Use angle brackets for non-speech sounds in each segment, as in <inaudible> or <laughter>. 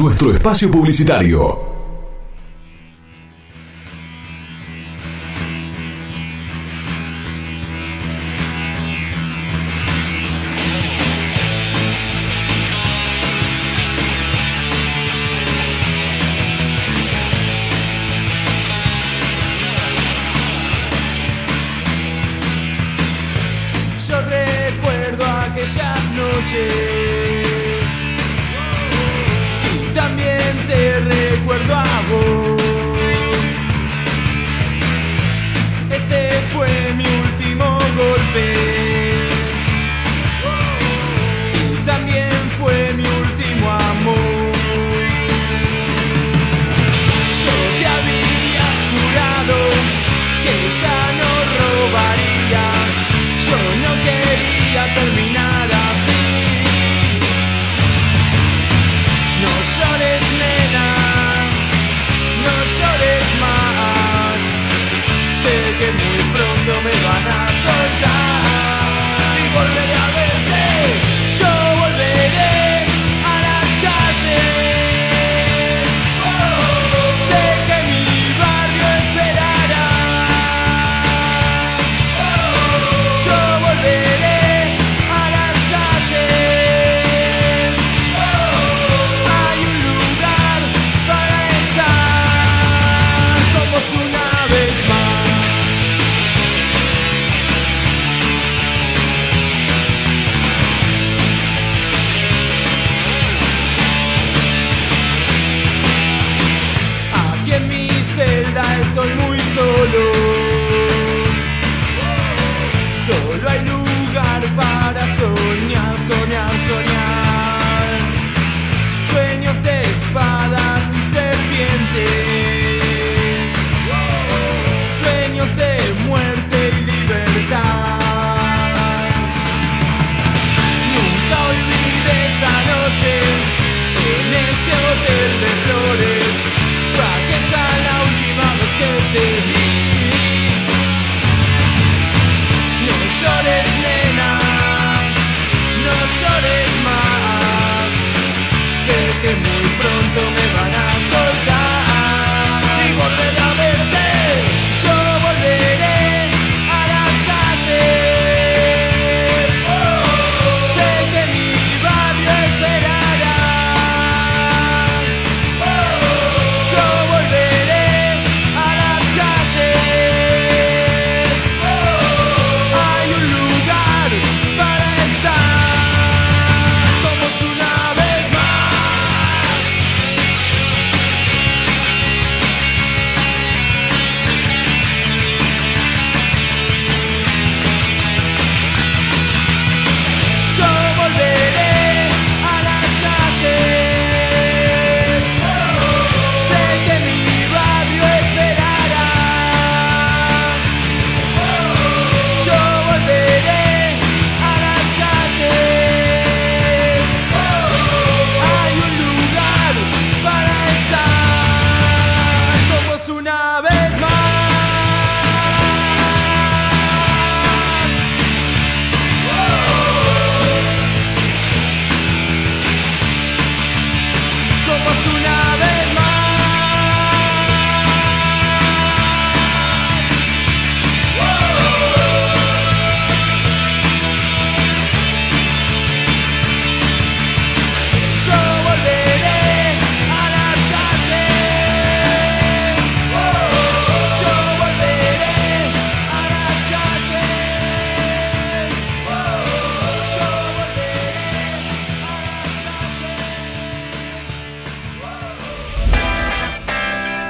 nuestro espacio publicitario.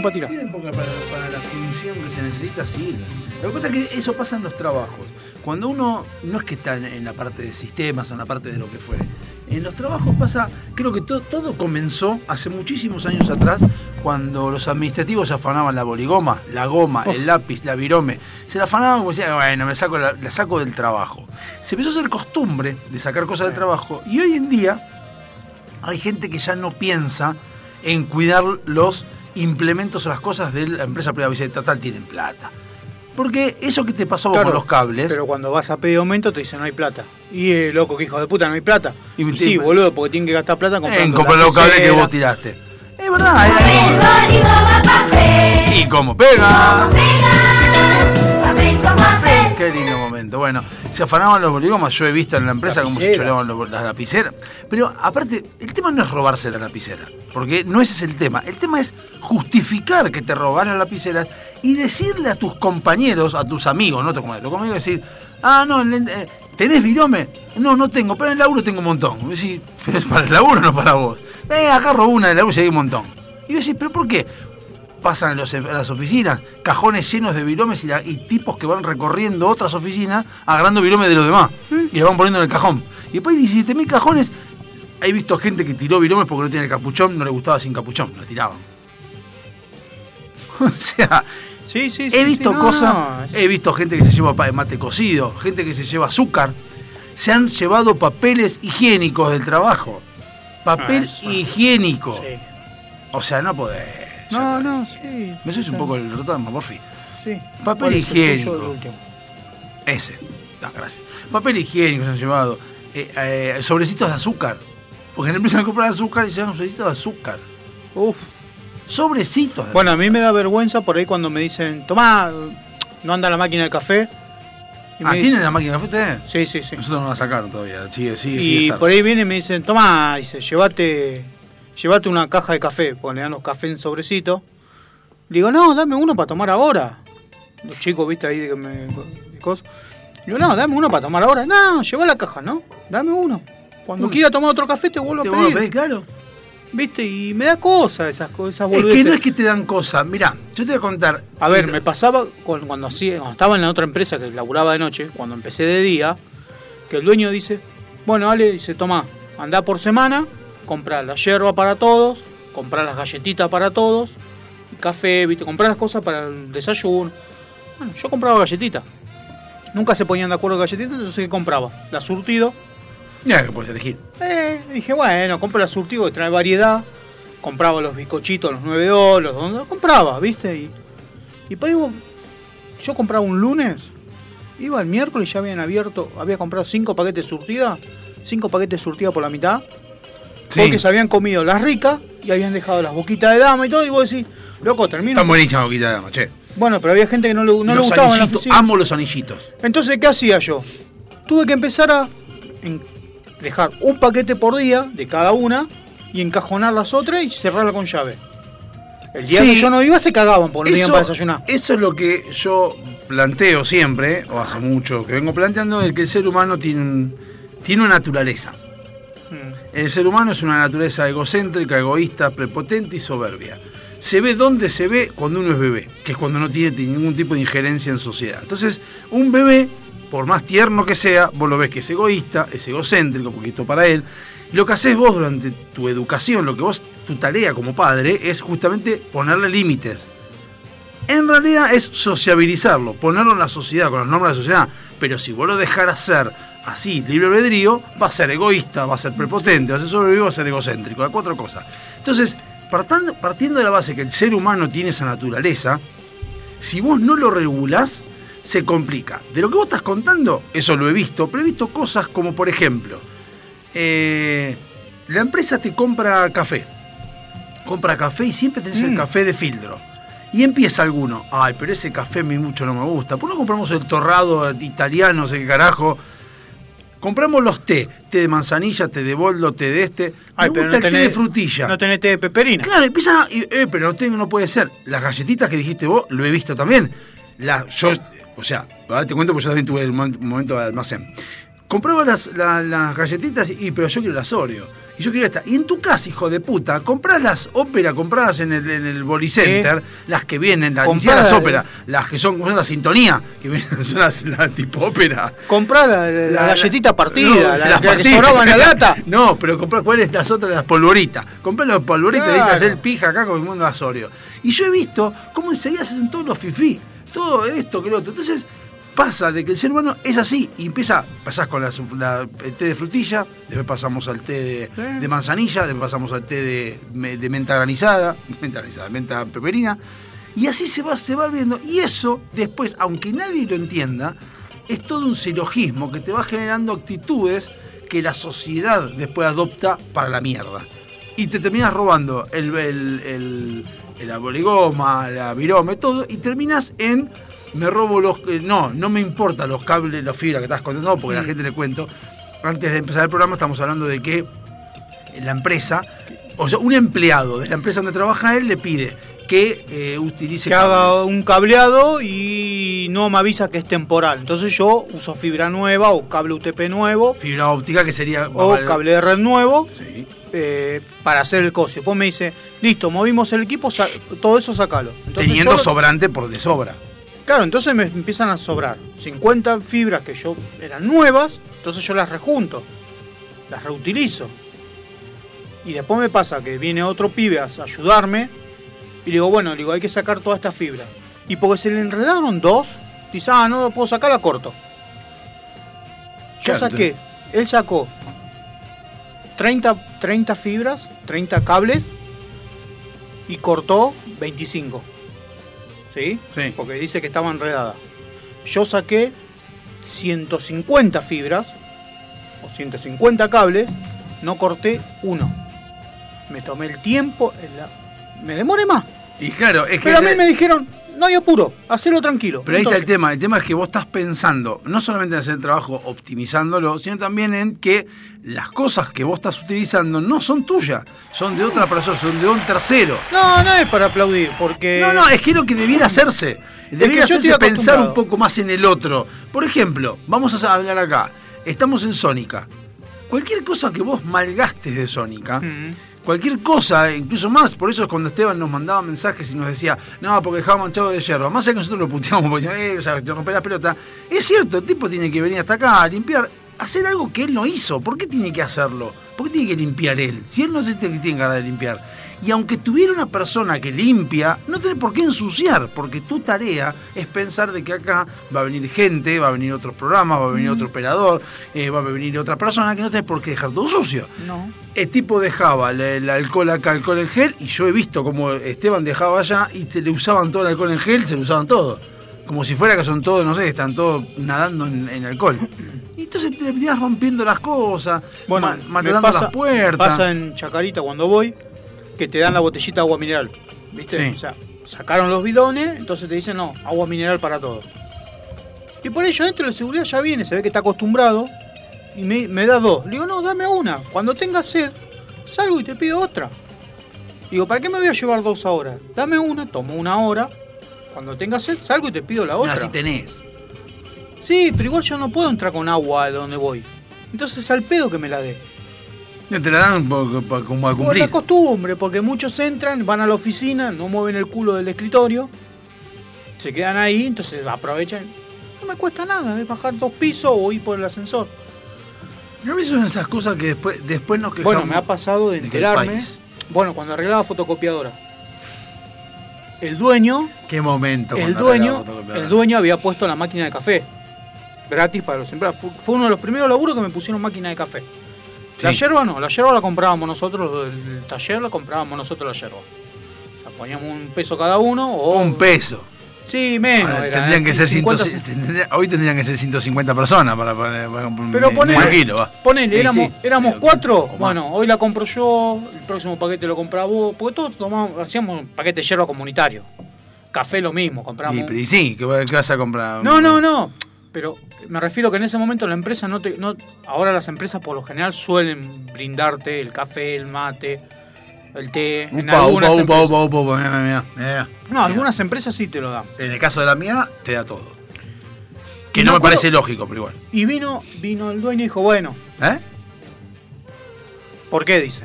Tengo para tirar. Sirven porque para, para la función que se necesita sirven. Lo que pasa es que eso pasa en los trabajos. Cuando uno no es que está en, la parte de sistemas o en la parte de lo que fuere. En los trabajos pasa, creo que to- todo comenzó hace muchísimos años atrás cuando los administrativos se afanaban la boligoma, la goma, el lápiz, la virome. Se la afanaban como decían, bueno, me saco la, la saco del trabajo. Se empezó a hacer costumbre de sacar cosas del trabajo y hoy en día hay gente que ya no piensa en cuidar los implementos o las cosas de la empresa privada. Dice, total, tienen plata. Porque eso que te pasó a vos Claro, con los cables. Pero cuando vas a pedir aumento te dicen no hay plata. Y eh, loco, que hijo de puta, no hay plata. Y Y, me- sí, boludo, porque tienen que gastar plata comprando en comprar los cables que vos tiraste. Es verdad, era Papel, goma, papel. Y como pega. Pega. Papel con papel. Qué lindo momento. Bueno, se afanaban los boligomas. Yo he visto en la empresa cómo se los- las lapiceras. Pero aparte, el tema no es robarse la lapicera. Porque no ese es el tema. El tema es justificar que te robas las lapiceras y decirle a tus compañeros, a tus amigos, no te amigos, decir, ah, no, eh, ¿tenés virome? No, no tengo, pero en el laburo tengo un montón. Decís, pero es para el laburo, no para vos. Eh, agarro una del laburo y hay un montón. Y decís, ¿pero por qué? Pasan en, los- en las oficinas, cajones llenos de viromes y, la- y tipos que van recorriendo otras oficinas agarrando viromes de los demás y los van poniendo en el cajón. Y después hay 17.000 cajones. He visto gente que tiró viromes porque no tiene el capuchón, no le gustaba sin capuchón, lo tiraban. <laughs> o sea, Sí, sí, sí. he visto no, cosas, no, he visto gente que se lleva mate cocido, gente que se lleva azúcar. Se han llevado papeles higiénicos del trabajo. Papel Ah, higiénico. O sea, no podés. No, está. no, sí. Me sois un poco el rotama, porfi. Sí. Papel ¿Cuál es el tuyo, higiénico. Ese. Ah, gracias. Papel higiénico se han llevado. Eh, eh, sobrecitos de azúcar. Porque empresa me comprar azúcar y se llaman sobrecitos de azúcar. Uf. Sobrecitos de Bueno, a mí me da vergüenza por ahí cuando me dicen, tomá, no anda la máquina de café. Ah, ¿tienen dicen- la máquina de café ustedes? Sí, sí, sí. Nosotros no la sacaron todavía. Sigue, sigue, Y por ahí vienen y me dicen, tomá, dice, llévate, llévate una caja de café, porque le dan los cafés en sobrecito. Le digo, no, dame uno para tomar ahora. Los chicos, viste, ahí que me... Digo, no, dame uno para tomar ahora. No, lleva la caja, ¿no? Dame uno. Cuando Uno. quiera tomar otro café te vuelvo ¿Te a pedir. a pedir, claro? ¿Viste? Y me da cosa esas cosas, Es que no es que te dan cosas. Mirá, yo te voy a contar. A ver, me pasaba con- cuando, hacía- cuando estaba en la otra empresa que laburaba de noche, cuando empecé de día, que el dueño dice, bueno, Ale, dice, toma, anda por semana, comprar la yerba para todos, comprar las galletitas para todos, café, viste, comprar las cosas para el desayuno. Bueno, yo compraba galletitas. Nunca se ponían de acuerdo galletitas, entonces ¿qué compraba? La surtido. Mira que puedes elegir. Eh, dije, bueno, compro la surtido que trae variedad. Compraba los bizcochitos, los 9 dólares, los compraba, ¿viste? Y, y por ahí yo compraba un lunes, iba el miércoles y ya habían abierto, había comprado 5 paquetes de surtida, 5 paquetes de surtida por la mitad, Sí. porque se habían comido las ricas y habían dejado las boquitas de dama y todo, y vos decís, loco, termino. Están buenísimas boquitas de dama, che. Bueno, pero había gente que no le, no le los gustaba en la anillitos, oficina. amo los anillitos. Entonces, ¿qué hacía yo? Tuve que empezar a dejar un paquete por día de cada una y encajonar las otras y cerrarla con llave. El día Sí. que yo no iba se cagaban porque no tenían para desayunar. eso es lo que yo planteo siempre, o hace mucho que vengo planteando, el que el ser humano tiene, tiene una naturaleza. El ser humano es una naturaleza egocéntrica, egoísta, prepotente y soberbia. Se ve donde se ve cuando uno es bebé, que es cuando no tiene ningún tipo de injerencia en sociedad. Entonces, un bebé, por más tierno que sea, vos lo ves que es egoísta, es egocéntrico, porque esto para él. Lo que haces vos durante tu educación, lo que vos, tu tarea como padre, es justamente ponerle límites. En realidad es sociabilizarlo, ponerlo en la sociedad, con los nombres de la sociedad. Pero si vos lo dejaras ser así, libre albedrío, va a ser egoísta, va a ser prepotente, va a ser sobrevivido, va a ser egocéntrico, las cuatro cosas. Entonces, partando, partiendo de la base que el ser humano tiene esa naturaleza, si vos no lo regulás, se complica. De lo que vos estás contando, eso lo he visto, pero he visto cosas como, por ejemplo, eh, la empresa te compra café compra café y siempre tenés el Mm. café de filtro. Y empieza alguno, ay, pero ese café a mí mucho no me gusta. ¿Por qué no compramos el torrado italiano, no sé qué carajo? Compramos los té, té de manzanilla, té de boldo, té de este. Me Ay, pero gusta no el té tenés, de frutilla. No tenés té de peperina. Claro, empiezan a. y, eh, pero no, tengo, no puede ser. Las galletitas que dijiste vos, lo he visto también. La, yo, o sea, ahora te cuento porque yo también tuve el mo- momento de almacén. Compraba las, la- las galletitas y pero yo quiero las Oreo. Y yo quiero esta. Y en tu casa, hijo de puta, comprás las óperas compradas en el, en el Bolicenter, las que vienen, las, siquiera las óperas, las que son, son la sintonía, que vienen, <laughs> son las, las tipo ópera. Comprá la, la- la galletita partida, No, la, la las que la lata. <laughs> No, pero comprá cuáles las otras, las polvoritas. Comprá las polvoritas y Claro. hacer pija acá con el mundo de Asorio. Y yo he visto cómo enseguida se hacen todos los fifí. Todo esto que lo otro. Entonces pasa de que el ser humano es así. Y empieza, pasás con la, la- el té de frutilla, después pasamos al té de, de manzanilla, después pasamos al té de, me- de menta granizada, <laughs> menta granizada, menta peperina. Y así se va, se va viendo. Y eso, después, aunque nadie lo entienda, es todo un silogismo que te va generando actitudes que la sociedad después adopta para la mierda. Y te terminas robando el, el, el, el aboligoma, la virome, todo, y terminas en me robo los. eh, no, no me importa los cables, las fibras que estás contando, porque a la gente le cuento. Antes de empezar el programa, estamos hablando de que la empresa, o sea, un empleado de la empresa donde trabaja él le pide que eh, utilice que haga un cableado y no me avisa que es temporal. Entonces yo uso fibra nueva o cable UTP nuevo fibra óptica que sería. o cable de red nuevo Sí. eh, para hacer el coso. Después me dice, listo, movimos el equipo, todo eso sacalo. Entonces Teniendo yo- sobrante por de sobra. Claro, entonces me empiezan a sobrar 50 fibras que yo eran nuevas, entonces yo las rejunto, las reutilizo. Y después me pasa que viene otro pibe a ayudarme y le digo, bueno, le digo, hay que sacar toda esta fibra. Y porque se le enredaron dos, dice, ah, no lo puedo sacar, la corto. Yo saqué, él sacó 30, 30 fibras, 30 cables y cortó 25. ¿Sí? Sí. Porque dice que estaba enredada. Yo saqué 150 fibras o 150 cables, no corté uno. Me tomé el tiempo, en la- me demoré más. Y claro, es que. Pero a mí me dijeron, no hay apuro, hacelo tranquilo. Pero ahí está el tema. El tema es que vos estás pensando no solamente en hacer el trabajo optimizándolo, sino también en que las cosas que vos estás utilizando no son tuyas, son de otra persona, son de un tercero. No, no es para aplaudir, porque... No, no, es que es lo que debiera hacerse. Debiera yo hacerse estoy pensar un poco más en el otro. Por ejemplo, vamos a hablar acá. Estamos en Sónica. Cualquier cosa que vos malgastes de Sónica, Mm. Cualquier cosa, incluso más, por eso es cuando Esteban nos mandaba mensajes y nos decía, no, porque dejaba manchado de hierro. Más allá que nosotros lo puteamos porque eh, o sea, te rompe la pelota. Es cierto, el tipo tiene que venir hasta acá a limpiar, hacer algo que él no hizo. ¿Por qué tiene que hacerlo? ¿Por qué tiene que limpiar él? Si él no se tiene tiene ganas de limpiar. Y aunque tuviera una persona que limpia, no tiene por qué ensuciar, porque tu tarea es pensar de que acá va a venir gente, va a venir otros programas, va a venir otro operador, eh, va a venir otra persona que no tiene por qué dejar todo sucio. No. El tipo dejaba el, el alcohol acá, alcohol en gel, y yo he visto como Esteban dejaba allá y se le usaban todo el alcohol en gel, se le usaban todo. Como si fuera que son todos, no sé, están todos nadando en, en alcohol. <laughs> Y entonces te venías rompiendo las cosas, Bueno, matando las puertas. pasa en Chacarita cuando voy, que te dan la botellita de agua mineral. ¿Viste? Sí. O sea, sacaron los bidones, entonces te dicen, no, agua mineral para todo. Y por ello dentro de seguridad ya viene, se ve que está acostumbrado, y me, me da dos. Le digo, no, dame una. Cuando tenga sed, salgo y te pido otra. Digo, ¿para qué me voy a llevar dos ahora? Dame una, tomo una hora. Cuando tenga sed, salgo y te pido la No, otra. así tenés. Sí, pero igual yo no puedo entrar con agua a donde voy. Entonces al pedo que me la dé. No te la dan por- por- como a Por cumplir. la costumbre, porque muchos entran, van a la oficina, no mueven el culo del escritorio, se quedan ahí, entonces aprovechan. No me cuesta nada, es bajar dos pisos o ir por el ascensor. A mí son esas cosas que después, después nos quejamos. Bueno, me ha pasado de enterarme. Bueno, cuando arreglaba fotocopiadora. El dueño, Qué momento. el dueño, el dueño había puesto la máquina de café. Gratis para los empleados. Fue, fue uno de los primeros laburos que me pusieron máquina de café. La yerba no, la yerba la comprábamos nosotros, el taller la comprábamos nosotros la yerba. Sea, poníamos un peso cada uno o Un peso. Sí, menos. Ahora, era, tendrían que ser 50, 100, tendría- hoy tendrían que ser 150 personas para poner Pero ponele, kilo, va. ponele, Sí, éramos, sí. éramos Pero- cuatro. Bueno, hoy la compro yo, el próximo paquete lo compra vos, porque todos tomamos, hacíamos un paquete de yerba comunitario. Café lo mismo, compramos. Y, sí, ¿qué, va- qué vas a comprar? No, no, no. Pero me refiero que en ese momento la empresa no te. No, ahora las empresas por lo general suelen brindarte el café, el mate, el té. Upa, upa, empresas- upa, upa, upa, mirá, mirá, mirá. No, algunas empresas sí te lo dan. En el caso de la mía, te da todo. Que no me acuerdo- parece lógico, pero igual. Y vino, vino el dueño y dijo, bueno, ¿Eh? ¿por qué? Dice.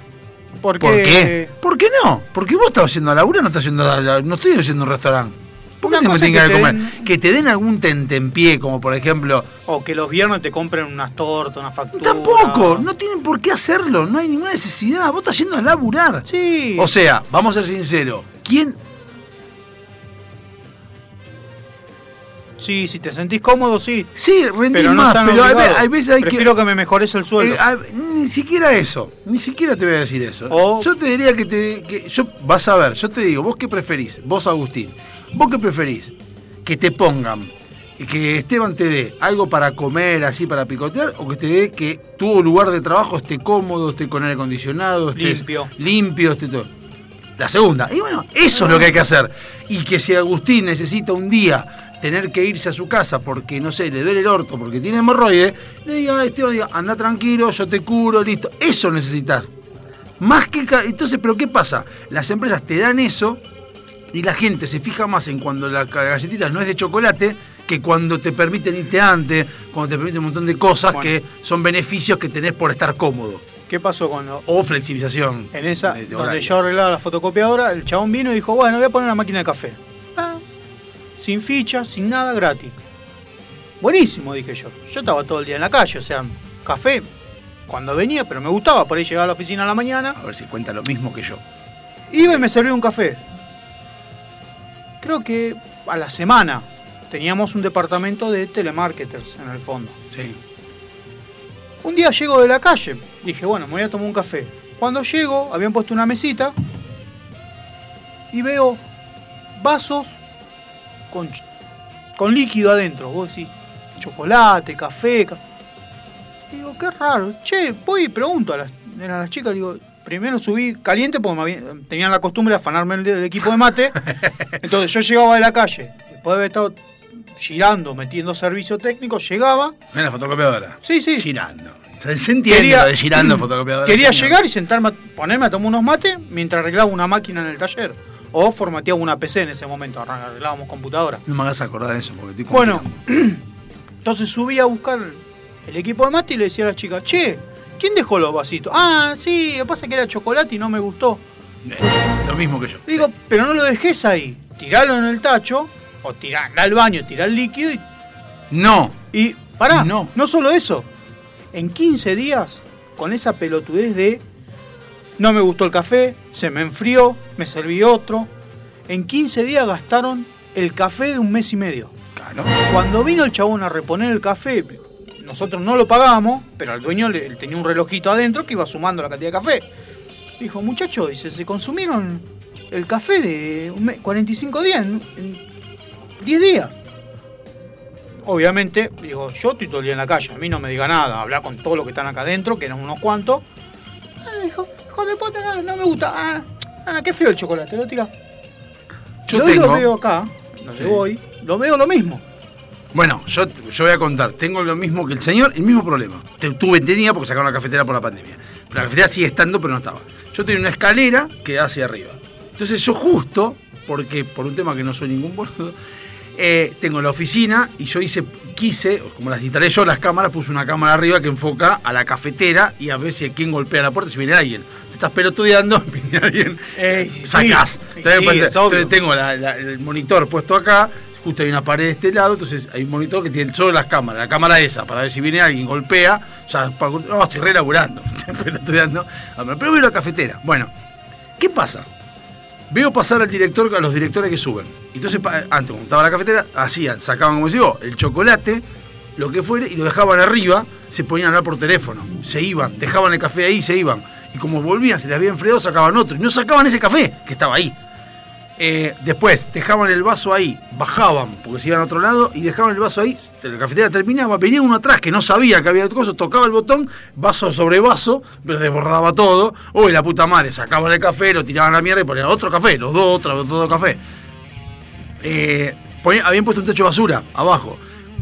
Porque, ¿Por qué? ¿Por qué no? Porque vos estás yendo a laburo, no estás yendo a la- no estoy yendo a un restaurante. ¿Por qué Una te me cosa tienen que que comer? den- Que te den algún tentempié, como por ejemplo. O que los viernes te compren unas tortas, una factura. Tampoco, no tienen por qué hacerlo, no hay ninguna necesidad. Vos estás yendo a laburar. Sí. O sea, vamos a ser sinceros. ¿Quién? Sí, si te sentís cómodo, sí. Sí, rendís Pero no más, pero obligados. hay veces hay que. Prefiero que... me mejores el sueldo. Eh, a- ni siquiera eso, ni siquiera te voy a decir eso. O- Yo te diría que te. Que yo, vas a ver, yo te digo, ¿vos qué preferís? Vos, Agustín, ¿vos qué preferís? Que te pongan, que Esteban te dé algo para comer, así para picotear, o que te dé que tu lugar de trabajo esté cómodo, esté con aire acondicionado, estés Limpio. limpio, esté todo. La segunda. Y bueno, eso es lo que hay que hacer. Y que si Agustín necesita un día tener que irse a su casa porque, no sé, le duele el orto, porque tiene hemorroide, le diga a Esteban, diga, anda tranquilo, yo te curo, listo. Eso necesitas. Más que... Entonces, ¿pero qué pasa? Las empresas te dan eso y la gente se fija más en cuando la galletita no es de chocolate que cuando te permiten irte antes, cuando te permiten un montón de cosas Bueno. que son beneficios que tenés por estar cómodo. ¿Qué pasó con lo- O flexibilización. En esa, de- de donde yo arreglaba la fotocopiadora, el chabón vino y dijo, bueno, voy a poner una máquina de café. Sin ficha, sin nada, gratis. Buenísimo, dije yo. Yo estaba todo el día en la calle, o sea, café cuando venía, pero me gustaba, por ahí llegaba a la oficina a la mañana, A ver si cuenta lo mismo que yo. iba y me servía un café. Creo que a la semana teníamos un departamento de telemarketers en el fondo. Sí. Un día llego de la calle, dije, bueno, me voy a tomar un café. Cuando llego, habían puesto una mesita y veo vasos con, con líquido adentro. Vos decís, chocolate, café. ca- Digo, qué raro. Che, voy y pregunto a las, eran las chicas, digo, primero subí caliente porque me había- tenían la costumbre de afanarme el, el equipo de mate. <laughs> Entonces yo llegaba de la calle, después de haber estado girando, metiendo servicio técnico, llegaba En la fotocopiadora. Sí, sí. Girando. Se, se entiende lo de girando fotocopiadora. Quería llegar y sentarme, a- ponerme a tomar unos mates mientras arreglaba una máquina en el taller. O formateaba una PC en ese momento, arreglábamos computadora. No me hagas acordar de eso porque estoy Bueno, <clears throat> entonces subí a buscar el equipo de mate y le decía a la chica, che, ¿quién dejó los vasitos? Ah, sí, lo que pasa es que era chocolate y no me gustó. Eh, lo mismo que yo. Digo, pero no lo dejes ahí, tiralo en el tacho, o tirá al baño, tirá el líquido y No. Y pará, No. no. solo eso. En 15 días, con esa pelotudez de no me gustó el café, se me enfrió, me serví otro. En 15 días gastaron el café de un mes y medio. Claro. Cuando vino el chabón a reponer el café, nosotros no lo pagamos, pero al dueño le, tenía un relojito adentro que iba sumando la cantidad de café. Dijo, muchacho, dice, se consumieron el café de un mes- 45 días, en, en 10 días. Obviamente, digo, yo estoy todo el día en la calle, a mí no me diga nada, habla con todos los que están acá adentro, que eran unos cuantos. Ah, dijo, hijo de puta, ah, no me gusta, ah, ah, qué feo el chocolate, lo tira. Yo Yo hoy tengo. lo veo acá, lo Sí. llevo hoy, lo veo lo mismo. Bueno, yo, yo voy a contar. Tengo lo mismo que el señor, el mismo problema. Te- Tuve, tenía porque sacaron la cafetera por la pandemia. Pero la cafetera sigue estando, pero no estaba. Yo tenía una escalera que da hacia arriba. Entonces yo justo, porque por un tema que no soy ningún boludo, eh, tengo la oficina y yo hice, quise, como las instalé yo las cámaras, puse una cámara arriba que enfoca a la cafetera y a ver si quién golpea la puerta, si viene alguien. Estás pelotudeando, <laughs> viene alguien, Ey, sí, sacás. sí, Entonces, sí, tengo la- la- el monitor puesto acá, justo hay una pared de este lado, entonces hay un monitor que tiene solo las cámaras, la cámara esa, para ver si viene alguien, golpea, ya, no, estoy re laburando, <laughs> estoy estudiando, pero veo la cafetera. Bueno, ¿qué pasa? Veo pasar al director, a los directores que suben. Entonces, antes, cuando estaba la cafetera, hacían, sacaban, como decís vos, el chocolate, lo que fuere, y lo dejaban arriba, se ponían a hablar por teléfono, se iban, dejaban el café ahí y se iban. Y como volvían, se les había enfriado, sacaban otro. Y no sacaban ese café que estaba ahí. Eh, después dejaban el vaso ahí, bajaban porque se iban a otro lado y dejaban el vaso ahí. La cafetera terminaba, venía uno atrás que no sabía que había cosas, tocaba el botón, vaso sobre vaso, pero desbordaba todo. Uy, la puta madre, sacaban el café, lo tiraban a la mierda y ponían otro café, los dos, otro, otro café. Eh, habían puesto un techo de basura abajo.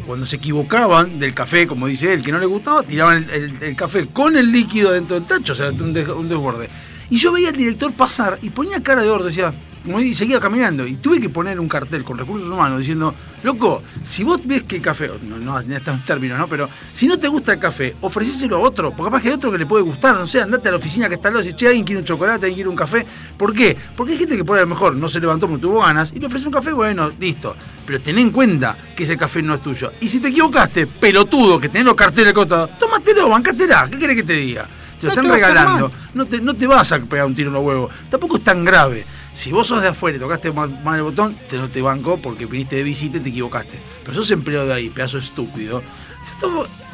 Cuando se equivocaban del café, como dice él, que no le gustaba, tiraban el, café con el líquido dentro del tacho, o sea, un, des- un desborde. Y yo veía al director pasar y ponía cara de gordo, decía, y seguía caminando. Y tuve que poner un cartel con recursos humanos diciendo, loco, si vos ves que el café, no, no en estos términos, ¿no? Pero si no te gusta el café, ofrecéselo a otro, porque capaz que hay otro que le puede gustar, no sé, andate a la oficina que está al lado y che, alguien quiere un chocolate, alguien quiere un café. ¿Por qué? Porque hay gente que por lo mejor no se levantó porque tuvo ganas y le ofrece un café, bueno, listo. Pero ten en cuenta que ese café no es tuyo. Y si te equivocaste, pelotudo, que tenés los carteles cotados, tómatelo, bancátela, ¿qué querés que te diga? Te lo No están te regalando. No te, no te vas a pegar un tiro en los huevos. Tampoco es tan grave. Si vos sos de afuera y tocaste mal, el botón, te no te banco porque viniste de visita y te equivocaste. Pero sos empleado de ahí, pedazo estúpido.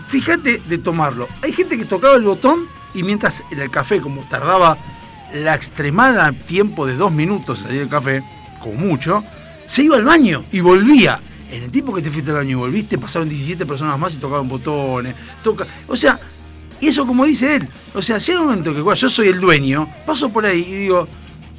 Fíjate de tomarlo. Hay gente que tocaba el botón y mientras en el café, como tardaba la extremada tiempo de dos minutos en salir del café, como mucho, se iba al baño y volvía. En el tiempo que te fuiste al baño y volviste, pasaron 17 personas más y tocaban botones. Toca... O sea, y eso como dice él. O sea, llega un momento que yo soy el dueño, paso por ahí y digo,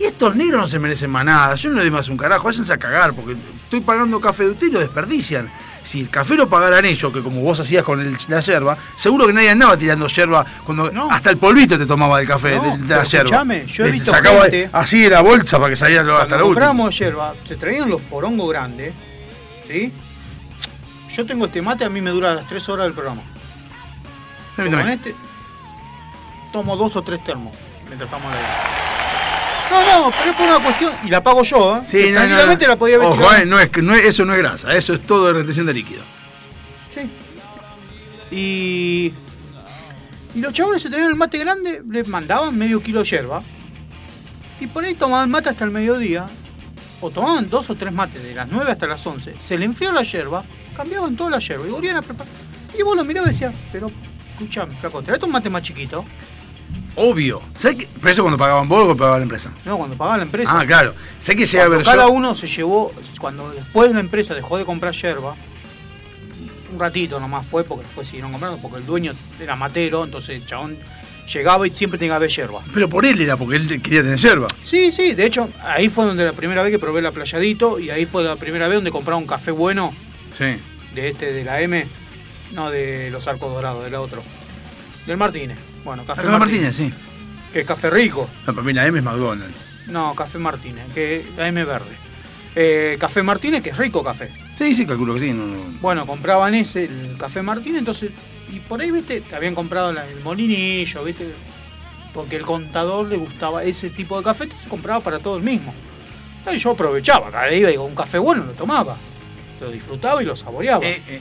y estos negros no se merecen más nada, yo no le doy más un carajo, váyanse a cagar, porque estoy pagando café de usted y lo desperdician. Si el café lo pagaran ellos, que como vos hacías con el- la yerba, seguro que nadie andaba tirando yerba cuando No. hasta el polvito te tomaba del café, No, de, de la yerba. yo he Eh, visto sacaba gente- así de la bolsa para que saliera hasta Cuando la última. comprábamos yerba, se traían los porongos grandes, ¿sí? Yo tengo este mate, a mí me dura las 3 horas del programa. Yo con este tomo dos o tres termos mientras estamos al aire. No, no, pero es por una cuestión, y la pago yo, ¿eh? Sí, no, no, tranquilamente no. la podía haber Ojo, eh, no es, que- no es- eso no es grasa, eso es todo de retención de líquido. Sí. Y. Y los chavales se tenían el mate grande, les mandaban medio kilo de yerba. Y por ahí tomaban mate hasta el mediodía. O tomaban dos o tres mates de las 9 hasta las 11. Se le enfrió la yerba, cambiaban toda la yerba y volvían a preparar. Y vos lo mirabas y decías, pero escuchame, flaco, traete un mate más chiquito. Obvio. ¿Sabes? Pero eso cuando pagaban vos o pagaba la empresa. No, cuando pagaba la empresa. Ah, claro. Sé que llega a Cuando ver cada yo- uno se llevó, cuando después la empresa dejó de comprar yerba, un ratito nomás fue, porque después siguieron comprando, porque el dueño era matero, entonces el chabón llegaba y siempre tenía que haber yerba. Pero por él era, porque él quería tener yerba. Sí, sí, de hecho, ahí fue donde la primera vez que probé la playadito y ahí fue la primera vez donde compraba un café bueno Sí. de este, de la M, no de los arcos dorados, del otro. Del Martínez. Bueno, café Acá Martínez. Martínez, sí. Que es café rico. No, para mí la M es McDonald's. No, café Martínez, que la M verde. Eh, café Martínez, que es rico café. Sí, sí, calculo que sí. no, no. Bueno, compraban ese, el café Martín, entonces, y por ahí, viste, te habían comprado la- el molinillo, viste, porque el contador le gustaba ese tipo de café, entonces compraba para todo el mismo. Entonces yo aprovechaba, cada día iba un café bueno, lo tomaba, lo disfrutaba y lo saboreaba. Eh, eh,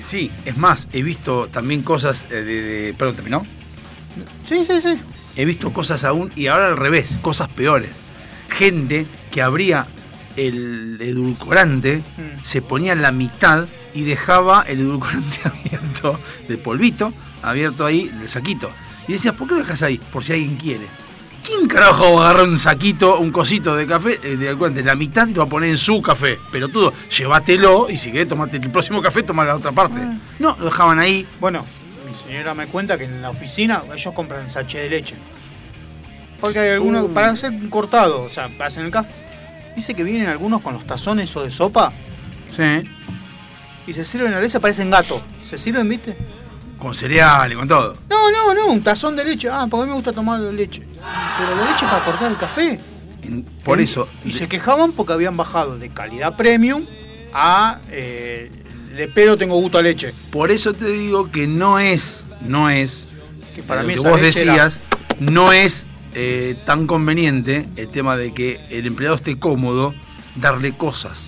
sí, es más, he visto también cosas de, de- Perdón, ¿terminó? Sí, sí, sí. He visto cosas aún, y ahora al revés, cosas peores. Gente que abría el edulcorante, Mm. se ponía la mitad y dejaba el edulcorante <laughs> abierto, de polvito, abierto ahí, el saquito. Y decía, ¿por qué lo dejas ahí? Por si alguien quiere. ¿Quién carajo va a agarrar un saquito, un cosito de café, eh, de edulcorante, la mitad y lo va a poner en su café? Pero tú, llévatelo y si querés tomate el próximo café, toma la otra parte. No, lo dejaban ahí. Bueno, señora me cuenta que en la oficina ellos compran sachet de leche. Porque hay algunos, Uh. para hacer cortado, o sea, hacen el café. Dice que vienen algunos con los tazones o de sopa Sí. y se sirven a veces parecen gatos. ¿Se sirven, viste? Con cereal y con todo. No, no, no, un tazón de leche. Ah, porque a mí me gusta tomar leche. Pero la leche para cortar el café. En- por Y- eso. Y se quejaban porque habían bajado de calidad premium a. Eh, de pedo tengo gusto a leche. Por eso te digo que no es, no es, Que para lo que vos era- decías, no es eh, tan conveniente el tema de que el empleado esté cómodo darle cosas.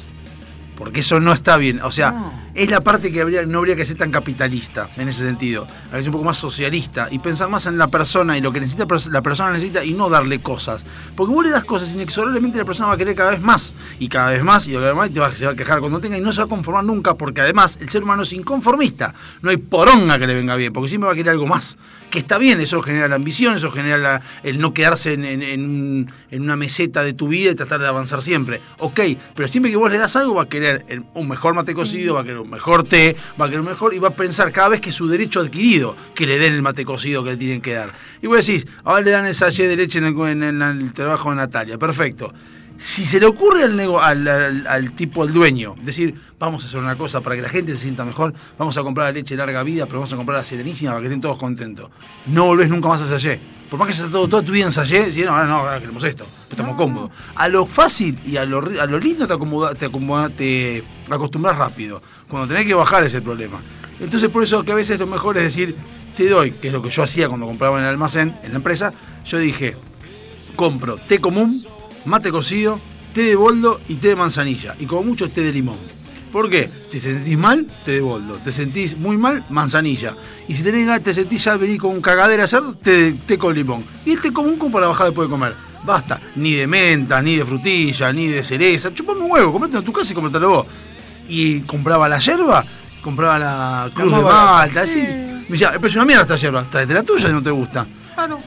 Porque eso no está bien. O sea. Es la parte que no habría que ser tan capitalista en ese sentido. Habría que ser un poco más socialista y pensar más en la persona y lo que necesita la persona necesita y no darle cosas. Porque vos le das cosas inexorablemente la persona va a querer cada vez más y cada vez más y cada vez más y te va, se va a quejar cuando tenga y no se va a conformar nunca porque además el ser humano es inconformista. No hay poronga que le venga bien porque siempre va a querer algo más. Que está bien, eso genera la ambición, eso genera el no quedarse en, en- en un- en una meseta de tu vida y tratar de avanzar siempre. Ok, pero siempre que vos le das algo va a querer un mejor mate cocido, va a querer un mejor té, va a querer mejor y va a pensar cada vez que su derecho adquirido que le den el mate cocido que le tienen que dar. Y vos decís, ahora le dan el sachet de leche en el, en en el trabajo de Natalia, perfecto. Si se le ocurre al, nego- al, al- al tipo, al dueño, decir, vamos a hacer una cosa para que la gente se sienta mejor, vamos a comprar la leche de larga vida, pero vamos a comprar la serenísima para que estén todos contentos. No volvés nunca más a sallé. Por más que estés todo, toda tu vida en sallé, decís, no, ahora no, ahora queremos esto, estamos cómodos. A lo fácil y a lo, a lo lindo te, acomoda, te, acomoda- te acostumbras rápido. Cuando tenés que bajar es el problema. Entonces por eso que a veces lo mejor es decir, te doy, que es lo que yo hacía cuando compraba en el almacén, en la empresa, yo dije, compro té común, mate cocido, té de boldo y té de manzanilla. Y como mucho té de limón. ¿Por qué? Si te sentís mal, té de boldo. Te sentís muy mal, manzanilla. Y si tenés ganas, te sentís ya venir con un cagadera a hacer, té, té con limón. Y el té común como para bajar después de comer. Basta. Ni de menta, ni de frutilla, ni de cereza. Chupame un huevo, comete en tu casa y comételo vos. Y compraba la yerba, compraba la cruz más de malta, así. Me decía, pero es una mierda esta yerba. Traete la tuya y no te gusta Claro.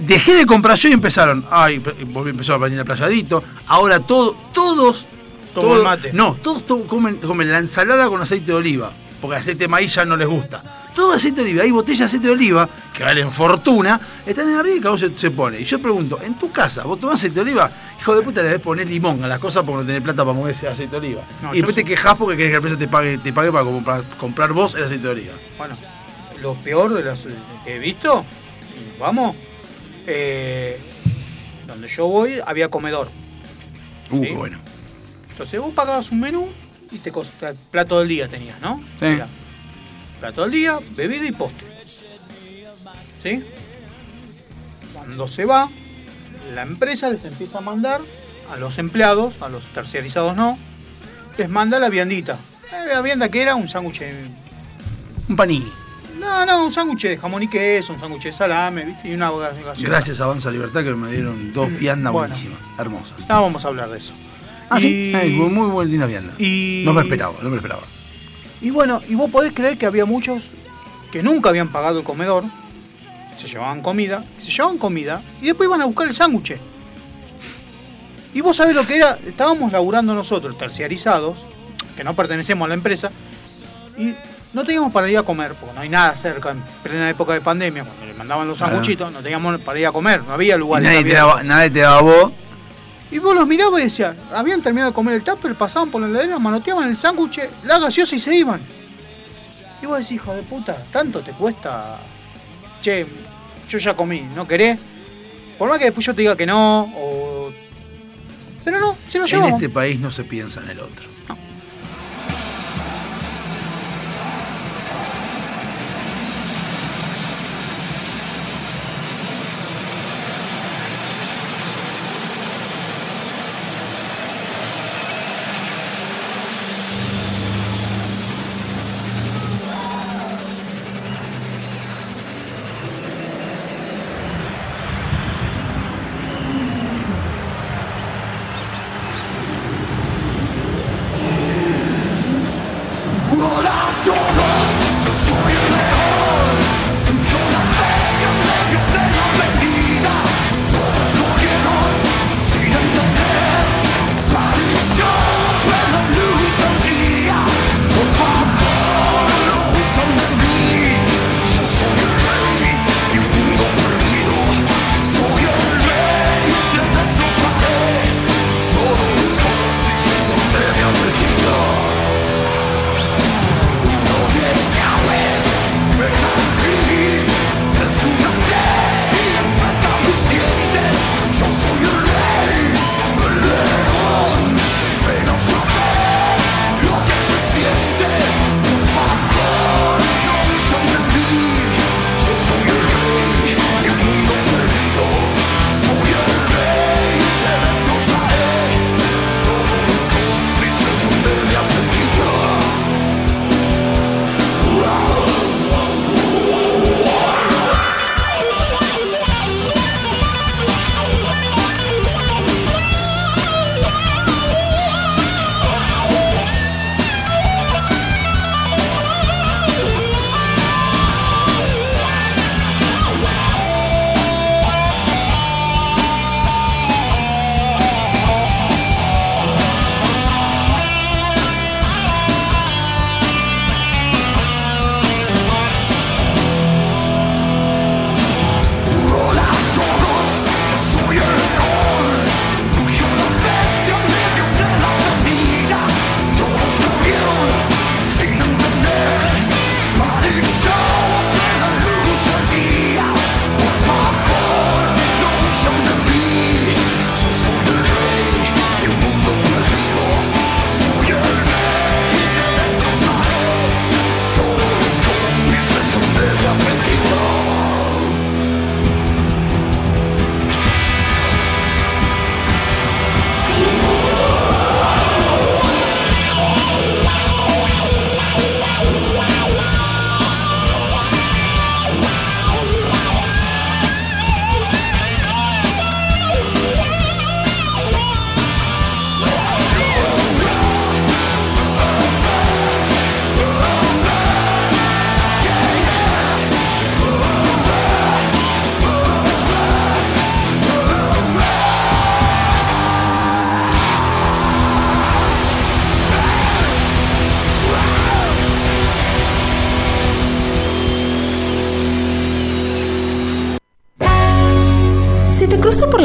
Dejé de comprar yo y empezaron. Ay, empezó a venir el playadito. Ahora todo, todos. Toman todos- mate. No, todos to- comen, comen la ensalada con aceite de oliva. Porque aceite de maíz ya no les gusta. Todo aceite de oliva. Hay botellas de aceite de oliva que valen fortuna. Están en arriba y cada uno se, se pone. Y yo pregunto, en tu casa, ¿vos tomás aceite de oliva? Hijo de puta, le debes poner limón a las cosas porque no tenés plata para mover ese aceite de oliva. No, y después te sí. quejás porque querés que la empresa te pague, te pague para comprar, comprar vos el aceite de oliva. Bueno, lo peor de las que he visto, vamos, eh, donde yo voy había comedor. Uh, Sí. bueno. Entonces vos pagabas un menú y te costaba plato del día tenías, ¿no? Sí. Era plato del día, bebida y postre. ¿Sí? Cuando se va, la empresa les empieza a mandar a los empleados, a los terciarizados no, les manda la viandita. Eh, La vianda que era un sándwich de- Un panini. No, no, un sándwich de jamón y queso, un sándwich de salame, ¿viste? Y una ga- gaseosa. Gracias a Avanza Libertad que me dieron dos viandas Bueno. buenísimas, hermosas. No vamos a hablar de eso. Ah, Y- sí, Ay, muy, buena vianda. y- No me esperaba, no me esperaba. Y bueno, y vos podés creer que había muchos que nunca habían pagado el comedor, se llevaban comida, se llevaban comida y después iban a buscar el sándwich. Y vos sabés lo que era, estábamos laburando nosotros, terciarizados, que no pertenecemos a la empresa, y no teníamos para ir a comer, porque no hay nada cerca en plena época de pandemia, cuando le mandaban los sanguchitos, no teníamos para ir a comer, no había Y lugares nadie te, daba, nadie te daba vos. Y vos los mirabas y decías, habían terminado de comer el tupper, pasaban por la heladera, manoteaban el sándwich, la gaseosa y se iban. Y vos decís, hijo de puta, tanto te cuesta. Che, yo ya comí, ¿no querés? Por más que después yo te diga que no, o. Pero no, se lo En llevamos. este país no se piensa en el otro.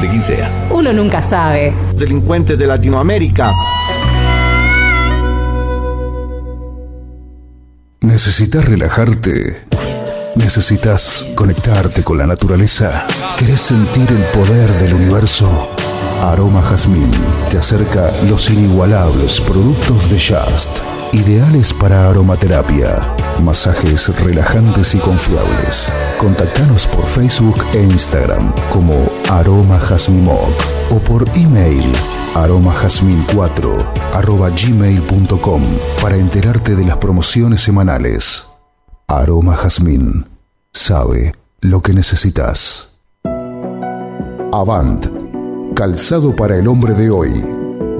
de quien sea. Uno nunca sabe. Delincuentes de Latinoamérica. ¿Necesitas relajarte? ¿Necesitas conectarte con la naturaleza? ¿Querés sentir el poder del universo? Aroma Jazmín te acerca los inigualables productos de Just, ideales para aromaterapia, masajes relajantes y confiables. Contactanos por Facebook e Instagram como Aroma Moc o por email aromajazmin4 arroba gmail.com para enterarte de las promociones semanales. Aroma Jazmín sabe lo que necesitas. Avant, calzado para el hombre de hoy.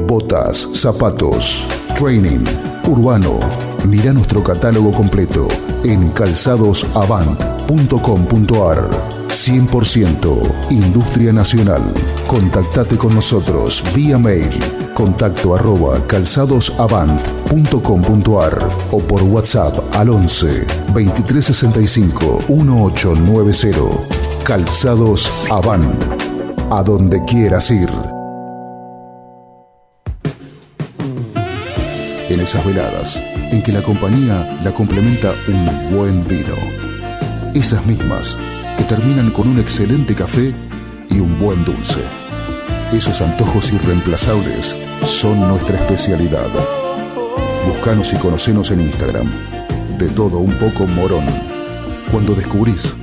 Botas, zapatos, training, urbano. Mira nuestro catálogo completo en calzadosavant.com.ar. 100% Industria Nacional. Contactate con nosotros vía mail contacto arroba calzadosavant.com.ar o por WhatsApp al 11 2365 1890. Calzados Avant. A donde quieras ir. En esas veladas en que la compañía la complementa un buen vino. Esas mismas que terminan con un excelente café y un buen dulce. Esos antojos irreemplazables son nuestra especialidad. Buscanos y conocenos en Instagram. De todo un poco morón. Cuando descubrís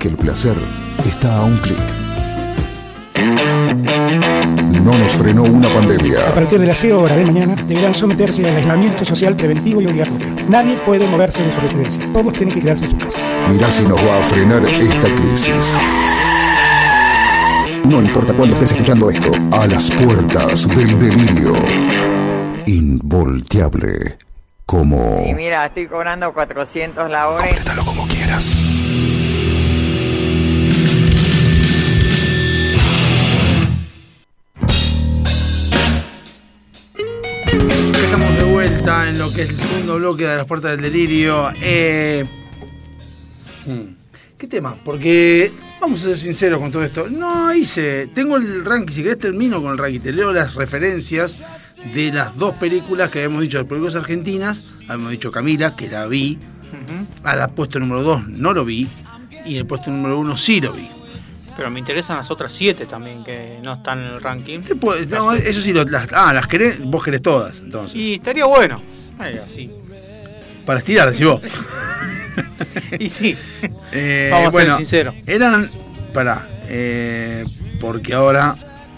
que el placer está a un clic. No nos frenó una A pandemia. partir de las 0 horas de mañana deberán someterse al aislamiento social preventivo y obligatorio. Nadie puede moverse de su residencia. Todos tienen que quedarse en sus casas. Mirá si nos va a frenar esta crisis. No importa cuándo estés escuchando esto, a las puertas del delirio. Involteable. Como... Y mira, estoy cobrando 400 la hora. y- como quieras. Estamos de vuelta en lo que es el segundo bloque de las puertas del delirio. Eh, ¿Qué tema? Porque vamos a ser sinceros con todo esto. No hice. Tengo el ranking. Si querés, termino con el ranking. Te leo las referencias de las dos películas que habíamos dicho, las películas argentinas. Habíamos dicho Camila, que la vi. A la puesto número 2 no lo vi. Y en el puesto número 1 sí lo vi. Pero me interesan las otras siete también que no están en el ranking. No, eso sí, lo- las, ah, las querés, vos querés todas, entonces. Y estaría bueno. Ay, así. Para estirar, decís vos. <laughs> <laughs> y sí. Eh, Vamos a ser sinceros. Eran. Pará. eh, porque ahora.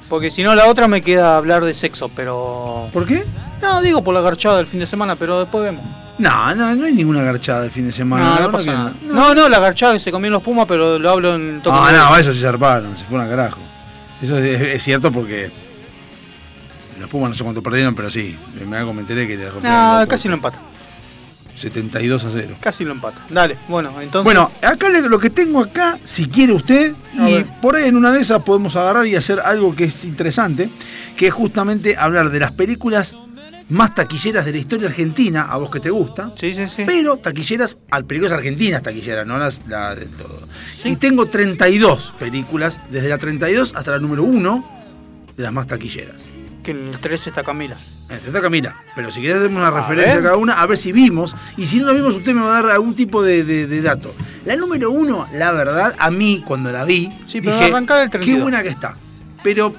Porque si no, la otra me queda hablar de sexo, pero. ¿Por qué? No, digo por la garchada del fin de semana, pero después vemos. No, no, no hay ninguna garchada de fin de semana. No, no pasa nada. No, no, la garchada que se comió los Pumas, pero lo hablo en tono Ah, de- no, eso se zarparon, se fueron a carajo. Eso es, es cierto porque. Los Pumas no sé cuánto perdieron, pero sí. Me me enteré que le rompieron. No, casi lo puertos. Empata. 72 a 0. Casi lo empata. Dale, bueno, entonces. Bueno, acá lo que tengo acá, si quiere usted, A y ver. por ahí en una de esas podemos agarrar y hacer algo que es interesante, que es justamente hablar de las películas más taquilleras de la historia argentina, a vos que te gusta. Sí, sí, sí. Pero taquilleras, al películas argentinas taquilleras, no las la del todo. Y tengo 32 películas, desde la 32 hasta la número 1 de las más taquilleras. Que en el 13 está Camila. Entre está Camila, pero si querés hacer una A referencia ver. a cada una, a ver si vimos. Y si no la vimos, usted me va a dar algún tipo de, de- de dato. La número uno, la verdad, a mí, cuando la vi, Sí, pero dije, el qué 32. buena que está. Pero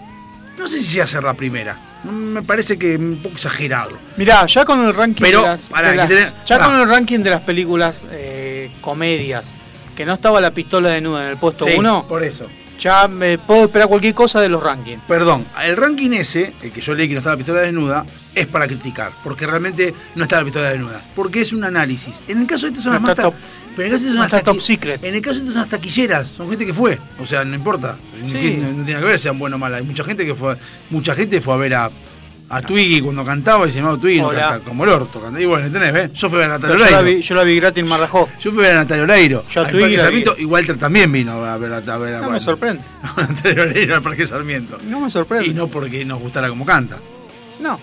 no sé si va a ser la primera. Me parece que un poco exagerado. Mirá, ya con el ranking Pero, de las, pará, de las- que tenés- ya con el ranking de las películas eh, comedias, que no estaba la pistola de nuda en el puesto Sí, 1, por eso. Ya me puedo esperar cualquier cosa de los rankings. Perdón, el ranking ese, el que yo leí que no está la pistola desnuda, es para criticar, porque realmente no está la pistola desnuda, porque es un análisis. En el caso de este son No las más top- pero en el caso de este no son las top secret. En el caso de este son las taquilleras, son gente que fue, o sea, no importa, Sí. no, no tiene que ver sean buenos o malos. Hay mucha gente que fue, mucha gente fue a ver a a Twiggy cuando cantaba y se llamaba Twiggy, no como el orto. Y bueno, ¿entendés? ¿ves? Yo fui a Natalia Pero yo, la Oreiro. vi, yo la vi gratis en Marrajó. Yo fui a Natalia Oreiro. Yo a al Twiggy Sarmiento, y Walter también vino a ver a, a ver No me sorprende. <laughs> a Natalia Oreiro al Parque Sarmiento. No me sorprende. Y no porque nos gustara como canta. No.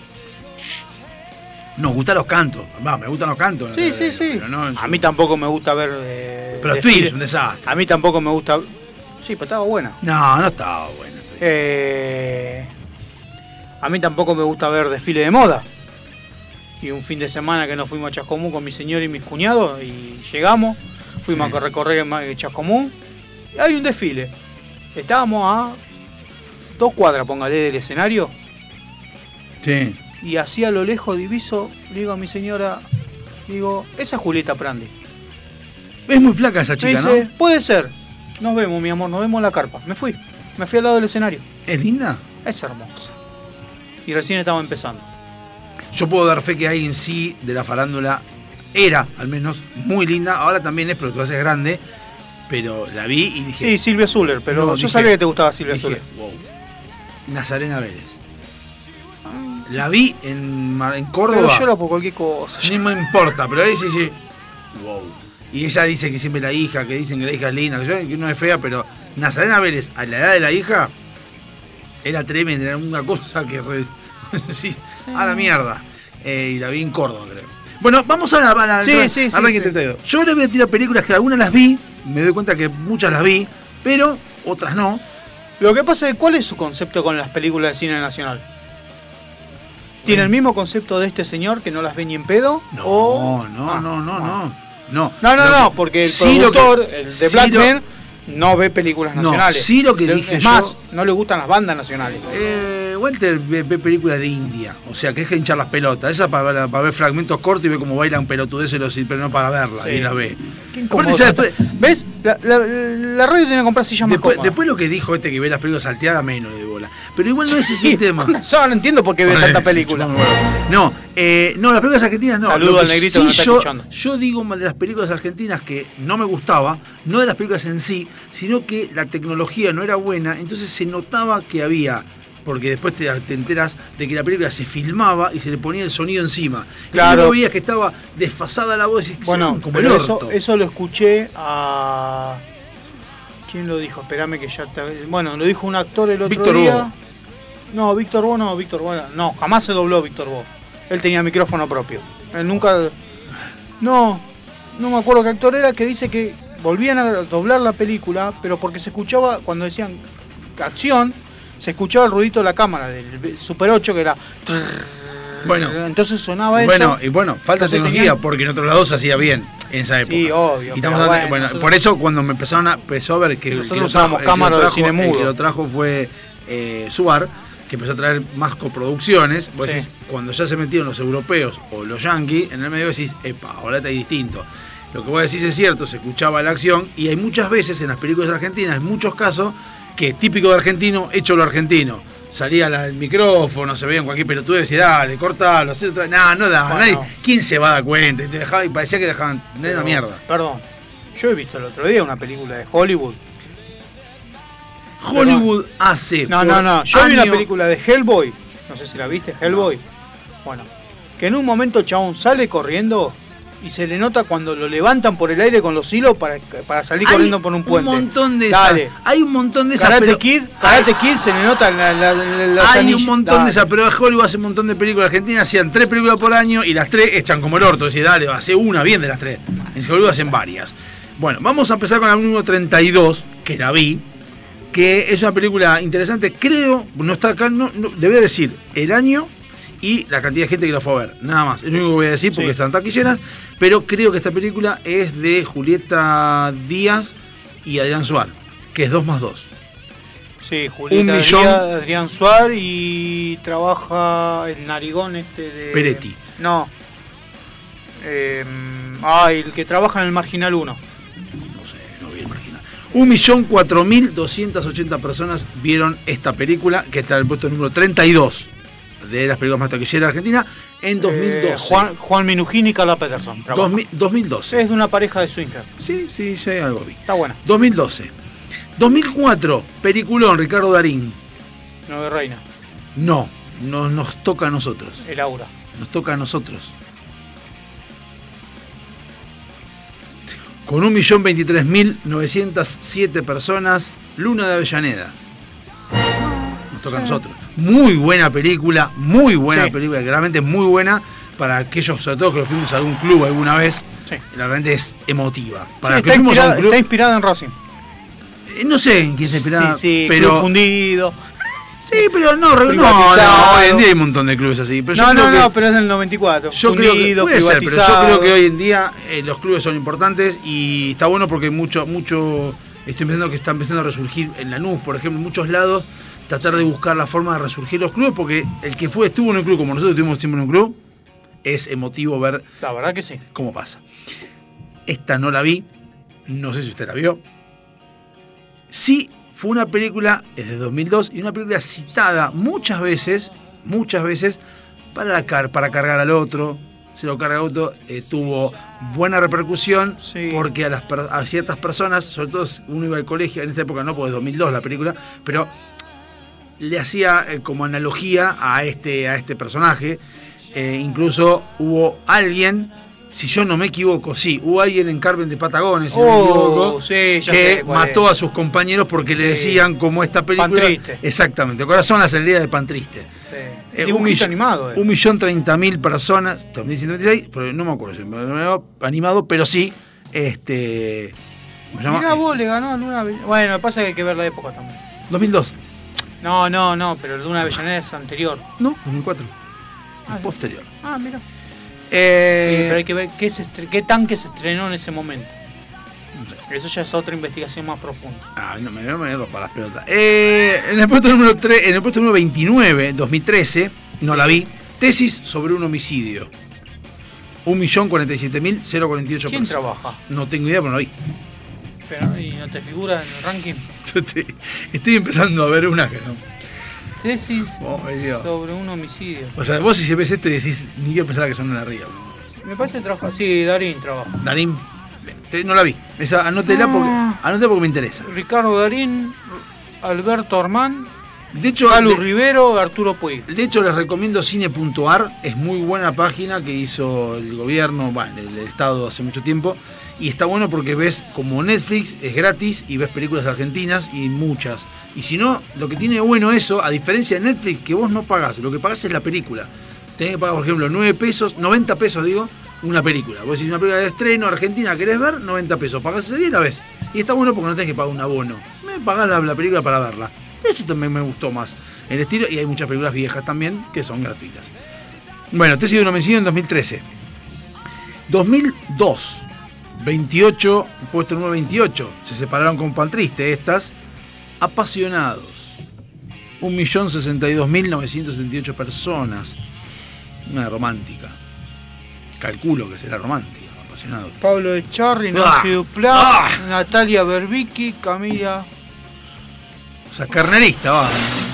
Nos gustan los cantos. Va, me gustan los cantos. Sí, sí, Oreiro, sí. no su- A mí tampoco me gusta ver. eh, Pero. Twiggy es un desastre. A mí tampoco me gusta. Sí, pero estaba buena. No, no estaba bueno. Eh, a mí tampoco me gusta ver desfile de moda. Y un fin de semana que nos fuimos a Chascomún con mi señor y mis cuñados y llegamos, fuimos a recorrer ma- Chascomún y hay un desfile. Estábamos a dos cuadras, póngale, del escenario Sí. y así a lo lejos diviso, le digo a mi señora, digo, esa es Julieta Prandi. Es muy flaca esa Me chica, dice, ¿no? puede ser. Nos vemos, mi amor, nos vemos en la carpa. Me fui. Me fui al lado del escenario. ¿Es linda? Es hermosa. Y recién estaba empezando. Yo puedo dar fe que hay en sí de la farándula. Era, al menos, muy linda. Ahora también es, pero tú haces grande. Pero la vi y dije. Sí, Silvia Zuller, pero No, yo dije- sabía que te gustaba Silvia dije, Zuller. wow. Nazarena Vélez. La vi en, en Córdoba. Pero lloro por cualquier cosa. No me importa, pero ahí sí, sí. Wow. Y ella dice que siempre la hija, que dicen que la hija es linda, que yo- que no es fea, pero Nazarena Vélez, a la edad de la hija, era tremenda, era una cosa que. re- <laughs> sí, a la mierda. Eh, y la vi en Córdoba, creo. Bueno, vamos a la. A la Sí, sí, sí, al ranking sí. 32. Yo le voy a tirar películas que algunas las vi, me doy cuenta que muchas las vi, pero otras no. Lo que pasa es, ¿cuál es su concepto con las películas de cine nacional? ¿Tiene el mismo concepto de este señor que no las ve ni en pedo? No, o... no, Ah, no, no, no. No, No, no, no, que- porque el que- productor, el de sí Black lo- Men, no ve películas No, nacionales. sí lo que dije es yo- más, no le gustan las bandas nacionales. Eh, Walter ve, ve películas de India, o sea, que es que hinchar las pelotas. Esa para, para ver fragmentos cortos y ver cómo bailan pelotudeces, los- pero no para verla, Sí. y la ve. Aparte, ya después, ¿Ves? La, la- la radio tiene que comprar sillas más después, cómodas. después lo que dijo este que ve las películas salteadas, menos le de bola. Pero igual no es ese el tema. <laughs> Yo no entiendo por qué ve tanta película. No, eh, no, las películas argentinas no. Saludo que al negrito que nos está yo, escuchando. yo digo de las películas argentinas que no me gustaba, no de las películas en sí, sino que la tecnología no era buena, entonces se notaba que había, porque después te, te enteras de que la película se filmaba y se le ponía el sonido encima. Claro. Y vos veías que estaba desfasada la voz y Bueno, como el orto. eso, eso lo escuché a. ¿Quién lo dijo? Espérame que ya te... Bueno, lo dijo un actor el otro Víctor día. Bo. No, Víctor Bo no, Víctor Bo. No, jamás se dobló Víctor Bo. Él tenía micrófono propio. Él nunca. No, no me acuerdo qué actor era que dice que volvían a doblar la película, pero porque se escuchaba, cuando decían acción, se escuchaba el ruidito de la cámara, del Super 8 que era. Bueno. entonces sonaba eso. Bueno, y bueno, falta tecnología, tenían- porque en otros lados se hacía bien en esa época. Sí, obvio, Y estamos pero hablando- bueno, bueno, nosotros- por eso cuando me empezaron a, empezó a ver que, Nosotros lo el que lo cámara de cine mudo. que lo trajo fue eh, Suar, que empezó a traer más coproducciones. Vos Sí. decís, cuando ya se metieron los europeos o los yankees, en el medio decís, epa, ahora está distinto. Lo que vos decís es cierto, se escuchaba la acción y hay muchas veces en las películas argentinas, en muchos casos, que típico de argentino, hecho lo argentino. Salía la- el micrófono, se veía en cualquier pelotudo y decía, dale, cortalo, hacé otra. No, no da, Bueno. nadie. ¿Quién se va a dar cuenta? Y, te dejaba, y parecía que dejaban. Pero, una mierda. Perdón. Yo he visto el otro día una película de Hollywood. Hollywood hace. No, no, no. Yo vi una película de Hellboy. No sé si la viste, Hellboy. Bueno, que en un momento chabón sale corriendo y se le nota cuando lo levantan por el aire con los hilos para, para salir Hay corriendo por un puente. Un montón de esas. Hay un montón de esas. Karate pero- Kid, Karate Kid se le nota la, la, la- Hay un montón Dale. de esas, pero Hollywood hace un montón de películas argentinas, hacían tres películas por año y las tres echan como el orto. Decís, dale, hace una bien de las tres. En Hollywood hacen varias. Bueno, vamos a empezar con la número 32, que la vi, que es una película interesante. Creo, no está acá, no, no- le voy a decir el año y la cantidad de gente que la fue a ver. Nada más, es lo único que voy a decir porque Sí. están taquilleras. Pero creo que esta película es de Julieta Díaz y Adrián Suárez, que es 2 más 2. Sí, Julieta Un millón- Adrián, Adrián Suar y trabaja el narigón este de... Peretti. No. Eh, ah, el que trabaja en el Marginal 1. no vi el marginal. 1.4.280 personas vieron esta película, que está en el puesto número 32 de las películas más taquilleras de Argentina, en 2012. Eh, Juan, Juan Minujín y Carla Peterson. trabajan. 2000 2012. Es de una pareja de swinger. Sí, sí, sí, algo vi. Está buena. 2012. 2004, peliculón, Ricardo Darín. Nueve Reina. No, no nos toca a nosotros. El aura. Nos toca a nosotros. Con 1.023.907 personas, Luna de Avellaneda. Nos toca a nosotros. Muy buena película, muy buena Sí. película, que realmente es muy buena para aquellos, sobre todo que fuimos a algún club alguna vez. Sí. Realmente es emotiva. Para Sí, que está, inspirada, un club. está inspirada en Racing. eh, No sé en quién se sí, pero. Club fundido. Sí, pero no, no, no, hoy en día hay un montón de clubes así. Pero yo no, creo no, que- no, pero es del 94. Yo creo que puede ser, pero yo creo que hoy en día eh, los clubes son importantes y está bueno porque mucho, mucho, estoy pensando que está empezando a resurgir en la NUS, por ejemplo, en muchos lados, tratar de buscar la forma de resurgir los clubes, porque el que fue, estuvo en un club como nosotros estuvimos siempre en un club, es emotivo ver La verdad que sí. cómo pasa. Esta no la vi, no sé si usted la vio. Sí, fue una película, es de 2002, y una película citada muchas veces, muchas veces, para, la car para cargar al otro. Se lo carga al otro, eh, tuvo buena repercusión, Sí. porque a, las a ciertas personas, sobre todo si uno iba al colegio, en esta época no, porque es 2002 la película, pero le hacía eh, como analogía a este, a este personaje. Eh, incluso hubo alguien, si yo no me equivoco, sí, hubo alguien en Carmen de Patagones, si no me Oh, equivoco, sí, ya que sé mató a sus compañeros porque le decían como esta película. Pan Triste. Exactamente, Corazón la salida de Pan Triste. Sí. Eh, Dibujito millón- animado. eh. Un millón treinta mil personas, 2026, pero no me acuerdo si me animado, pero sí, este. Mirá vos, le ganó a Luna Avell- Bueno, pasa que hay que ver la época también. 2002. No, no, no, pero Luna Avellaneda es anterior. No, 2004. Ah, Es posterior. Ah, mira. Eh, Sí, pero hay que ver qué, se estre- qué tanque se estrenó en ese momento. Eso ya es otra investigación más profunda. Ah, no me, no me rompa las pelotas. Eh, en el puesto número 3, en el puesto número 29, 2013, no la vi. Tesis sobre un homicidio. 1.047.048 ¿Quién personas. trabaja? No tengo idea, pero no la vi. Pero, ¿Y no te figura en el ranking? <laughs> Estoy, estoy empezando a ver una que no. Tesis Dios. sobre un homicidio. O sea, vos si ves esto y decís, ni quiero pensar que son una arriba. Me parece que trabaja. Sí, Darín trabaja. Darín, te- no la vi. Esa, anótela, Ah. porque, anótela porque me interesa. Ricardo Darín, Alberto Armán, De hecho, Calu de- Rivero, Arturo Puig. De hecho, les recomiendo cine.ar, es muy buena página que hizo el gobierno, bueno, el Estado hace mucho tiempo, y está bueno porque ves como Netflix, es gratis, y ves películas argentinas y muchas. Y si no, lo que tiene bueno eso, a diferencia de Netflix, que vos no pagás, lo que pagás es la película. Tenés que pagar, por ejemplo, 9 pesos, 90 pesos, digo, una película. Vos decís una película de estreno argentina, ¿querés ver? 90 pesos. Pagás ese día y la ves. Y está bueno porque no tenés que pagar un abono. Me pagás la, la película para verla. Eso también me gustó más. El estilo, y hay muchas películas viejas también que son gratuitas. Bueno, Tesis de un homicidio en 2013. 2002, 28, puesto número 28. Se separaron con Pan Triste estas. Apasionados. 1.062.978 personas. Una romántica. Calculo que será romántica, apasionados. Pablo Echarri, Ah. Nancy Duplá, Natalia Berbicki, Camila. O sea, carnerista, va.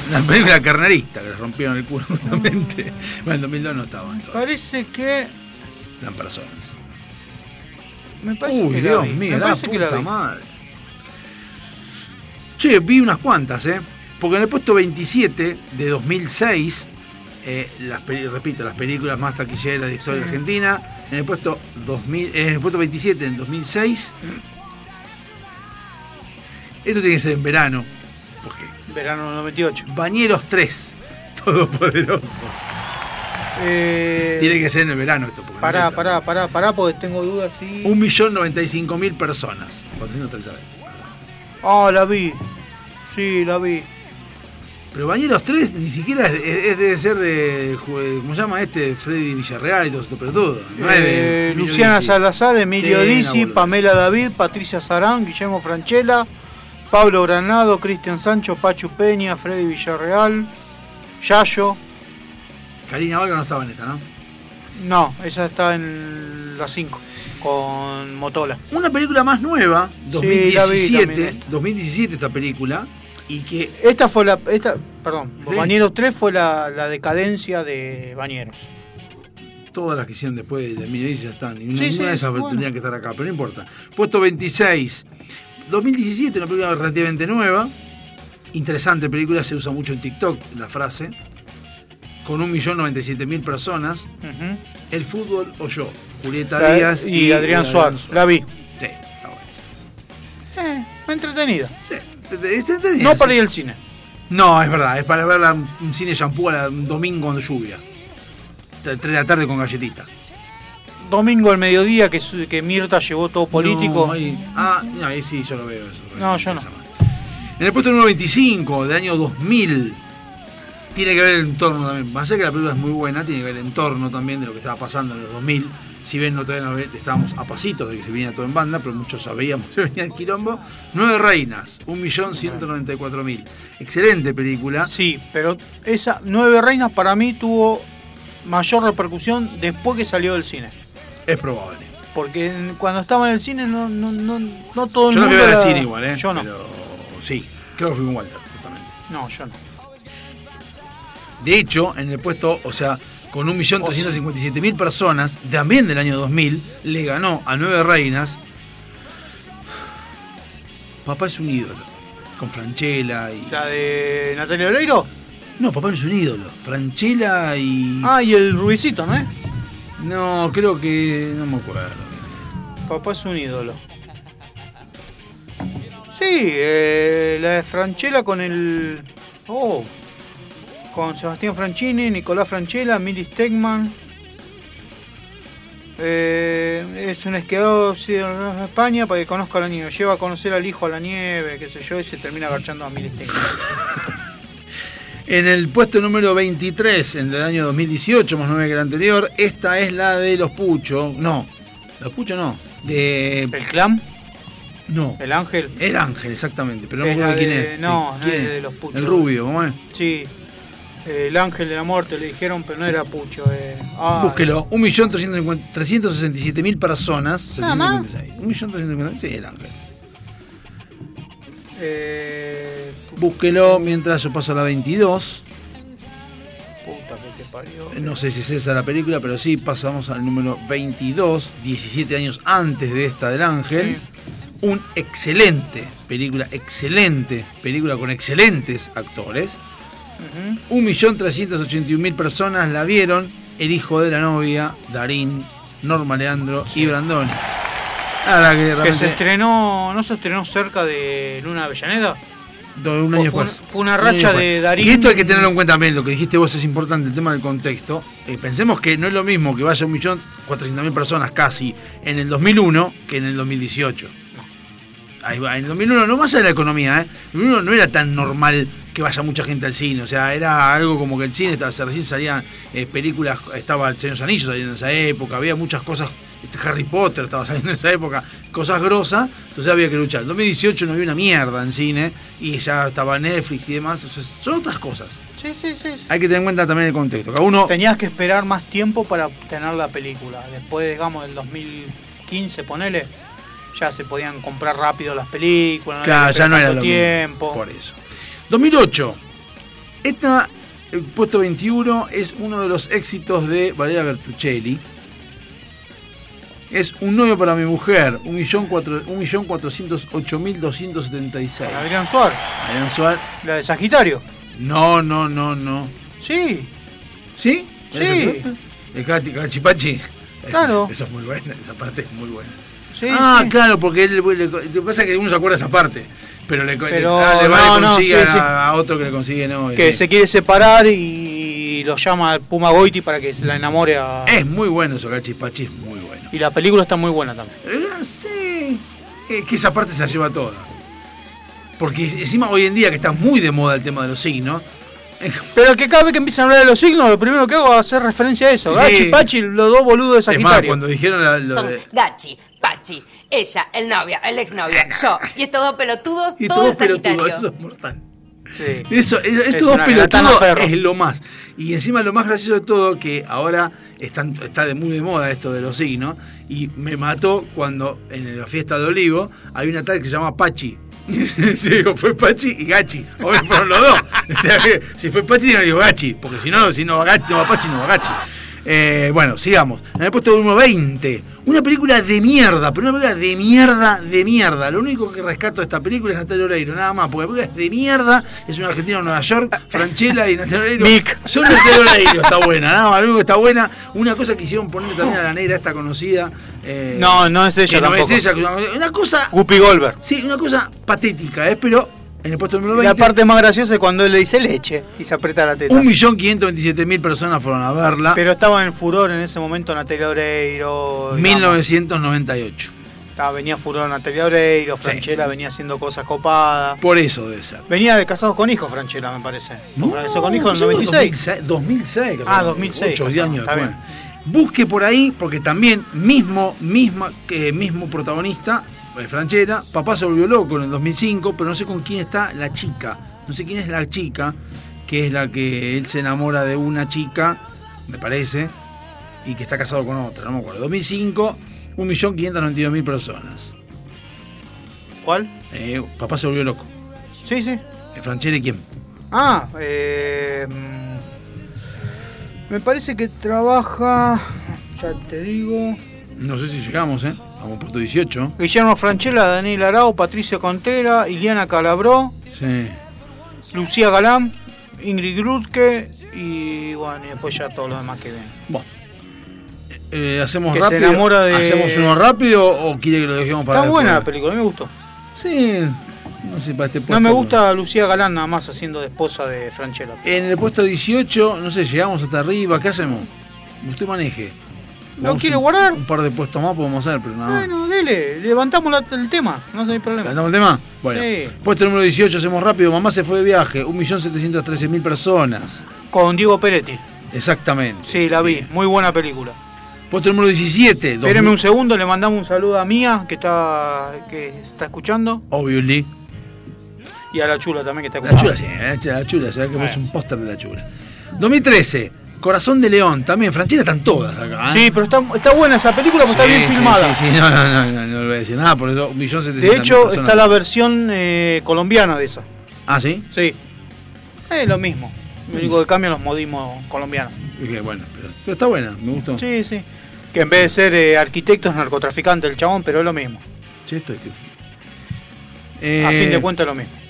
Una película carnerista que les rompieron el culo <laughs> justamente. Bueno, en 2002 no estaban. Parece que. Eran personas. Me parece Uy, que la Dios vi. mío, Me la que la puta vi. madre. Che, vi unas cuantas, ¿eh? Porque en el puesto 27 de 2006, eh, las, repito, las películas más taquilleras de historia Sí. argentina, en el puesto 2000, eh, en el puesto 27 en 2006, esto tiene que ser en verano, porque Verano 98. Bañeros 3, <laughs> Todopoderoso. Eh, Tiene que ser en el verano esto. Porque Pará, no pará, pará, pará, porque tengo dudas. Sí. 1.095.000 personas. 430 veces. Ah, la vi. Sí, la vi. Pero Bañeros 3 ni siquiera es, debe ser de. jue- ¿Cómo se llama este? Freddy Villarreal y todo esto, pero todo. No es de Eh, Luciana Dizzi. Salazar, Emilio Sí, Dizzi. Pamela David, Patricia Sarán, Guillermo Franchella, Pablo Granado, Cristian Sancho, Pachu Peña, Freddy Villarreal, Yayo. Karina Valga no estaba en esta, ¿no? No, esa está en las 5 con Motola. Una película más nueva, Sí, la vi 2017, también. 2017 esta película, y que Esta fue la. Esta, perdón, Sí. Bañeros 3 fue la, la decadencia de Bañeros. todas las que hicieron después de 2010 ya están, y Sí, ninguna sí, de esas bueno. tendrían que estar acá, pero no importa. Puesto 26, 2017, una película relativamente nueva, interesante película, se usa mucho en TikTok la frase, con 1.097.000 personas, Ujú. El fútbol o yo, Julieta La- Díaz y, Adrián Suárez. La vi. Sí, está bueno. Eh, entretenida. Sí, es entretenida, No sí. para ir al cine. No, es verdad, es para verla en un cine shampoo a la- un domingo con lluvia. 3 de la tarde con galletita. Domingo al mediodía que, que Mirta llevó todo político. No, ahí- ah, no, ahí sí, yo lo veo eso. No, yo no. En el puesto número 25 del año 2000, tiene que ver el entorno también. Más allá que la película es muy buena, tiene que ver el entorno también de lo que estaba pasando en los 2000. Si bien no todavía no estábamos a pasitos de que se venía todo en banda, pero muchos sabíamos que se <laughs> venía el quilombo. Nueve reinas, 1.194.000. Excelente película. Sí, pero esa Nueve Reinas para mí tuvo mayor repercusión después que salió del cine. Es probable. Porque cuando estaba en el cine no, no, no, no todo el Yo no mundo. fui al cine igual, ¿eh? Yo no. Pero sí, creo que fui con Walter, justamente. No, yo no. De hecho, en el puesto, o sea, con 1.357.000 personas, también del año 2000, le ganó a Nueve Reinas. Papá es un ídolo. Con Franchella y. ¿La de Natalia Oreiro? No, papá no es un ídolo. Franchella y. Ah, y el Rubicito, ¿no? No, creo que. No me acuerdo. Papá es un ídolo. Sí, eh, la de Franchella con el. Oh. Con Sebastián Franchini, Nicolás Franchella, Milly Stegman. Eh, es un esquiador de España para que conozca la nieve. Lleva a conocer al hijo a la nieve, qué sé yo, y se termina agarchando a Milly Stegman. <laughs> En el puesto número 23, en el año 2018, más nueve que el anterior, esta es la de los Puchos. No, los Puchos no. De. ¿El clan? No. ¿El ángel? El ángel, exactamente, pero no me acuerdo de quién es. no, ¿Quién no es de los Puchos. El rubio, ¿cómo es? Sí. El ángel de la muerte le dijeron, pero no era Pucho. Eh. Ah, Búsquelo, 1.367.000 personas. Nada más. 756. 1.350.000, sí, el ángel. Eh, Búsquelo mientras yo paso a la 22. puta que te parió. No sé si es esa la película, pero sí, pasamos al número 22, 17 años antes de esta del ángel. Un excelente película, excelente película con excelentes actores. Ujú. 1.381.000 personas la vieron. El hijo de la novia, Darín, Norma Leandro y Brandoni. Que Que se estrenó, ¿no se estrenó cerca de Luna Avellaneda? do- un año fue después. fue una racha de Darín- Y esto hay que tenerlo en cuenta también, lo que dijiste vos es importante, el tema del contexto. Eh, pensemos que no es lo mismo que vaya 1.400.000 personas casi en el 2001 que en el 2018. Ahí va, en el 2001, no más allá de la economía, ¿eh? En el 2001 no era tan normal que vaya mucha gente al cine, o sea, era algo como que el cine, estaba, recién salían eh, películas, estaba El Señor Anillos saliendo en esa época, había muchas cosas, este, Harry Potter estaba saliendo en esa época, cosas grosas, entonces había que luchar. En 2018 no había una mierda en cine y ya estaba Netflix y demás, son otras cosas. Sí, sí, sí. sí. Hay que tener en cuenta también el contexto. Cada uno Tenías que esperar más tiempo para tener la película. Después, digamos, del 2015, ponele, ya se podían comprar rápido las películas. no Claro, ya no era lo tanto mismo. tiempo. Por eso. 2008. Esta, el puesto 21, es uno de los éxitos de Valeria Bertuccelli. Es un novio para mi mujer, 1.408.276. Adrián Suárez. Adrián Suárez. La de Sagitario. No, no, no, no. Sí. ¿Sí? Sí. De Cati- Cachipachi. Claro. <laughs> Esa es muy buena, esa parte es muy buena. Sí, ah, sí. claro, porque él, le- lo que pasa es que uno se acuerda esa parte. Pero le, le- Pero ah, le no, le no, consigue sí, a, sí. a otro que le consigue no. Que sí. se quiere separar y lo llama Puma Goiti para que se la enamore a... Es muy bueno eso, Cachipachi es muy bueno. Y la película está muy buena también. Eh, sí, es que esa parte se la lleva toda. Porque encima hoy en día que está muy de moda el tema de los signos, Pero que cada vez que empiezan a hablar de los signos, lo primero que hago es hacer referencia a eso. Sí. Gachi, Pachi, los dos boludos de es más, Sagitario. cuando dijeron la- lo de... Gachi, Pachi, ella, el novio, el exnovio, yo y estos dos pelotudos, Y todo todo de pelotudo, Sagitario. eso es mortal. Sí. Eso, eso- Es estos dos pelotudos es lo más. Y encima lo más gracioso de todo, que ahora están, está de muy de moda esto de los signos, y me mató cuando en la fiesta de Olivo hay una tal que se llama Pachi. <laughs> Yo digo, fue Pachi y Gachi. O fueron los dos. <laughs> O sea, que si fue Pachi, no digo Gachi. Porque si no, si no va Gachi, no va Pachi, no va Gachi. Eh, bueno, sigamos. En el puesto número 20, una película de mierda, pero una película de mierda, de mierda. Lo único que rescato de esta película es Natalia Oreiro, nada más, porque la película es de mierda, es una argentina en Nueva York, <laughs> Franchella y Natalia Oreiro. Mick. Solo Natalia Oreiro está buena, nada más, lo único que está buena. Una cosa que hicieron poner también a la negra esta conocida. eh, No, no es ella que no tampoco. es ella, una cosa, Guppy Goldberg. sí, una cosa patética, ¿eh? pero en el puesto número Y 20. la parte más graciosa es cuando él le dice leche y se aprieta la teta. 1.527.000 personas fueron a verla. Pero estaba en furor en ese momento Natalia Oreiro. digamos. 1998. Estaba- venía furor Natalia Oreiro, Franchella venía haciendo cosas copadas. Por eso debe ser. Venía de Casados con Hijos, Franchella, me parece. Casados con Hijos en el 96. 2006. 2006. que Ah, son 2006, ocho, diez años está después. Busque por ahí, porque también mismo, misma, que mismo protagonista, eh, Franchella, papá se volvió loco en el 2005, pero no sé con quién está la chica. No sé quién es la chica, que es la que él se enamora de una chica, me parece, y que está casado con otra, no me acuerdo. 2005, 1.592.000 personas. ¿Cuál? Eh, papá se volvió loco. Sí, sí. Eh, Franchella, ¿quién? Ah, eh, mm, me parece que trabaja, ya te digo, No sé si llegamos, ¿eh? Vamos puesto 18. Guillermo Franchella, Daniel Arao, Patricio Contreras, Iliana Calabró, Sí. Lucía Galán, Ingrid Grutke y bueno, y después ya todo lo demás que ven. Bueno. Eh, ¿Hacemos Que se rápido? enamora de- ¿Hacemos uno rápido o quiere que lo dejemos para Está buena la película, me gustó. Sí, no sé, para este puesto. No me gusta Lucía Galán nada más haciendo de esposa de Franchella. En el puesto 18, no sé, llegamos hasta arriba, ¿qué hacemos? Usted maneje. ¿No Vamos quiere guardar? Un par de puestos más podemos hacer, pero nada más. Bueno, dele, levantamos la- el tema, no hay problema. ¿Levantamos el tema? Bueno. Sí. Puesto número 18, hacemos rápido. Mamá se fue de viaje, 1.713.000 personas. Con Diego Peretti. Exactamente. Sí, la vi, muy buena película. Puesto número 17, Espéreme un segundo, le mandamos un saludo a Mía, que está que está escuchando, Obviously. y a la chula también, que está La escuchando. chula, sí, la chula, la chula, se ve que es un póster de la chula. 2013, Corazón de León, también, Franchella están todas acá. ¿eh? Sí, pero está, está buena esa película porque está bien Sí, filmada. Sí, sí, no, no, no, no, no le voy a decir nada, por eso 1.700.000 De hecho, está la versión eh, colombiana de esa. Ah, ¿sí? Sí. Es lo mismo. Lo único que cambian los modismos colombianos. Dije, bueno, pero, pero está buena, me gustó. Sí, sí. Que en vez de ser eh, arquitecto es narcotraficante el chabón, pero es lo mismo. Sí, estoy. A fin de cuentas es lo mismo.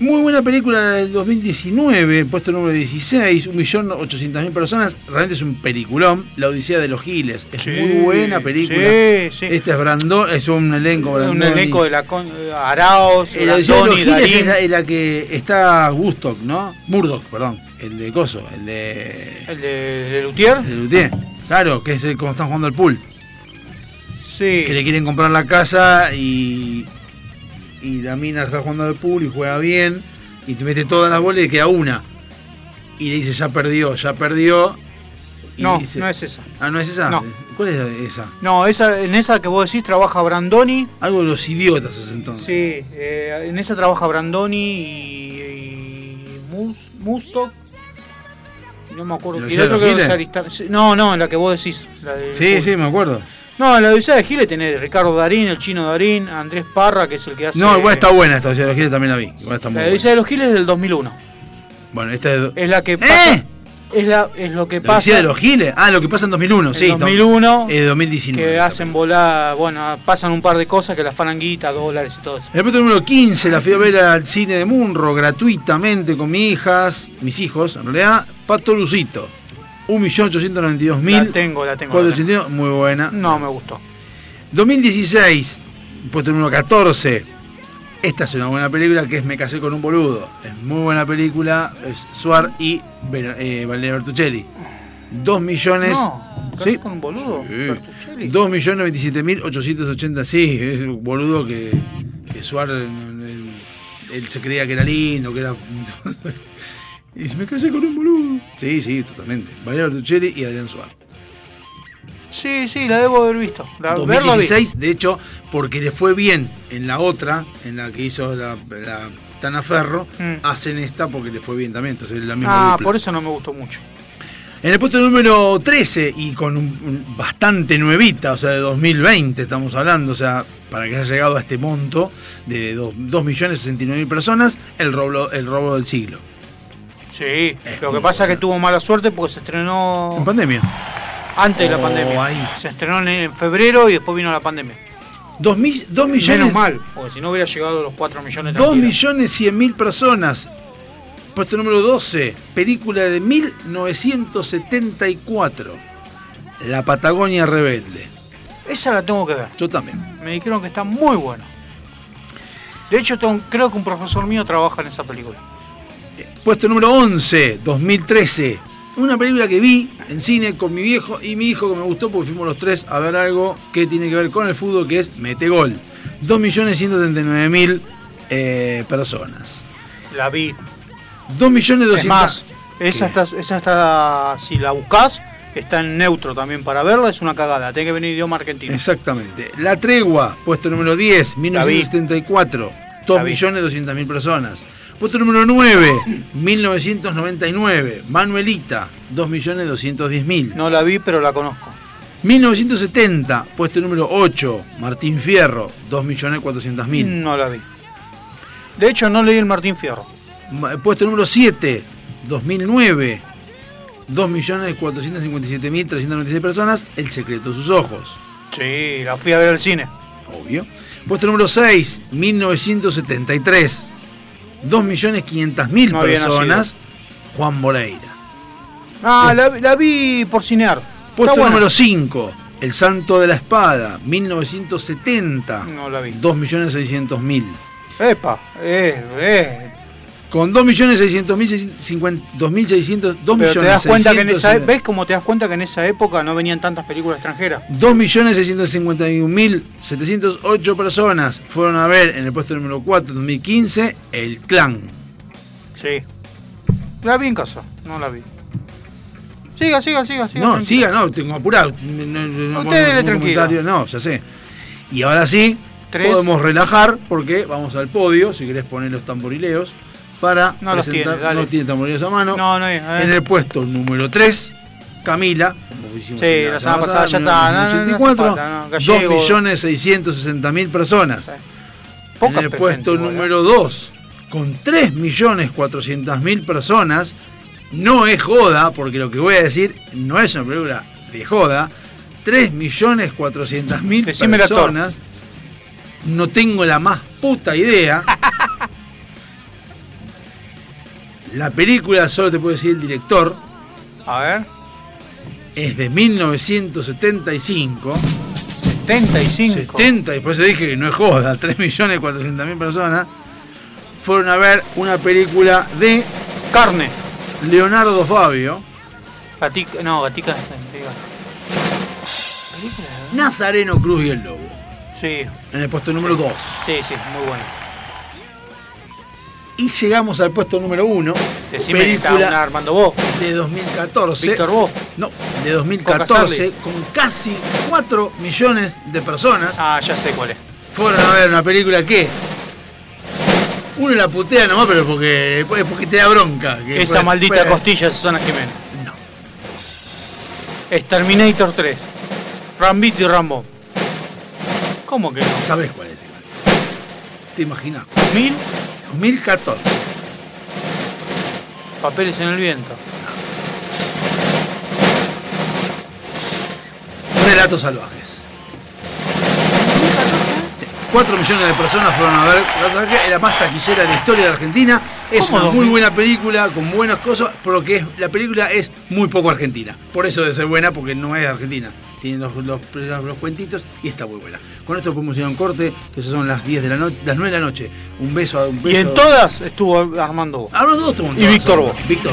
Muy buena película del 2019, puesto número 16, 1.800.000 personas. Realmente es un peliculón. La Odisea de los Giles. Es Sí, muy buena película. sí, sí. Este es Brandon, es un elenco Un Brandoni. elenco de la con... Araos, El Odisea de los Giles es la, la que está Woodstock, ¿no? Murdoch, perdón. El de Coso, el de. el de, de Lutier. El de Luthier. Claro, que es el, como están jugando al pool. Sí. Que le quieren comprar la casa y. Y la mina está jugando al pool y juega bien. Y te mete todas las bolas y queda una. Y le dice, ya perdió, ya perdió. Y No, dice- no es esa. Ah, ¿no es esa? No. ¿Cuál es esa? No, esa, en esa que vos decís trabaja Brandoni. Algo de los idiotas es entonces. Sí, eh, en esa trabaja Brandoni y, y Mus- Musto. No me acuerdo. ¿La Y el otro que es No, no, en la que vos decís. la Sí, sí, me acuerdo. No, en la Odisea de Giles tenés Ricardo Darín, el chino Darín, Andrés Parra, que es el que hace. No, igual está buena esta, Odisea de los Giles también la vi. Igual está muy La buena. Odisea de los Giles es del 2001. Bueno, esta es. Es la que pasa. Es, la, es lo que ¿La pasa. Odisea de los Giles? Ah, lo que pasa en 2001, sí. En está- 2001, Eh, 2019. que hacen volar, bueno, pasan un par de cosas que las faranguitas, dólares y todo eso. El puesto número 15 la fui a ver al cine de Munro gratuitamente con mis hijas, mis hijos, en realidad, Pato Lucito. 1.892.000. La tengo, la tengo. 482, muy buena. No me gustó. 2016, puesto número 14. Esta es una buena película que es Me casé con un boludo. Es muy buena película. Es Suar y eh, Valeria Bertuccelli. 2 millones. No, ¿Sí? Con un boludo. Sí. Bertuccelli. 2 millones 27 mil 880. Sí, es un boludo que, que Suar. eh, Él, él se creía que era lindo, que era. <laughs> y dice, me casé con un boludo. Sí, sí, totalmente. Valeria Bertuccelli y Adrián Suar. Sí, sí, la debo haber visto. La, verla vi. 2016, de hecho, porque le fue bien en la otra, en la que hizo la, la Tanaferro, Mm. hacen esta porque le fue bien también, entonces es la misma Ah, dupla. por eso no me gustó mucho. En el puesto número 13, y con un, un- bastante nuevita, o sea, de 2020 estamos hablando, o sea, para que haya llegado a este monto de 2.069.000 personas, el robo, el robo del siglo. Sí, lo que pasa es que tuvo mala suerte porque se estrenó En pandemia. antes de la Oh, pandemia. ahí. Se estrenó en, febrero y después vino la pandemia. 2 millones, Menos mal, porque si no hubiera llegado a los 4 millones 2 tranquilo. millones 100 mil personas. Puesto número 12, película de 1974. La Patagonia Rebelde. Esa la tengo que ver. Yo también. Me dijeron que está muy buena. De hecho, tengo- creo que un profesor mío trabaja en esa película. Puesto número 11, 2013. Una película que vi en cine con mi viejo y mi hijo que me gustó porque fuimos los tres a ver algo que tiene que ver con el fútbol, que es Metegol. 2.139.000 eh, personas. La vi. 2.200.000. Es más, esa está, esa está, si la buscas, está en neutro también para verla, es una cagada. Tiene que venir idioma argentino. Exactamente. La Tregua, puesto número 10, 1974. 2.200.000 personas. Puesto número 9, 1999. Manuelita, 2.210.000. No la vi, pero la conozco. 1970, puesto número 8, Martín Fierro, 2.400.000. No la vi. De hecho, no leí el Martín Fierro. Puesto número 7, 2009, 2.457.396 personas, El secreto de sus ojos. Sí, la fui a ver al cine. Obvio. Puesto número 6, 1973, 2.500.000 No personas, Juan Moreira. Ah, la, la vi por cinear. Puesto Está número 5, El Santo de la Espada, 1970, No la vi. 2.600.000. Epa, eh, eh. Con 2.600.000, 50 2.600, 2 Pero te das cuenta que en esa, 600, ¿ves cómo te das cuenta que en esa época no venían tantas películas extranjeras? 2.651.708 personas fueron a ver en el puesto número 4, 2015, El Clan. Sí. La vi en casa, no la vi. Siga, siga, siga, siga. No, tranquilo. siga, no, tengo apurado. No, no, Usted tranquilo. No, ya sé. Y ahora sí, Tres. podemos relajar porque vamos al podio, si querés poner los tamborileos, para No los tiene, dale. no tiene a mano. No, no hay, a ver. En el puesto número 3, Camila. como hicimos Sí, en la semana pasada ya está, no, no, no hace 84, falta, no, gallego. 2.660.000 personas. En el puesto ¿eh? número 2, con 3.400.000 personas, no es joda, porque lo que voy a decir no es una película de joda, 3.400.000 Decime el actor. personas, no tengo la más puta idea. <laughs> La película, solo te puedo decir el director, A ver. es de 1975. 75. 70, y por eso dije que no es joda, <laughs> 3.400.000 personas fueron a ver una película de Carne. Leonardo Fabio, Gatica, no, Gatica. Nazareno Cruz y el Lobo, Sí, en el puesto número 2. sí, sí, muy bueno. Y llegamos al puesto número 1, Decime que está una película Armando Vos. de 2014. Víctor Vos. No, de Coca 2014, Sarli. con casi 4 millones de personas. Ah, ya sé cuál es. fueron a ver una película que uno la putea nomás, pero porque, es porque te da bronca. que Esa puede- maldita puede- costilla de Susana Jiménez. No. Es Terminator 3. Rambito y Rambo. ¿Cómo que no? ¿Sabes cuál es? ¿Te imaginas? ¿Mil? 2014. Papeles en el viento. Relatos salvajes. 4 millones de personas fueron a ver la más taquillera de la historia de Argentina. Es ¿Cómo una muy buena película, con buenas cosas, pero que es, la película es muy poco argentina. Por eso debe ser buena, porque no es argentina. Tiene los, los, los- los cuentitos y está muy buena. Con esto podemos ir a un corte, que son las 10 de la noche, las 9 de la noche. Un beso a un Y beso. en todas estuvo Armando Vos. Ah, los dos estuvo en Y todas, Víctor seguro. Vos. Víctor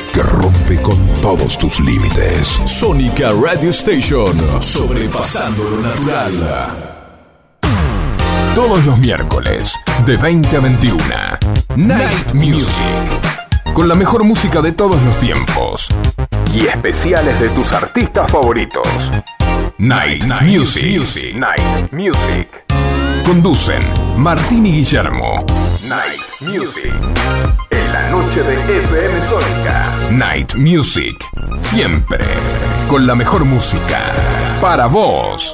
que rompe con todos tus límites. Sónica Radio Station, sobrepasando lo natural. Todos los miércoles, de 20 a 21. Night Music. Con la mejor música de todos los tiempos. Y especiales de tus artistas favoritos. Night, Music. Night Music. Conducen Martín y Guillermo. Night Music. En la noche de FM Sónica. Night Music. Siempre. Con la mejor música. Para vos.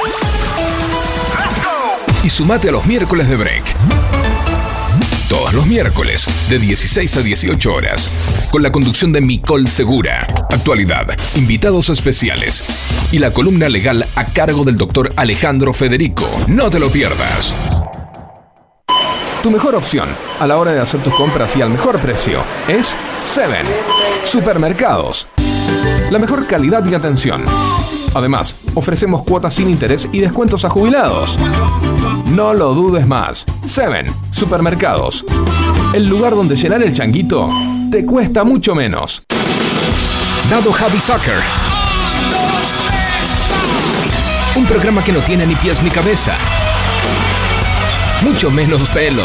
y sumate a los miércoles de break. Todos los miércoles, de 16 a 18 horas, con la conducción de Micol Segura, actualidad, invitados especiales y la columna legal a cargo del doctor Alejandro Federico. No te lo pierdas. Tu mejor opción a la hora de hacer tus compras y al mejor precio es Seven Supermercados. La mejor calidad y atención. Además, ofrecemos cuotas sin interés y descuentos a jubilados. No lo dudes más. Seven Supermercados. El lugar donde llenar el changuito te cuesta mucho menos. Dado Javi Soccer. Un programa que no tiene ni pies ni cabeza. Mucho menos pelo.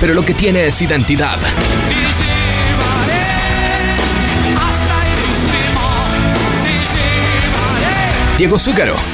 Pero lo que tiene es identidad. Diego Zúcaro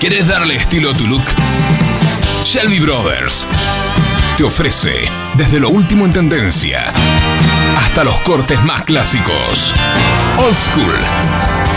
¿Quieres darle estilo a tu look? Shelby Brothers te ofrece desde lo último en tendencia hasta los cortes más clásicos. Old School.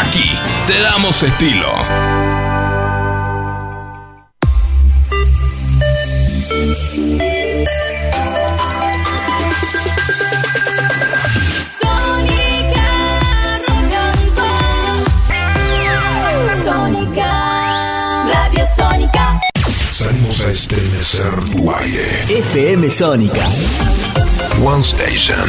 Aquí te damos estilo. Sónica, Radio Sónica. Salimos a estremecer tu aire. FM Sónica. One Station.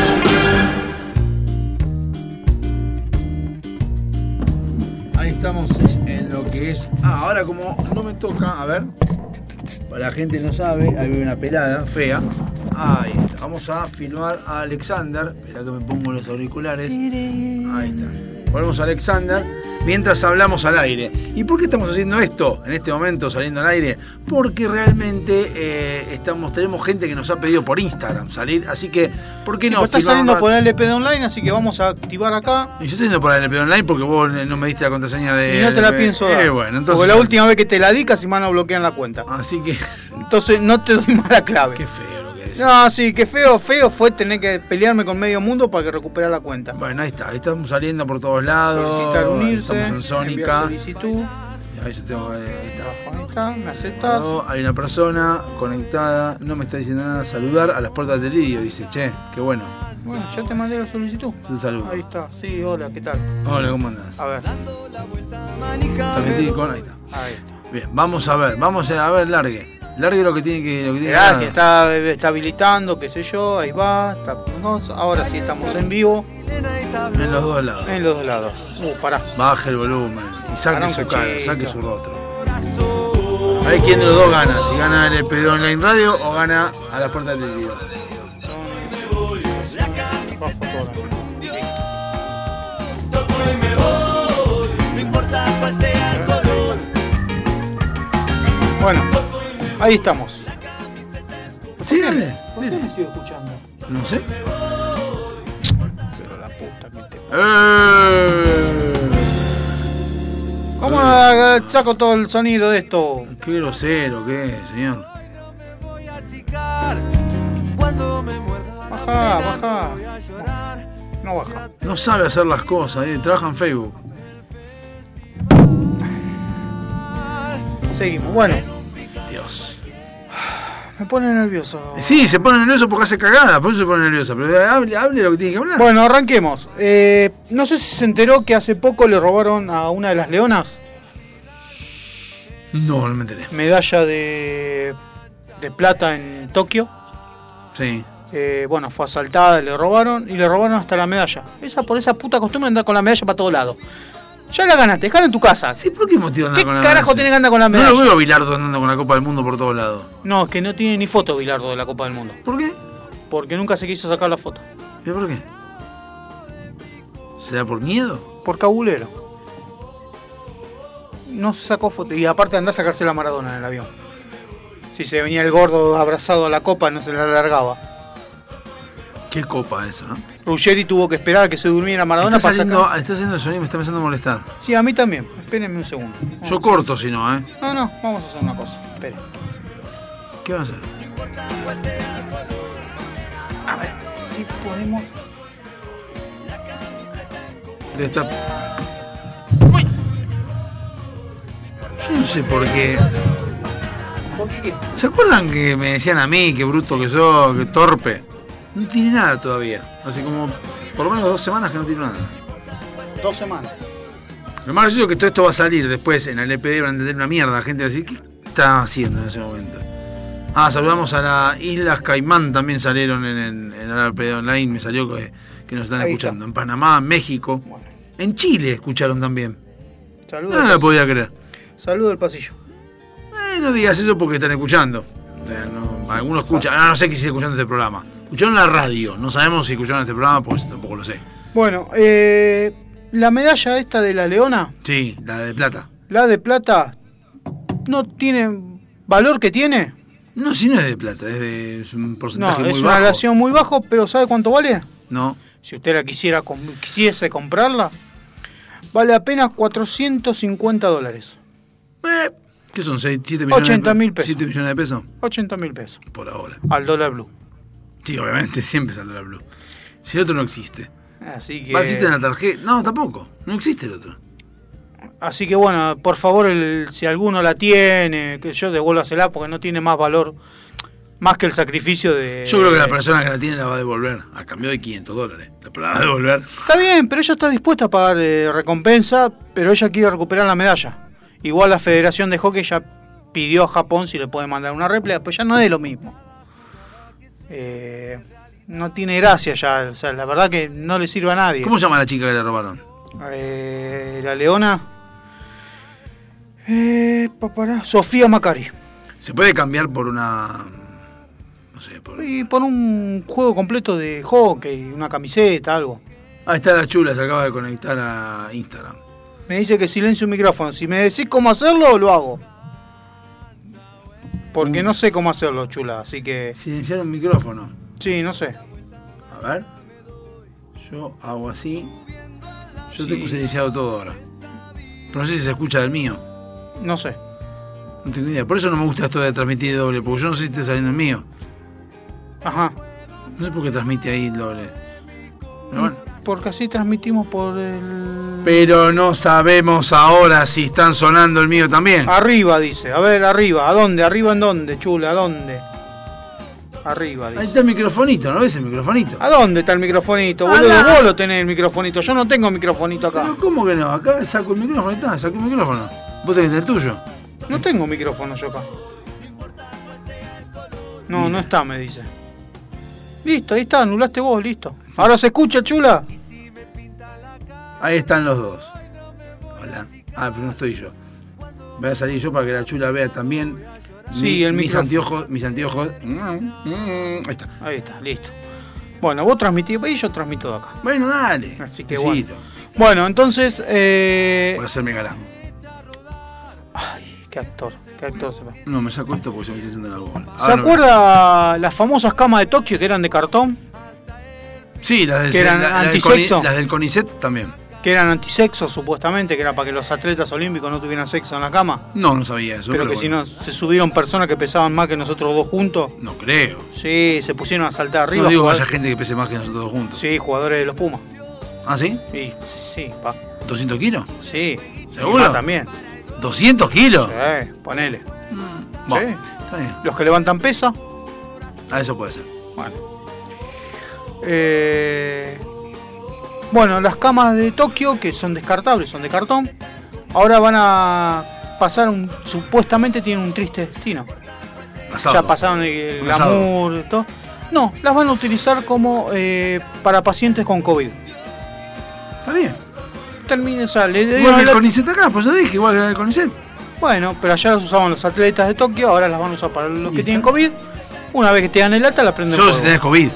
Que es. Ah, ahora como no me toca, a ver. Para la gente no sabe, ahí hay una pelada fea. Ahí está. Vamos a filmar a Alexander. Espera que me pongo los auriculares. Ahí está. Ponemos a Alexander mientras hablamos al aire. ¿Y por qué estamos haciendo esto en este momento, saliendo al aire? Porque realmente eh, estamos, tenemos gente que nos ha pedido por Instagram salir, así que, ¿por qué Sí, no? pues está saliendo por el LP de online, así que vamos a activar acá. Y yo estoy yendo por el LP online porque vos no me diste la contraseña de. Y no te la LP. pienso dar. Eh, bueno, entonces. Porque la última vez que te la di casi más no bloquean la cuenta. Así que. Entonces no te doy más la clave. Qué feo que. No, sí, qué feo, feo fue tener que pelearme con medio mundo para que recuperar la cuenta. Bueno, ahí está. Ahí estamos saliendo por todos lados. Solicitar unirse. Estamos en Sónica. solicitud. Ahí yo tengo. eh, Ahí está. Ahí está, me aceptas. No, hay una persona conectada, no me está diciendo nada. Saludar a las puertas del delirio, dice, che, qué bueno. Bueno, ya te mandé la solicitud. Un saludo. Ahí está, sí, hola, ¿qué tal? Hola, ¿cómo andás? A ver, con- ahí está. ahí está. Bien, vamos a ver, vamos a ver, largue. Largue lo que tiene que. Lo que tiene que está, está habilitando, qué sé yo, ahí va. está- no, ahora sí estamos en vivo. En los dos lados. En los dos lados. Uh, pará. Baje el volumen y saque Pará un su cara, cachito. saque su rostro. A ver quién de los dos gana, si gana el PD Online Radio o gana a las puertas del video. Bueno, ahí estamos. Sí, dale. ¿Por qué me sigo escuchando? No sé. Pero la puta que te... Eh. ¿Cómo saco todo el sonido de esto? Qué grosero que es, señor. Baja, baja. No baja. No sabe hacer las cosas, eh, trabaja en Facebook. Seguimos. Bueno, Dios. Me pone nervioso. Sí, se pone nervioso porque hace cagada, por eso se pone nervioso. Pero hable, hable lo que tiene que hablar. Bueno, arranquemos. Eh, no sé si se enteró que hace poco le robaron a una de las leonas No, no me enteré. medalla de, de plata en Tokio. Sí. Eh, bueno, fue asaltada, le robaron y le robaron hasta la medalla. Esa por esa puta costumbre de andar con la medalla para todos lados. Ya la ganaste, dejala en tu casa. Sí, ¿por qué motivo andar ¿Qué con la carajo tiene que andar con la No medalla? lo veo a Bilardo andando con la Copa del Mundo por todos lados. No, es que no tiene ni foto Bilardo de la Copa del Mundo. ¿Por qué? Porque nunca se quiso sacar la foto. ¿Y por qué? ¿Será por miedo? Por cabulero. No se sacó foto. Y aparte andá a sacarse la Maradona en el avión. Si se venía el gordo abrazado a la copa, no se la alargaba. ¿Qué copa esa? Ruggeri tuvo que esperar a que se durmiera Maradona está, para saliendo, sacar. está haciendo el sonido y me está empezando a molestar. Sí, a mí también. Espérenme un segundo. Vamos Yo corto si no, ¿eh? No, no, vamos a hacer una cosa. Espere. ¿Qué va a hacer? A ver, si podemos. De esta... Yo no sé por qué. ¿Por qué? ¿Se acuerdan que me decían a mí que bruto que soy, que torpe? No tiene nada todavía. Hace como por lo menos dos semanas que no tiene nada. Dos semanas. Lo más gracioso es que todo esto va a salir después en el EPD, van a entender una mierda. La gente va a decir, ¿qué está haciendo en ese momento? Ah, saludamos a las Islas Caimán, también salieron en, el- en el EPD Online, me salió que, que nos están Ahí escuchando. En Panamá, en México. En Chile escucharon también. Saludos. No, no lo podía creer. Saludo al pasillo. Eh, no digas eso porque están escuchando. O sea, no- algunos escuchan, ah, no sé qué sigue escuchando este programa. Escucharon la radio, no sabemos si escucharon este programa, pues tampoco lo sé. Bueno, eh, la medalla esta de la leona, Sí, la de plata. la de plata, no tiene valor que tiene. No, si no es de plata, es, de, es un No, porcentaje es muy una bajo. relación muy bajo, pero ¿sabe cuánto vale? No, Si usted la quisiera quisiese comprarla, vale apenas 450 dólares. eh, ¿qué son? 7 millones 80 de, mil pesos. 7 millones de pesos 80 mil pesos por ahora. al dólar blue. Sí, obviamente, <laughs> siempre saldrá blue. Si el otro no existe. Así que, ¿Va a existir en la tarjeta? No, tampoco. No existe el otro. así que bueno, por favor, el- si alguno la tiene, que yo devuélvasela porque no tiene más valor, más que el sacrificio de... Yo creo que la persona que la tiene la va a devolver a cambio de 500 dólares. La va a devolver. Está bien, pero ella está dispuesta a pagar eh, recompensa, pero ella quiere recuperar la medalla. Igual la Federación de Hockey ya pidió a Japón si le puede mandar una réplica, pues ya no es lo mismo. Eh, no tiene gracia ya, o sea, la verdad que no le sirve a nadie. ¿Cómo se llama la chica que le robaron? Eh, la leona. Eh, papará, Sofía Macari. ¿Se puede cambiar por una. No sé, por. Y por un juego completo de hockey, una camiseta, algo. Ahí está la chula, se acaba de conectar a Instagram. Me dice que silencio un micrófono. Si me decís cómo hacerlo, lo hago. Porque no sé cómo hacerlo, chula, así que... Silenciar un micrófono. Sí, no sé. A ver. Yo hago así. Yo Sí. tengo silenciado todo ahora. Pero no sé si se escucha del mío. No sé. No tengo idea. Por eso no me gusta esto de transmitir doble, porque yo no sé si está saliendo el mío. Ajá. No sé por qué transmite ahí el doble. Pero bueno. Porque así transmitimos por el... Pero no sabemos ahora si están sonando el mío también. Arriba, dice. A ver, arriba. ¿A dónde? ¿Arriba en dónde, chula? ¿A dónde? Arriba, Ahí dice. está el microfonito, ¿no ves el microfonito? ¿A dónde está el microfonito? Boludo, no. vos lo tenés el microfonito. Yo no tengo microfonito acá. Pero ¿cómo que no? Acá saco el micrófono, ahí está, saco el micrófono. Vos tenés el tuyo. No tengo micrófono yo acá. No, no está, me dice. Listo, ahí está, anulaste vos, listo. Ahora se escucha, chula. Ahí están los dos. Hola. Ah, pero no estoy yo. Voy a salir yo para que la chula vea también. Sí, mi- el mis anteojos. Mis anteojos. Mm, mm, Ahí está. Ahí está, listo. Bueno, vos transmitís y yo transmito de acá. Bueno, dale. Así que bueno. Bueno, entonces, eh... Por hacerme galán. Actor, qué actor se. No, me saco esto porque se me está yendo la bola. ¿Se Ahora no- acuerda las famosas camas de Tokio que eran de cartón? Sí, las del, que eran la- la del antisexo? Las del CONICET también. que eran antisexo supuestamente, que era para que los atletas olímpicos no tuvieran sexo en la cama. No, no sabía eso. Pero que si no, se subieron personas que pesaban más que nosotros dos juntos. No creo. Sí, se pusieron a saltar arriba. No digo jugadores- gente que pese más que nosotros dos juntos. Sí, jugadores de los Pumas. ¿Ah, sí? Sí, sí, pa. ¿200 kilos? Sí. ¿Seguro? Y más también. ¿200 kilos? Sí, ponele. Bueno, Sí. está bien. Los que levantan pesa. Ah, eso puede ser. Bueno. Eh, bueno, las camas de Tokio, que son descartables, son de cartón, ahora van a pasar un. Supuestamente tienen un triste destino. Asado. Ya pasaron el glamour y todo. No, las van a utilizar como eh, para pacientes con COVID. Está bien. Termina, o sea, le que el la- CONICET acá, pues yo dije, igual que el CONICET. Bueno, pero allá las usaban los atletas de Tokio, ahora las van a usar para los que tienen COVID. Una vez que te dan el alta, la prenden Solo si tenés COVID.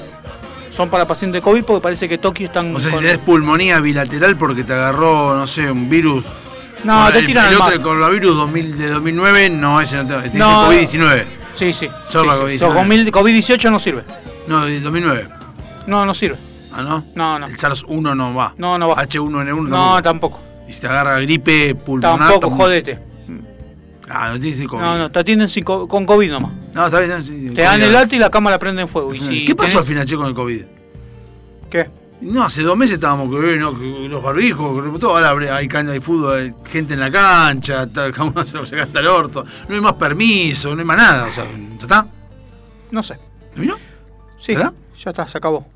Son para pacientes de COVID porque parece que Tokio están. O sea, si con- tenés pulmonía bilateral porque te agarró, no sé, un virus. No, Bueno, te el, tiran el al otro, el coronavirus 2000 de 2009, no, ese no No. COVID-19. Sí, sí. Solo sí, para sí. COVID-19. So, con mil- COVID-18 no sirve. No, de 2009. No, no sirve. Ah, ¿no? No, no. El SARS-1 no va. No, no va. H1N1 No, tampoco. tampoco. Y si te agarra gripe pulmonar. Tampoco, tampoco. jodete. Ah, no tienes COVID. No, no, te atienden sin co- con COVID nomás. No, está bien. no, sí, Te dan el alta y la cama la prenden en fuego. Y si ¿Qué pasó tenés- al final, che, con el COVID? ¿Qué? No, hace dos meses estábamos con eh, no, que los barbijos, todo, ahora hay cancha de fútbol, hay gente en la cancha, tal, <laughs> cada uno se lo saca hasta el orto, no hay más permiso, no hay más nada, o sea, ¿ya está? No sé. ¿Terminó? Sí, ¿Verdad? ya está, se acabó.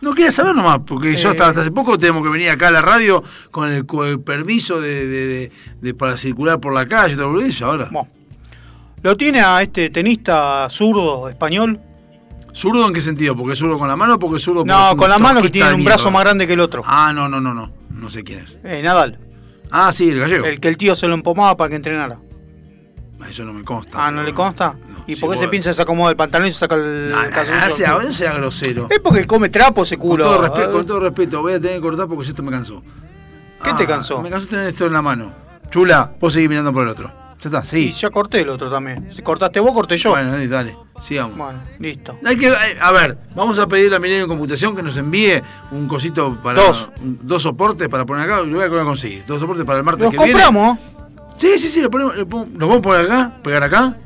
No quería saber nomás, porque yo Eh. hasta, hasta hace poco tenemos que venir acá a la radio con el, con el permiso de, de- de- de- para circular por la calle, todo eso, ahora. Lo tiene a este tenista zurdo español. ¿Zurdo en qué sentido? ¿Porque es zurdo con la mano o porque es zurdo No, con la mano que tiene un brazo más grande que el otro. Ah, no, no, no, no, no sé quién es. Eh, Nadal. Ah, sí, el gallego. El que el tío se lo empomaba para que entrenara. Eso no me consta. Ah, ¿no le consta? ¿Y sí, por qué se que se acomoda el pantalón y se saca el calzoncillo? no sea, no sea grosero. Es porque come trapo ese Con culo. todo, respeto, con todo respeto, voy a tener que cortar porque esto me cansó. ¿Qué te Ah, cansó? Me cansó tener esto en la mano. Chula, vos seguís mirando por el otro. Ya está, Y sí. ya corté el otro también. Si cortaste vos, corté yo. Bueno, dale, dale, sigamos. Bueno, listo. Hay que, eh, a ver, vamos a pedirle a Milenio Computación que nos envíe un cosito para. Dos. un- dos soportes para poner acá. Lo voy a conseguir. Dos soportes para el martes Los que viene. compramos. Sí, sí, sí, lo, ponemos, lo, lo vamos a poner acá, pegar acá.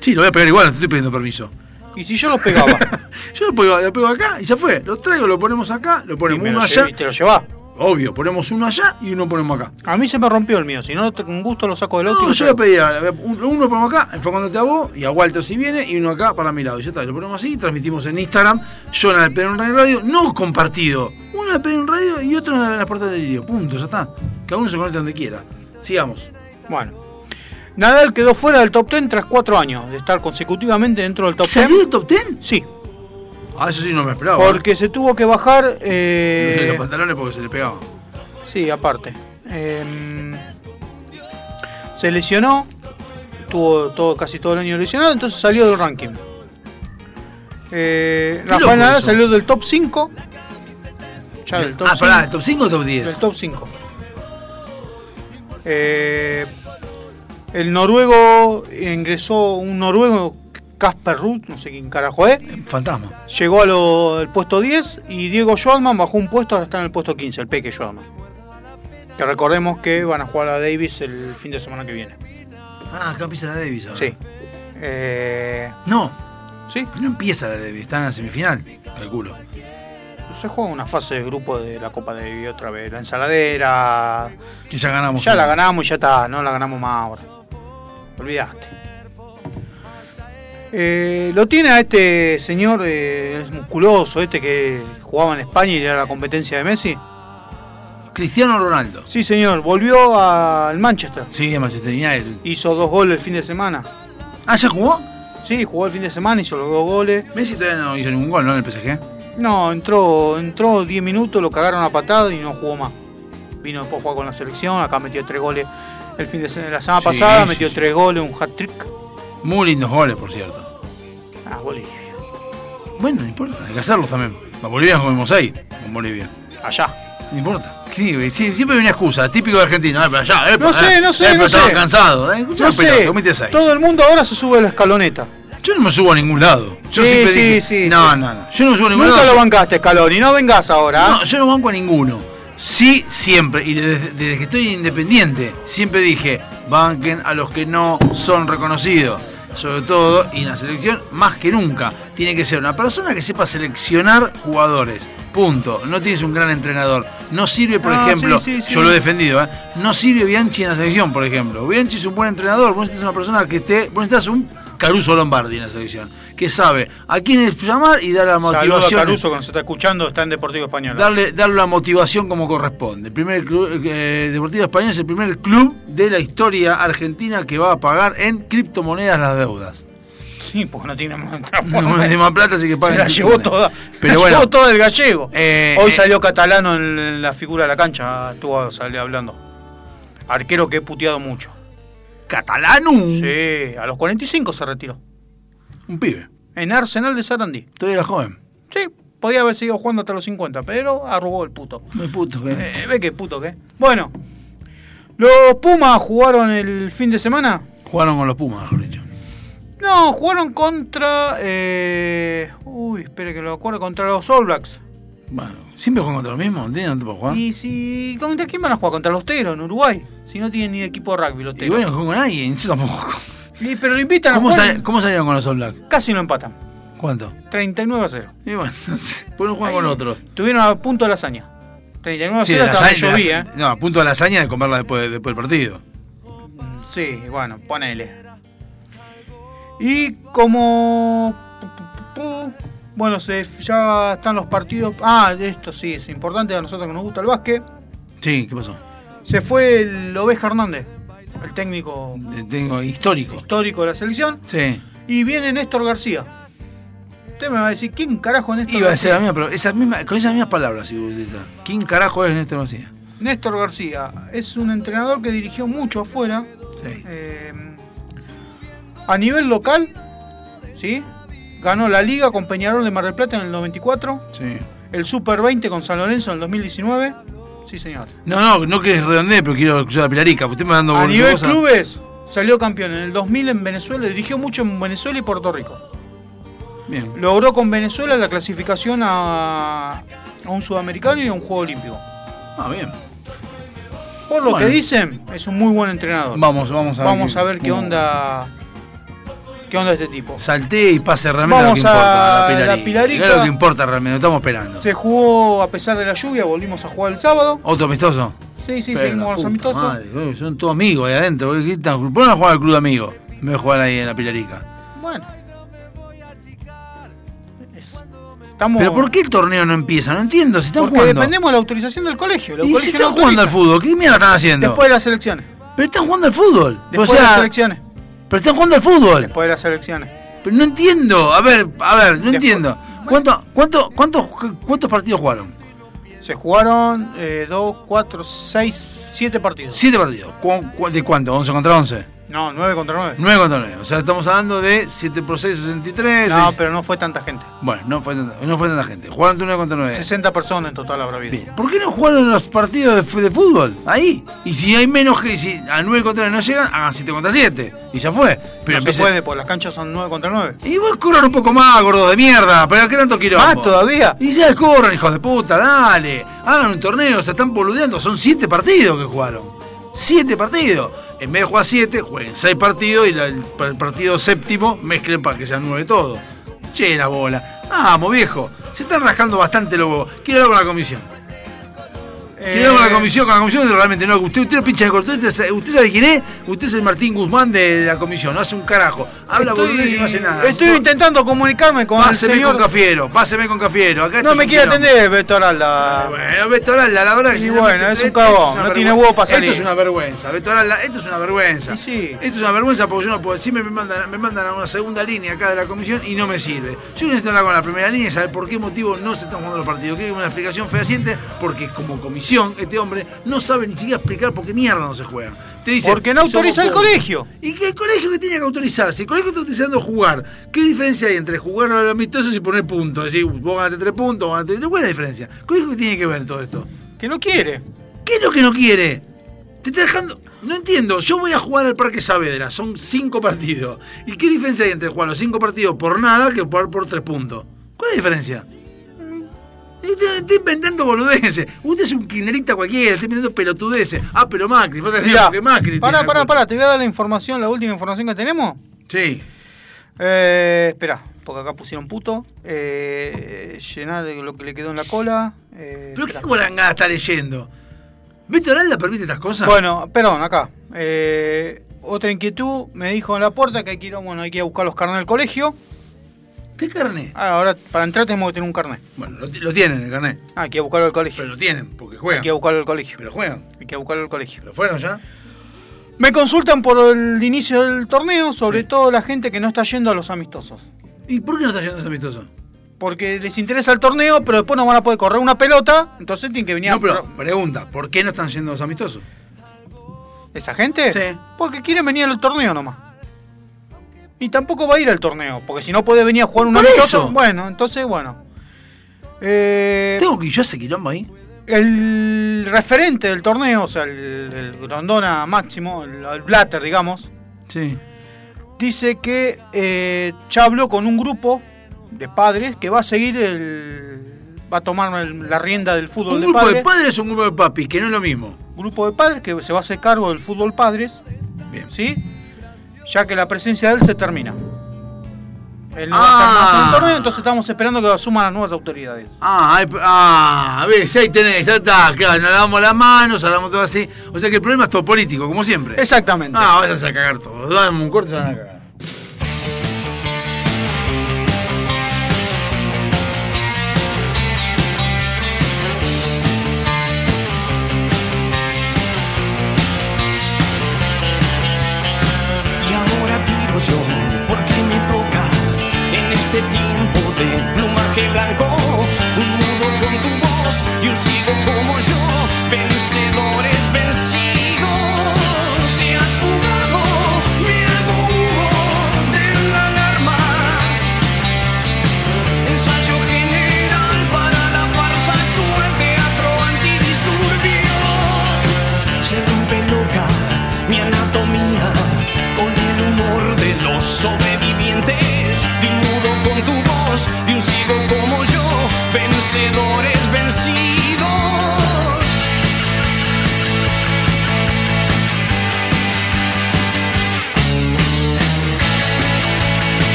Sí, lo voy a pegar igual, no te estoy pidiendo permiso. Y si yo los pegaba. <laughs> Yo lo pego, lo pego acá y ya fue. Lo traigo, lo ponemos acá, lo ponemos uno lo allá. y te lo llevás. Obvio, ponemos uno allá y uno ponemos acá. A mí se me rompió el mío. Si no, con gusto lo saco del otro. No, lo yo voy a traigo. pedir, a ver, un- uno lo ponemos acá, enfocándote a vos y a Walter si viene, y uno acá para mi lado. Y ya está, lo ponemos así, transmitimos en Instagram, yo en el Pedro en Radio, no compartido. Uno en el Pedro en Radio y otro en las puertas del delirio. Punto, ya está. Cada uno se conecta donde quiera. Sigamos. Bueno. Nadal quedó fuera del top 10 tras cuatro años de estar consecutivamente dentro del top 10. ¿Salió del top 10? Sí, Ah, eso sí no me esperaba. porque se tuvo que bajar. eh, Los pantalones porque se le pegaban. Sí, aparte. Em, se lesionó, tuvo todo, casi todo el año lesionado, entonces salió del ranking. Eh, Rafael Nadal salió del top 5. Ya del top ah, pará, 5, ¿top 5 o top 10? Del top 5. Eh, el noruego ingresó, un noruego, Casper Ruth, no sé quién carajo es, Fantasma. llegó al puesto 10 y Diego Schwartzman bajó un puesto, ahora está en el puesto 15, el Peque Schwartzman. Que recordemos que van a jugar a Davis el fin de semana que viene. Ah, acá empieza la Davis ahora. Sí. Eh, No, sí, no empieza la Davis, está en la semifinal, calculo. se juega una fase de grupo de la Copa Davis otra vez. La ensaladera. Que ya ganamos. Ya la ganamos y ya está, no la ganamos más ahora. Olvidaste. Eh, lo tiene a este señor eh, musculoso, este que jugaba en España y era la competencia de Messi. Cristiano Ronaldo. Sí, señor, volvió al Manchester. Sí, es Manchester United. Hizo dos goles el fin de semana. Ah, ¿ya jugó? Sí, jugó el fin de semana, hizo los dos goles. Messi todavía no hizo ningún gol, ¿no? En el PSG. No, entró entró 10 minutos, lo cagaron a patada y no jugó más. Vino después a jugar con la selección, acá metió tres goles. El fin de semana, la semana Sí, pasada sí, metió sí. tres goles, un hat-trick. Muy lindos goles, por cierto. Ah, Bolivia. Bueno, no importa, hay que hacerlos también. A Bolivia comemos ahí, con Bolivia. Allá. No importa. Sí, sí, siempre hay una excusa, típico de argentino. Eh, pero allá, eh, No sé, eh, no sé, eh, no sé. cansado. Eh, No sé, seis. todo el mundo ahora se sube a la escaloneta. Yo no me subo a ningún lado. Yo Sí, siempre sí, dije, sí, no, sí. no, no. Yo no me subo a ningún Nunca lado. lo yo- bancaste, Scaloni, no vengas ahora. ¿ah? No, yo no banco a ninguno. Sí, siempre, y desde, desde que estoy independiente, siempre dije, banquen a los que no son reconocidos. Sobre todo, y en la selección, más que nunca, tiene que ser una persona que sepa seleccionar jugadores. Punto. No tienes un gran entrenador. No sirve, por Ah, ejemplo, sí, sí, sí. yo lo he defendido, ¿eh? no sirve Bianchi en la selección, por ejemplo. Bianchi es un buen entrenador, vos necesitas una persona que esté, vos necesitas un Caruso Lombardi en la selección, que sabe a quién llamar y dar la Saludo a motivación. Caruso que nos está escuchando, está en Deportivo Español. Darle, darle la motivación como corresponde. El primer club, eh, Deportivo Español es el primer club de la historia argentina que va a pagar en criptomonedas las deudas. Sí, porque no tiene más <laughs> No tiene más plata, así que Se pagan la llevó toda. Pero la bueno, llevó toda el gallego. eh, Hoy eh, salió catalano en, en la figura de la cancha, estuvo salió hablando. Arquero que he puteado mucho. ¿Catalano? Sí, a los 45 se retiró. Un pibe. En Arsenal de Sarandí. Todavía era joven. Sí, podía haber seguido jugando hasta los 50, pero arrugó el puto. Muy puto, ¿qué? Eh, ve qué puto que. Bueno, los Pumas jugaron el fin de semana. Jugaron con los Pumas, mejor dicho. No, jugaron contra. Eh, uy, espere que lo acuerdo. Contra los All Blacks. Bueno, siempre juegan contra los mismos, ¿entiendes? ¿Dónde puedo jugar? Y si. ¿Contra quién van a jugar? Contra los Teros en Uruguay. Si no tienen ni equipo de rugby los Y Teros. bueno, juegan con alguien, yo tampoco. Y- pero lo invitan ¿Cómo, a jugar. sal- ¿Cómo salieron con los All Blacks? Casi lo empatan. ¿Cuánto? 39 a 0. Y bueno, no sé. ¿Por qué no juegan con otros? Tuvieron a punto de la hazaña. 39 a Sí, 0 de la hasta donde hazaña, de llovía. la- No, a punto de la hazaña de comerla después, después del partido. Sí, bueno, ponele. Y como. Bueno, se, ya están los partidos. Ah, esto sí, es importante a nosotros que nos gusta el básquet. Sí, ¿qué pasó? Se fue el Oveja Hernández, el técnico histórico. histórico de la selección. Sí. Y viene Néstor García. Usted me va a decir, ¿quién carajo es Néstor Iba a García? decir la misma, pero esa misma, con esas mismas palabras, si decís. ¿Quién carajo es Néstor García? Néstor García es un entrenador que dirigió mucho afuera. Sí. Eh, a nivel local, ¿sí? Ganó la Liga con Peñarol de Mar del Plata en el 94. Sí. El Super 20 con San Lorenzo en el 2019. Sí, señor. No, no, no que redondee, pero quiero escuchar a Pilarica. Usted me dando A nivel cosas. clubes, salió campeón en el 2000 en Venezuela. Dirigió mucho en Venezuela y Puerto Rico. Bien. Logró con Venezuela la clasificación a, a un sudamericano y a un juego olímpico. Ah, bien. Por lo Bueno. que dicen, es un muy buen entrenador. Vamos, vamos a ver. Vamos qué- a ver qué onda. ¿Qué onda este tipo? Salté y pase realmente Vamos lo que importa. a la Pilarica. la Pilarica. Es lo que importa realmente, lo estamos esperando. Se jugó a pesar de la lluvia, volvimos a jugar el sábado. ¿Otro amistoso? Sí, sí, Pero seguimos con los amistosos. madre, son todos amigos ahí adentro. boludo, ¿qué están? ¿Por qué no jugar al club de amigos? En vez de jugar ahí en la Pilarica. Bueno. Es- Estamos... ¿Pero por qué el torneo no empieza? No entiendo, si están Porque jugando. dependemos de la autorización del colegio. El ¿Y colegio si no están jugando al fútbol? ¿Qué mierda están haciendo? Después de las elecciones. Pero están jugando al fútbol. Después o de las elecciones. Pero están jugando al fútbol. Después de las elecciones. Pero no entiendo. A ver, a ver, no entiendo. ¿Cuánto, cuánto, cuántos, ¿Cuántos partidos jugaron? Se jugaron 2, 4, 6, 7 partidos. Siete partidos. ¿Cu- cu- ¿De cuánto? ¿11 contra 11? No, 9 contra 9. 9 contra 9. O sea, estamos hablando de 7 por 6, 63. No, seis- pero no fue tanta gente. Bueno, no fue, tanta, no fue tanta gente. Jugaron 9 contra 9. 60 personas en total habrá habido. ¿Por qué no jugaron los partidos de, de fútbol? Ahí. Y si hay menos que si a 9 contra 9 no llegan, hagan 7 contra 7. Y ya fue. Pero no se empecé- puede, porque las canchas son 9 contra 9. Y vos corran un poco más, gordo de mierda. ¿Pero qué tanto quilombo? ¿Más todavía? Y ya corran, hijos de puta, dale. Hagan un torneo, se están boludeando. Son 7 partidos que jugaron. 7 partidos. En vez de jugar 7, jueguen 6 partidos y el, partido séptimo mezclen para que sean 9 todos. Che, la bola. Vamos, viejo. Se están rascando bastante los. Quiero hablar con la comisión. Quiero hablar con la comisión, con la comisión realmente no. Usted, usted lo pincha de corto. Usted, sabe- quién es. Usted es el Martín Guzmán de, la comisión. No hace un carajo. Habla boludez y no hace nada. Estoy intentando comunicarme con Páseme el señor. con Cafiero, páseme con Cafiero. Acá no me quiere atender Beto Aralda. Bueno, Beto Aralda, la verdad que sinceramente, bueno, es un cagón, no tiene huevo para salir. Esto es una vergüenza, Beto Aralda, esto es una vergüenza. Sí. Esto es una vergüenza porque yo no puedo decirme, me mandan, me mandan a una segunda línea acá de la comisión y no me sirve. Yo necesito hablar con la primera línea y saber por qué motivo no se están jugando los partidos. Quiero una explicación fehaciente porque como comisión, este hombre no sabe ni siquiera explicar por qué mierda no se juegan. Te dice, Porque no autoriza el colegio. ¿Y qué colegio que tiene que autorizar? Si el colegio está autorizando jugar, ¿qué diferencia hay entre jugar a los amistosos y poner puntos? Es decir, vos ganaste tres puntos, ganaste... ¿Cuál es la diferencia? ¿El colegio que tiene que ver en todo esto? Que no quiere. ¿Qué es lo que no quiere? Te está dejando... No entiendo, yo voy a jugar al Parque Saavedra, son cinco partidos. ¿Y qué diferencia hay entre jugar los cinco partidos por nada que jugar por tres puntos? ¿Cuál es la diferencia? Usted está inventando boludeces. Usted es un kirchnerista cualquiera, está inventando pelotudeces. Ah, pero Macri, falta decir que Macri. pará, pará, pará, te voy a dar la información, la última información que tenemos. Sí. Eh, espera, porque acá pusieron puto. Eh, llenar de lo que le quedó en la cola. Eh, ¿Pero qué guarangada está leyendo? ¿Víctor Alda permite estas cosas? Bueno, perdón, acá. Eh, otra inquietud, me dijo en la puerta que hay que ir, bueno, hay que ir a buscar los carnets del colegio. ¿Qué carnet? Ah, ahora para entrar tenemos que tener un carnet. Bueno, lo, lo tienen el carnet. Ah, hay que a buscarlo al colegio. Pero lo tienen, porque Hay juegan. que ir a buscarlo al colegio. Pero juegan. Hay que a buscarlo al colegio. ¿Pero fueron ya? Me consultan por el inicio del torneo, sobre todo la gente que no está yendo a los amistosos. ¿Y por qué no está yendo ese amistoso? Porque les interesa el torneo, pero después no van a poder correr una pelota, entonces tienen que venir No, a... pero pregunta, ¿por qué no están yendo los amistosos? ¿Esa gente? Sí. Porque quieren venir al torneo nomás. Y tampoco va a ir al torneo, porque si no puede venir a jugar un amistoso, bueno, entonces, bueno. Eh, ¿Tengo que yo ese quilombo ahí? el referente del torneo, o sea, el, el Grondona máximo, el, el Blatter, digamos, Sí. dice que eh, ya habló con un grupo de padres que va a seguir el. va a tomar el- la rienda del fútbol ¿Un de grupo padres. de padres o un grupo de papis? Que no es lo mismo. grupo de padres que se va a hacer cargo del fútbol padres. Bien. ¿Sí? Ya que la presencia de él se termina. Él no va a Ah. estar más en el torneo, entonces estamos esperando que asuman las nuevas autoridades. Ah, ah, ves, ahí tenés, ya está, claro, nos lavamos las manos, hablamos todo así. O sea que el problema es todo político, como siempre. Exactamente. Ah, vas a cagar todo. Dame un corte y se van a cagar. Este tiempo de plumaje blanco.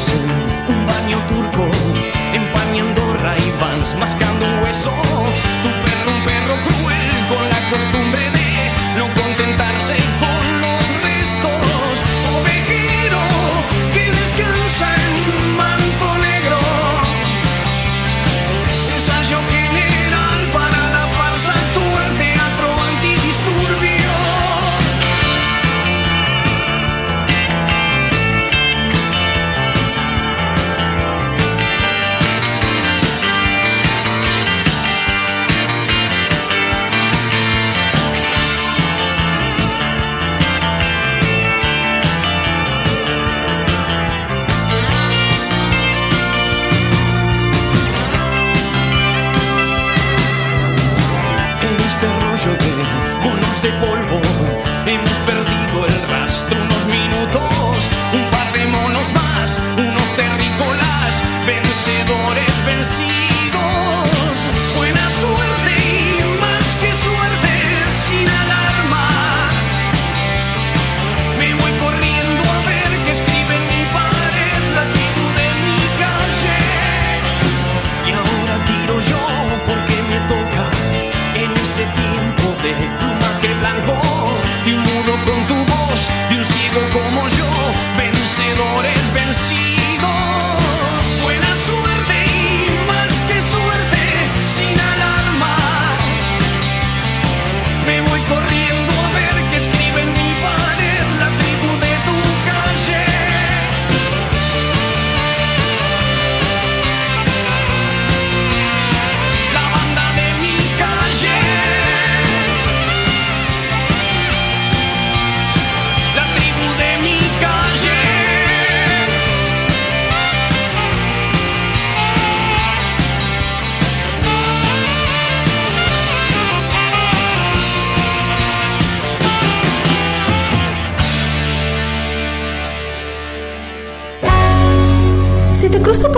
Un baño turco, empañando Ray-Bans, mascando un hueso.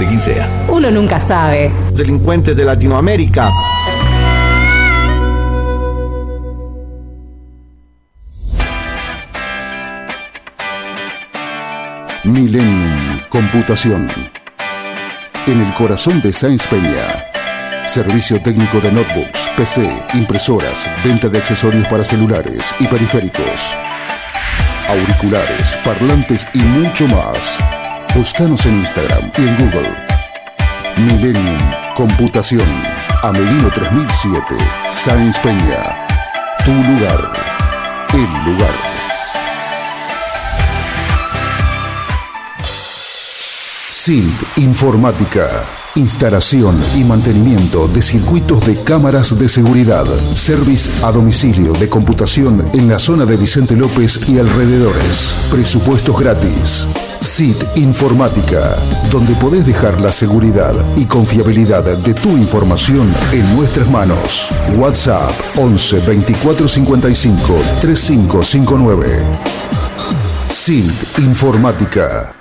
de quien sea. Uno nunca sabe. Delincuentes de Latinoamérica. Millennium Computación. En el corazón de Sáenz Peña. Servicio técnico de notebooks, PC, impresoras, venta de accesorios para celulares y periféricos. Auriculares, parlantes y mucho más. Búscanos en Instagram y en Google. Millennium Computación. Amelino 3007. Sáenz Peña. Tu lugar. El lugar. SILT Informática. Instalación y mantenimiento de circuitos de cámaras de seguridad. Service a domicilio de computación en la zona de Vicente López y alrededores. Presupuestos gratis. SIT Informática, donde podés dejar la seguridad y confiabilidad de tu información en nuestras manos. WhatsApp 11 24 55 3559. SIT Informática.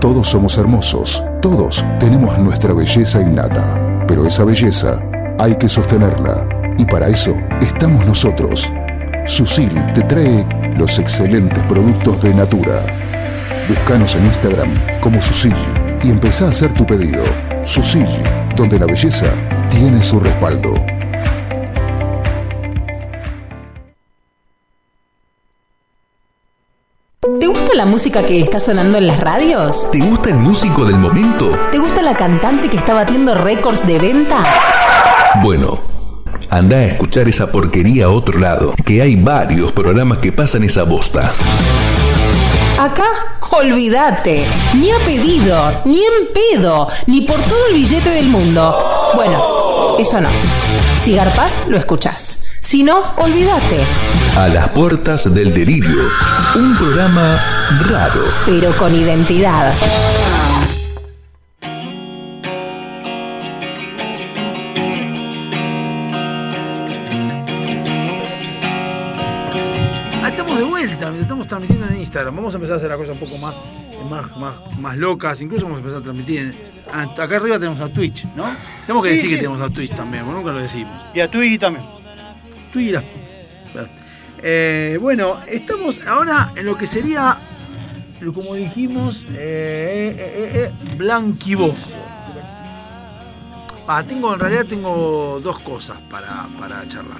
Todos somos hermosos, todos tenemos nuestra belleza innata, pero esa belleza hay que sostenerla y para eso estamos nosotros. Susil te trae los excelentes productos de Natura. Búscanos en Instagram como Susil y empezá a hacer tu pedido. Susil, donde la belleza tiene su respaldo. ¿Te gusta la música que está sonando en las radios? ¿Te gusta el músico del momento? ¿Te gusta la cantante que está batiendo récords de venta? Bueno, anda a escuchar esa porquería a otro lado, que hay varios programas que pasan esa bosta. Acá, olvídate. Ni a pedido, ni en pedo, ni por todo el billete del mundo. Bueno, eso no. Si garpas, lo escuchás. Si no, olvídate. A las puertas del delirio, un programa raro. Pero con identidad. Vamos a empezar a hacer la cosa un poco más, más, más, más locas. Incluso vamos a empezar a transmitir. en- acá arriba tenemos a Twitch, ¿no? Tenemos que Sí, decir que tenemos a Twitch también, porque nunca lo decimos. Y a Twiggy también. Twitch. la- Eh, bueno, estamos ahora en lo que sería, como dijimos, eh. Ah, tengo, en realidad tengo dos cosas para, para charlar.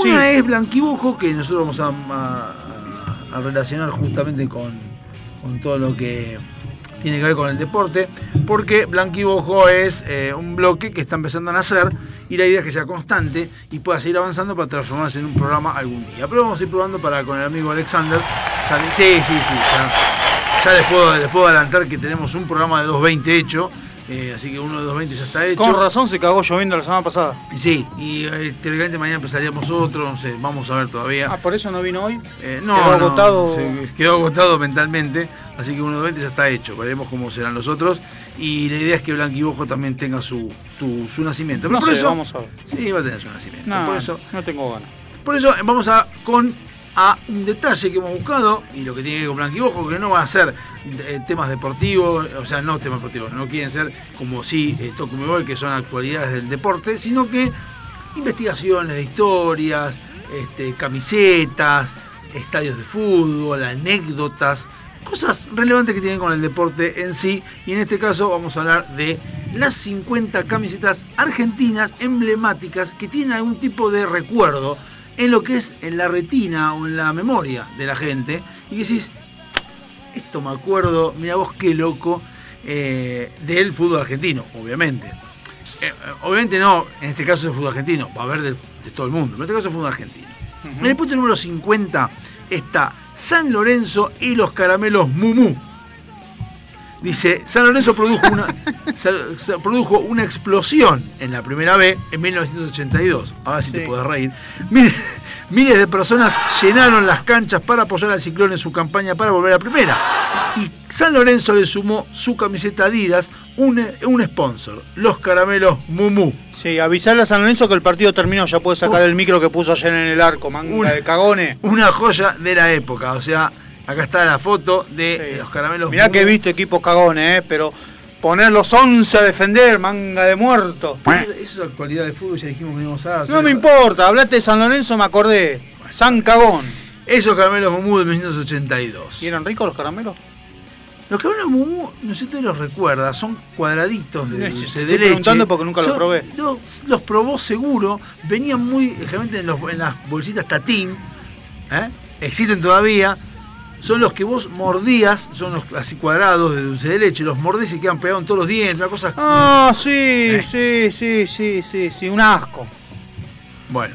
Una es blanquibojo, que nosotros vamos a, a- a relacionar justamente con, con todo lo que tiene que ver con el deporte, porque Blanquibojo es eh, un bloque que está empezando a nacer y la idea es que sea constante y pueda seguir avanzando para transformarse en un programa algún día. Pero vamos a ir probando para con el amigo Alexander. Sí, sí, sí. Ya, ya les, puedo, les puedo adelantar que tenemos un programa de 220 hecho. Eh, así que uno de 220 ya está hecho. Con razón se cagó lloviendo la semana pasada. Sí, y eh, teóricamente mañana empezaríamos otro, no sé, vamos a ver todavía. Ah, por eso no vino hoy. Eh, no, Quedó no, agotado. se quedó agotado mentalmente, así que uno de 20 ya está hecho. Veremos cómo serán los otros. Y la idea es que Blanquibojo también tenga su, tu- su nacimiento. Pero No por sé, eso, vamos a ver. Sí, va a tener su nacimiento. No, por, eso, no tengo ganas. por eso vamos a con a un detalle que hemos buscado y lo que tiene que ver con Blanquibojo, que no van a ser eh, temas deportivos, o sea, no temas deportivos, no quieren ser como si eh, Toco Voy, que son actualidades del deporte, sino que investigaciones de historias, este, camisetas, estadios de fútbol, anécdotas, cosas relevantes que tienen con el deporte en sí. Y en este caso vamos a hablar de las 50 camisetas argentinas emblemáticas que tienen algún tipo de recuerdo en lo que es en la retina o en la memoria de la gente. Y decís, esto me acuerdo, mira vos qué loco, eh, del fútbol argentino, obviamente. Eh, eh, obviamente no, en este caso del fútbol argentino, va a haber de, de todo el mundo, pero en este caso es fútbol argentino. En el punto número 50 está San Lorenzo y los caramelos Mumú. Dice, San Lorenzo produjo una, <laughs> produjo una explosión en la primera B en 1982. Ahora sí te podés reír. Miles, miles de personas llenaron las canchas para apoyar al Ciclón en su campaña para volver a primera. Y San Lorenzo le sumó su camiseta Adidas, un, un sponsor, los caramelos Mumu. Sí, avisarle a San Lorenzo que el partido terminó, ya puede sacar el micro que puso ayer en el arco, manga Una- de cagones. Una joya de la época. O sea, acá está la foto de los caramelos Mirá que he visto equipos cagones, eh, pero poner los 11 a defender, manga de muerto. Eso es actualidad del fútbol, ya dijimos que no íbamos a. No me importa, hablaste de San Lorenzo, me acordé. San Cagón. Esos caramelos Mumu de 1982. ¿Y eran ricos los caramelos? Los caramelos Mumu, no sé si usted los recuerda, son cuadraditos de No, dulce estoy de leche. preguntando porque nunca los probé. Los, los probó seguro, venían muy, generalmente en, los- en las bolsitas tatín, ¿eh? existen todavía, son los que vos mordías, son los así cuadrados de dulce de leche, los mordés y quedan pegados en todos los dientes, una cosa... Ah, sí, sí, sí, sí, sí, sí, un asco. Bueno,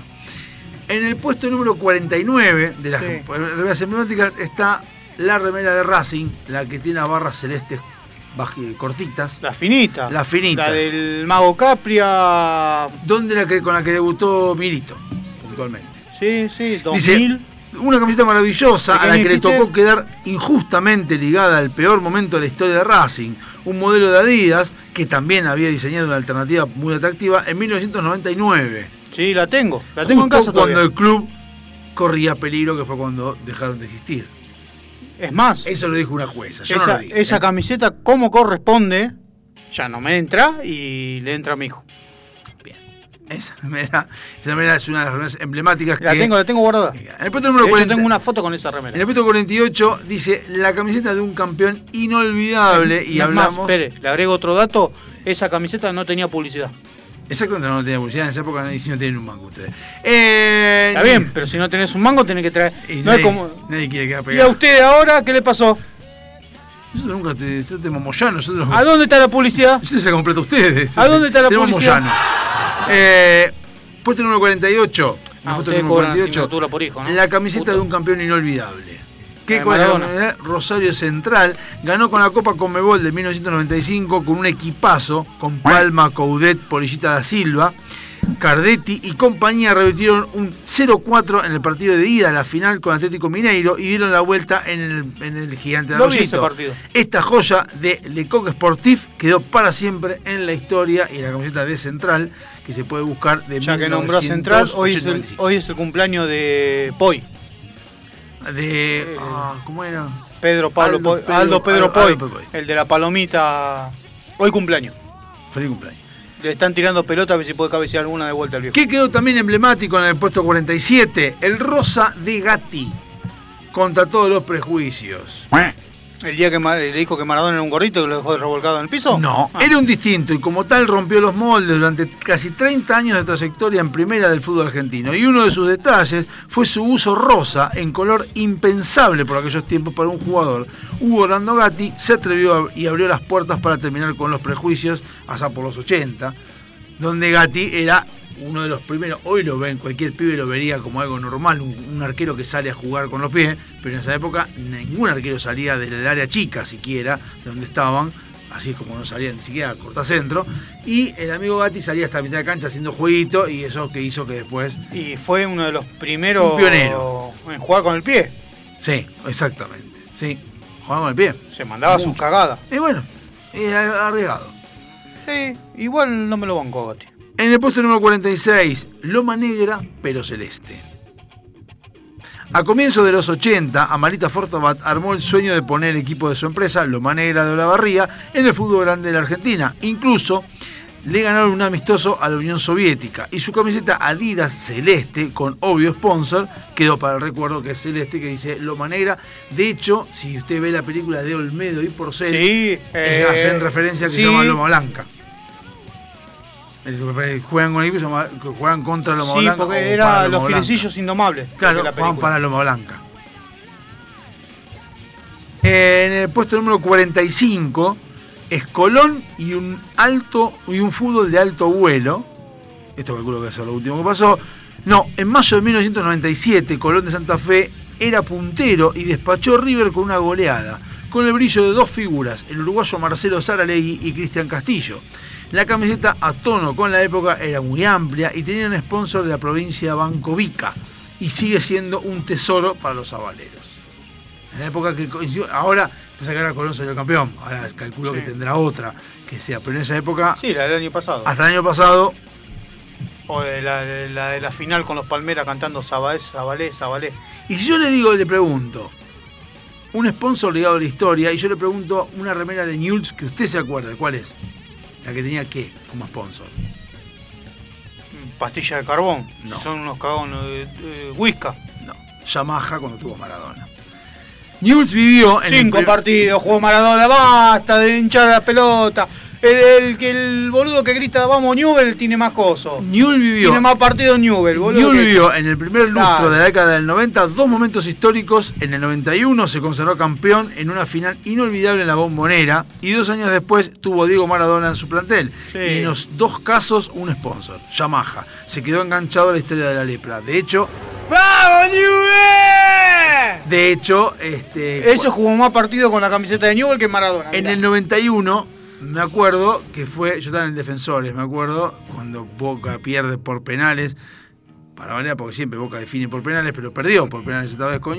en el puesto número 49 de las Sí. remeras emblemáticas está la remera de Racing, la que tiene las barras celestes cortitas. La finita. La finita. La del Mago Capria. ¿Dónde la que, con la que debutó Milito, puntualmente? Sí, sí, 2000. Dice, una camiseta maravillosa ¿De a la que le tocó quedar injustamente ligada al peor momento de la historia de Racing. Un modelo de Adidas que también había diseñado una alternativa muy atractiva en 1999. Sí, la tengo. La tengo en casa cuando todavía. el club corría peligro, que fue cuando dejaron de existir. Es más, Eso lo dijo una jueza, yo esa, no lo dije. esa ¿eh? camiseta, como corresponde, ya no me entra y le entra a mi hijo. Esa <laughs> remera, esa remera es una de las remeras emblemáticas La que... tengo, la tengo guardada. En el puesto número De hecho, 40 tengo una foto con esa En remera. el puesto 48 dice la camiseta de un campeón inolvidable y hablamos... más, espere, le agrego otro dato. Esa camiseta no tenía publicidad. Exactamente, no tenía publicidad en esa época y si no tienen un mango ustedes. Eh, Está bien, pero si no tenés un mango tenés que traer. Y no nadie, es como... nadie quiere quedar ¿Y a pegado. usted ahora qué le pasó? Nosotros nunca te, nosotros tenemos Moyano, nosotros... ¿A dónde está la publicidad? Nosotros se completa ustedes. ¿A dónde está la tenemos publicidad? Moyano. Eh, puesto número 48. En el Ah, puesto número cobran 48. asignatura por hijo, ¿no? La camiseta Puto. de un campeón inolvidable. ¿Qué La de cosa? Maradona. Rosario Central ganó con la Copa Conmebol de 1995 con un equipazo con Palma, Coudet, Polillita da Silva. Cardetti y compañía revirtieron un 0-4 en el partido de ida a la final con Atlético Mineiro y dieron la vuelta en el, en el gigante de partido. Esta joya de Lecoq Sportif quedó para siempre en la historia y la camiseta de Central que se puede buscar de Ya que nombró Central, hoy es, el, 1985. hoy es el cumpleaños de Poi. de ah, ¿cómo era? Pedro Pablo Aldo Poi- Pedro- Aldo Pedro Aldo- Poi, Aldo Poi. el de la palomita. Hoy cumpleaños. Feliz cumpleaños. Le están tirando pelota a ver si puede cabecear alguna de vuelta al viejo. ¿Qué quedó también emblemático en el puesto 47? El rosa de Gatti. Contra todos los prejuicios. El día que le dijo que Maradona era un gorrito que lo dejó revolcado en el piso. No, Ah. era un distinto y como tal rompió los moldes durante casi 30 años de trayectoria en primera del fútbol argentino. Y uno de sus detalles fue su uso rosa en color impensable por aquellos tiempos para un jugador. Hugo Orlando Gatti se atrevió y abrió las puertas para terminar con los prejuicios allá por los 80, donde Gatti era uno de los primeros, hoy lo ven, cualquier pibe lo vería como algo normal, un, un arquero que sale a jugar con los pies, pero en esa época ningún arquero salía del área chica siquiera, de donde estaban, así es como no salía ni siquiera a cortacentro, y el amigo Gatti salía hasta mitad de cancha haciendo jueguito, y eso que hizo que después... Y fue uno de los primeros Un pionero. en jugar con el pie. Sí, exactamente, sí, jugaba con el pie. Se mandaba Mucho. sus cagadas. Y bueno, era arriesgado. Sí, igual no me lo banco, Gatti. En el puesto número 46, Loma Negra, pero celeste. A comienzos de los 80, Amarita Fortabat armó el sueño de poner el equipo de su empresa, Loma Negra de Olavarría, en el fútbol grande de la Argentina. Incluso le ganaron un amistoso a la Unión Soviética y su camiseta Adidas celeste, con obvio sponsor, quedó para el recuerdo que es celeste, que dice Loma Negra. De hecho, si usted ve la película de Olmedo y Porcel, Sí, eh, eh, hacen referencia que sí. se llama Loma Blanca. El que juegan con que juegan contra Loma Sí, Blanca. porque era los filecillos indomables. Claro, la juegan para Loma Blanca. En el puesto número 45 es Colón y un alto y un fútbol de alto vuelo. Esto calculo que es lo último que pasó. No, en mayo de 1997 Colón de Santa Fe era puntero y despachó a River con una goleada. con el brillo de dos figuras, el uruguayo Marcelo Saralegui y Cristian Castillo. La camiseta a tono con la época era muy amplia y tenía un sponsor de la provincia Bancovica y sigue siendo un tesoro para los avaleros. En la época que coincidió, ahora, pasa que ahora Colón salió campeón, ahora calculo que tendrá otra que sea, pero en esa época, Sí, la del año pasado. hasta el año pasado, O de la, de la de la final con los Palmeras cantando Sabalé, Sabalé, Sabalé. Y si yo le digo, le pregunto, un sponsor ligado a la historia, y yo le pregunto una remera de Newell's que usted se acuerde, ¿cuál es? La que tenía qué como sponsor. Pastilla de carbón. No. Son unos cagones de, de Whisca. No, Yamaha cuando tuvo Maradona. Newell's vivió en Cinco partidos jugó Maradona, basta de hinchar la pelota. El, el que el boludo que grita vamos Newell tiene más cosos. Newell vivió. Tiene más partidos Newell, boludo. Newell que- vivió en el primer lustro Claro. de la década del 90 dos momentos históricos. En el 91 se consagró campeón en una final inolvidable en la Bombonera y dos años después tuvo Diego Maradona en su plantel. Sí. Y en los dos casos un sponsor, Yamaha. Se quedó enganchado a la historia de la lepra. De hecho, ¡Vamos Newell! de hecho, este, Eso jugó más partidos con la camiseta de Newell que Maradona. En mirá. el 91, me acuerdo que fue, yo estaba en Defensores, me acuerdo, cuando Boca pierde por penales, para variar, porque siempre Boca define por penales, pero perdió por penales esta vez con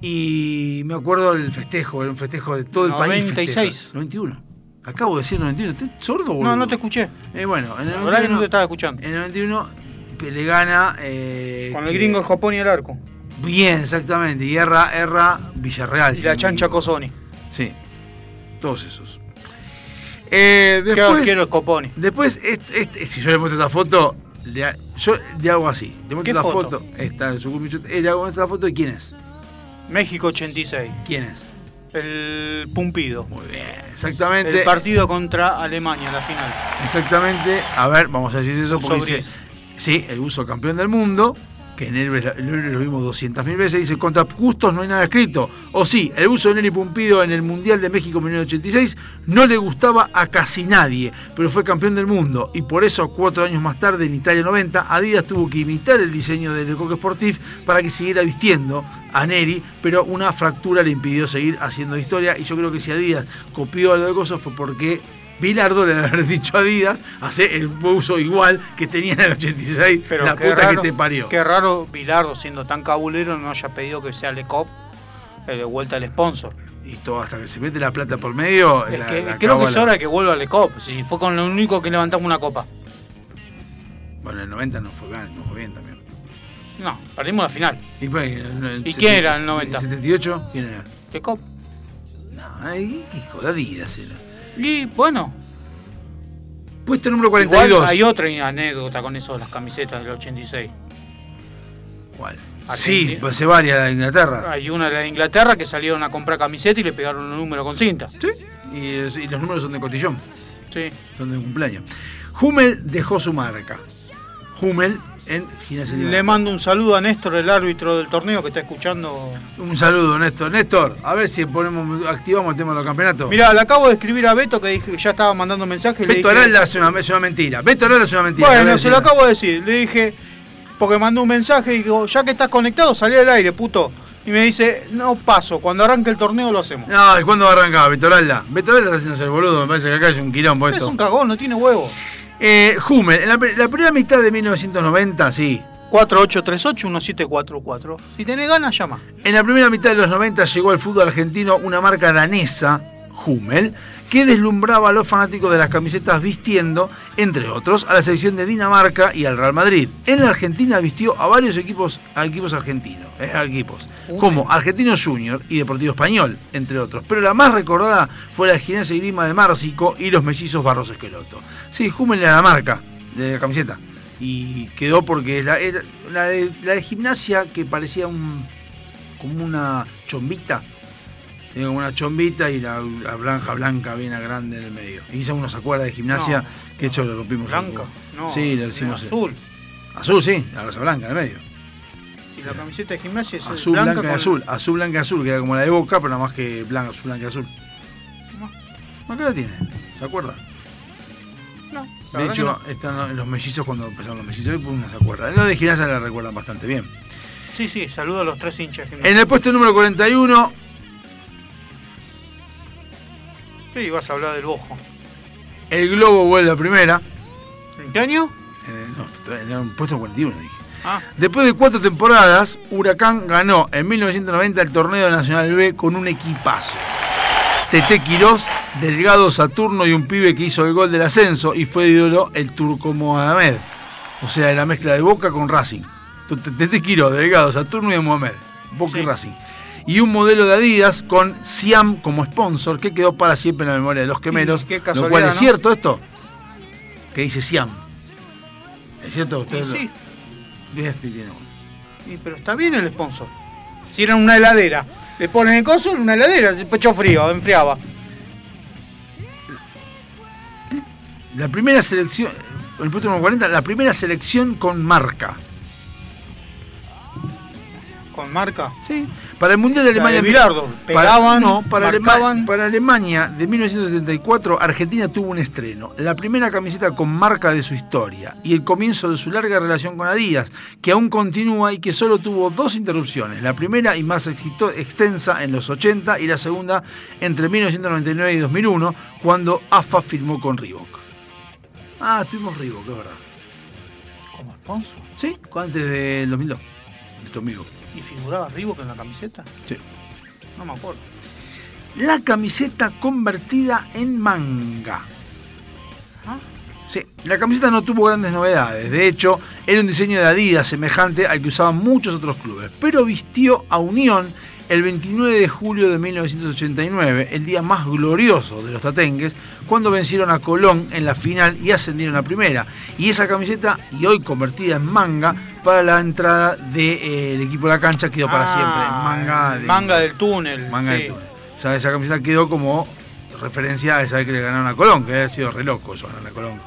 y me acuerdo del festejo, era un festejo de todo el país. 96. festeja. 91. Acabo de decir 91, ¿estás sordo, boludo? No, no te escuché. Eh, bueno, en el La verdad que no 91, te estaba escuchando. en el 91 le gana... eh, Con el gringo Jopón y el arco. Bien, exactamente, y erra, erra Villarreal. Y la chancha. Cosoni. Sí, todos esos. Eh, Qué después, arquero Scoponi. después este- este- si yo le muestro esta foto, le yo le hago así. Le muestro ¿Qué esta foto? foto. Está en su eh, le hago esta foto de quién es. México 86. ¿Quién es? El Pumpido. Muy bien, exactamente. El partido contra Alemania, la final. Exactamente. A ver, vamos a decir eso porque dice, sí, el uso campeón del mundo, que en Héroes lo vimos 200.000 veces, dice, contra justos no hay nada escrito. O sí, el uso de Nelly Pumpido en el Mundial de México 1986 no le gustaba a casi nadie, pero fue campeón del mundo. Y por eso, cuatro años más tarde, en Italia 90, Adidas tuvo que imitar el diseño del Lecoq Sportif para que siguiera vistiendo a Neri, pero una fractura le impidió seguir haciendo historia. Y yo creo que si Adidas copió algo de cosas fue porque Bilardo le haber dicho a Adidas, hace el uso igual que tenía en el 86, Pero la puta raro, que te parió. Qué raro Bilardo, siendo tan cabulero, no haya pedido que sea Lecop eh, de vuelta al sponsor. Y todo hasta que se mete la plata por medio. Es la- que la creo que es hora de que vuelva a Lecop. Si fue con lo único que levantamos una copa. Bueno, en el 90 no fue bien, no fue bien también. No, perdimos la final. ¿Y, pues, en el ¿Y 70 quién era en el 90? ¿En el 78? ¿Quién era? Lecop. No, hijo de Adidas era. Y bueno, Puesto número igual 42. hay otra anécdota con eso las camisetas del 86. ¿Cuál? Sí, pues varias de Inglaterra. Hay una de Inglaterra que salieron a comprar camiseta y le pegaron un número con cinta. Sí. Y, y los números son de cotillón, Sí. son de cumpleaños. Hummel dejó su marca. Hummel en Le mando un saludo a Néstor, el árbitro del torneo que está escuchando. Un saludo, Néstor. Néstor, a ver si ponemos, activamos el tema de los campeonatos. Mirá, le acabo de escribir a Beto que dije ya estaba mandando mensajes. le Beto dije- Aralda es una, es una mentira. Beto Aralda es una mentira. Bueno, se lo acabo de decir. Le dije, porque mandó un mensaje y digo, ya que estás conectado, salí al aire, puto. Y me dice, no paso, cuando arranque el torneo lo hacemos. No, ¿y cuándo va a arrancar Beto Aralda? Beto Aralda está haciéndose el boludo. Me parece que acá hay un quilombo Es esto. un cagón, no tiene huevo. Eh, Hummel, en la, pri- la primera mitad de 1990, sí. 4838-1744. Si tenés ganas, llama. En la primera mitad de los 90 llegó al fútbol argentino una marca danesa, Hummel, que deslumbraba a los fanáticos de las camisetas vistiendo, entre otros, a la selección de Dinamarca y al Real Madrid. En la Argentina vistió a varios equipos, a equipos argentinos, eh, a equipos, como Argentinos Junior y Deportivo Español, entre otros. Pero la más recordada fue la Gimnasia y Grima de Márcico y los mellizos Barros Esqueloto. Sí, Hummel era la marca de la camiseta. Y quedó porque la de, la de gimnasia que parecía un como una chombita. Como una chombita y la, la franja blanca bien grande en el medio. Y quizá uno se acuerda de gimnasia, No, que hecho lo rompimos. Blanca. No, sí, le decimos. azul. Azul, sí, la rosa blanca en el medio. Y la camiseta de gimnasia es Azul, blanca, blanca, y azul. Azul, blanca y azul, que era como la de boca, pero nada más que blanca, azul, blanca y azul. ¿No? ¿Qué la tiene? ¿Se acuerda? No, De hecho, que están los- los mellizos cuando empezaron los mellizos, pues uno se acuerda. Lo de gimnasia la recuerdan bastante bien. no. Sí, sí, saludo a los tres hinchas. En el puesto número 41, Sí, vas a hablar del bojo. El Globo vuelve a primera. ¿En qué año? Eh, no, en el puesto 41 dije. Ah, Después de cuatro temporadas, Huracán ganó en 1990 el torneo Nacional B con un equipazo. Tete Quirós, Delgado Saturno y un pibe que hizo el gol del ascenso y fue ídolo el turco Mohamed. O sea, la mezcla de Boca con Racing. Tete Quirós, Delgado Saturno y Mohamed. Boca y Racing. Y un modelo de Adidas con Siam como sponsor que quedó para siempre en la memoria de los quemeros. qué Lo cual es ¿no? cierto esto. Que dice Siam. ¿Es cierto? Ustedes lo- sí. Este tiene uno. Sí, pero está bien el sponsor. Si era una heladera, le ponen el coso en una heladera, el pecho frío, enfriaba. La primera selección, el número 40, la primera selección con marca. Con marca. Sí. Para el Mundial de Alemania. de Bilardo, para- pegaban, no, para, Alema- marcaban. para Alemania de 1974, Argentina tuvo un estreno. La primera camiseta con marca de su historia y el comienzo de su larga relación con Adidas, que aún continúa y que solo tuvo dos interrupciones. La primera y más exito- extensa en los 80 y la segunda entre 1999 y 2001, cuando AFA firmó con Reebok. Ah, tuvimos Reebok, es verdad. ¿Como sponsor? Sí, antes del 2002. De 2002. ¿Y figuraba Reebok en la camiseta? Sí. No me acuerdo. La camiseta convertida en manga. ¿Ah? Sí, la camiseta no tuvo grandes novedades. De hecho, era un diseño de Adidas semejante al que usaban muchos otros clubes. Pero vistió a Unión el 29 de julio de 1989, el día más glorioso de los tatengues, cuando vencieron a Colón en la final y ascendieron a primera. Y esa camiseta, y hoy convertida en manga, para la entrada del equipo de la cancha quedó para Ah, siempre. Manga, de- Manga del túnel. Manga sí. del túnel. O sea, esa camiseta quedó como referencia a esa vez que le ganaron a Colón, que había sido re loco eso, ganar a Colón.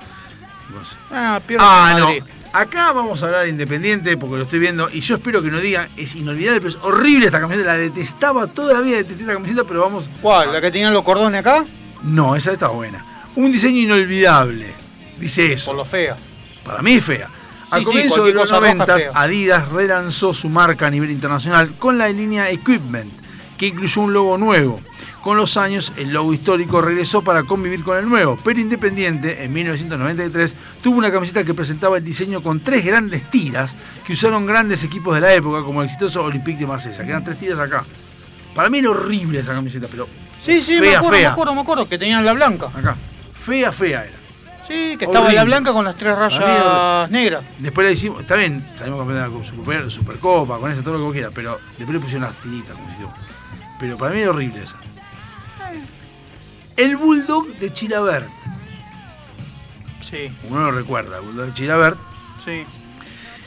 Ah, pierde Ah, no. Acá vamos a hablar de Independiente porque lo estoy viendo y yo espero que no digan, es inolvidable, pero es horrible esta camiseta, la detestaba, todavía detesté esta camiseta, pero vamos... ¿Cuál? ¿La que tenían los cordones acá? No, esa está buena. Un diseño inolvidable, dice eso. Por lo fea. Para mí es fea. A Sí, sí, comienzos de los cosa roja 90, fea. Adidas relanzó su marca a nivel internacional con la línea Equipment, que incluyó un logo nuevo. Con los años, el logo histórico regresó para convivir con el nuevo, pero Independiente, en 1993, tuvo una camiseta que presentaba el diseño con tres grandes tiras que usaron grandes equipos de la época, como el exitoso Olympique de Marsella, que eran tres tiras acá. Para mí era horrible esa camiseta, pero Sí, sí, me fea, acuerdo, fea. me acuerdo, me acuerdo, que tenían la blanca. Acá. Fea, fea era. Sí, que estaba Horrible. la blanca con las tres rayas era- negras. Después le hicimos, está bien, salimos campeones la Super, Supercopa, con eso, todo lo que vos quieras, pero después le pusieron las tiritas, como si. Pero para mí era horrible esa. El Bulldog de Chilabert. Sí, Uno lo recuerda, el Bulldog de Chilabert. sí.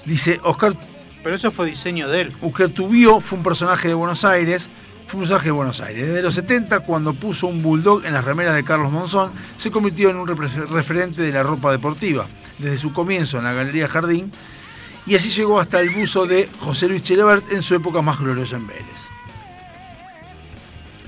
Dice, Oscar, Pero eso fue diseño de él. Oscar Tubio fue un personaje de Buenos Aires. Fue un personaje de Buenos Aires. Desde los 70, cuando puso un Bulldog en las remeras de Carlos Monzón, se convirtió en un referente de la ropa deportiva. Desde su comienzo en la Galería Jardín, y así llegó hasta el buzo de José Luis Chilabert en su época más gloriosa en Vélez.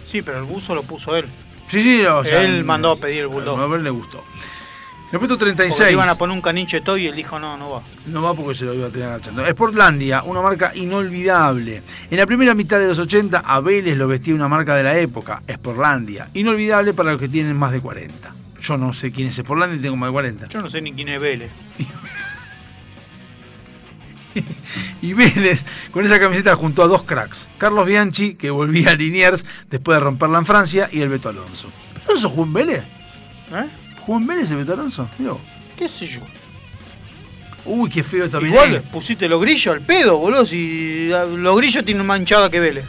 Sí, pero el buzo lo puso él. Sí, sí, o sea, él mandó a pedir el bulldog. A ver, le gustó. En el puesto Porque 36. le iban a poner un caniche toy y él dijo, no, no va. No va porque se lo iba a tener agachando. Sportlandia, una marca inolvidable. En la primera mitad de los 80, a Vélez lo vestía una marca de la época, Sportlandia. Inolvidable para los que tienen más de 40. Yo no sé quién es Sportlandia y tengo más de 40. Yo no sé ni quién es Vélez. <laughs> <laughs> Y Vélez, con esa camiseta, junto a dos cracks. Carlos Bianchi, que volvía a Liniers después de romperla en Francia, y el Beto Alonso. ¿Beto Alonso jugó en Vélez? ¿Eh? ¿Jugó en Vélez el Beto Alonso? ¿Qué sé yo? Uy, qué feo también. Igual es. pusiste los grillos al pedo, boludo. Si ah, los grillos tienen más hinchada que Vélez.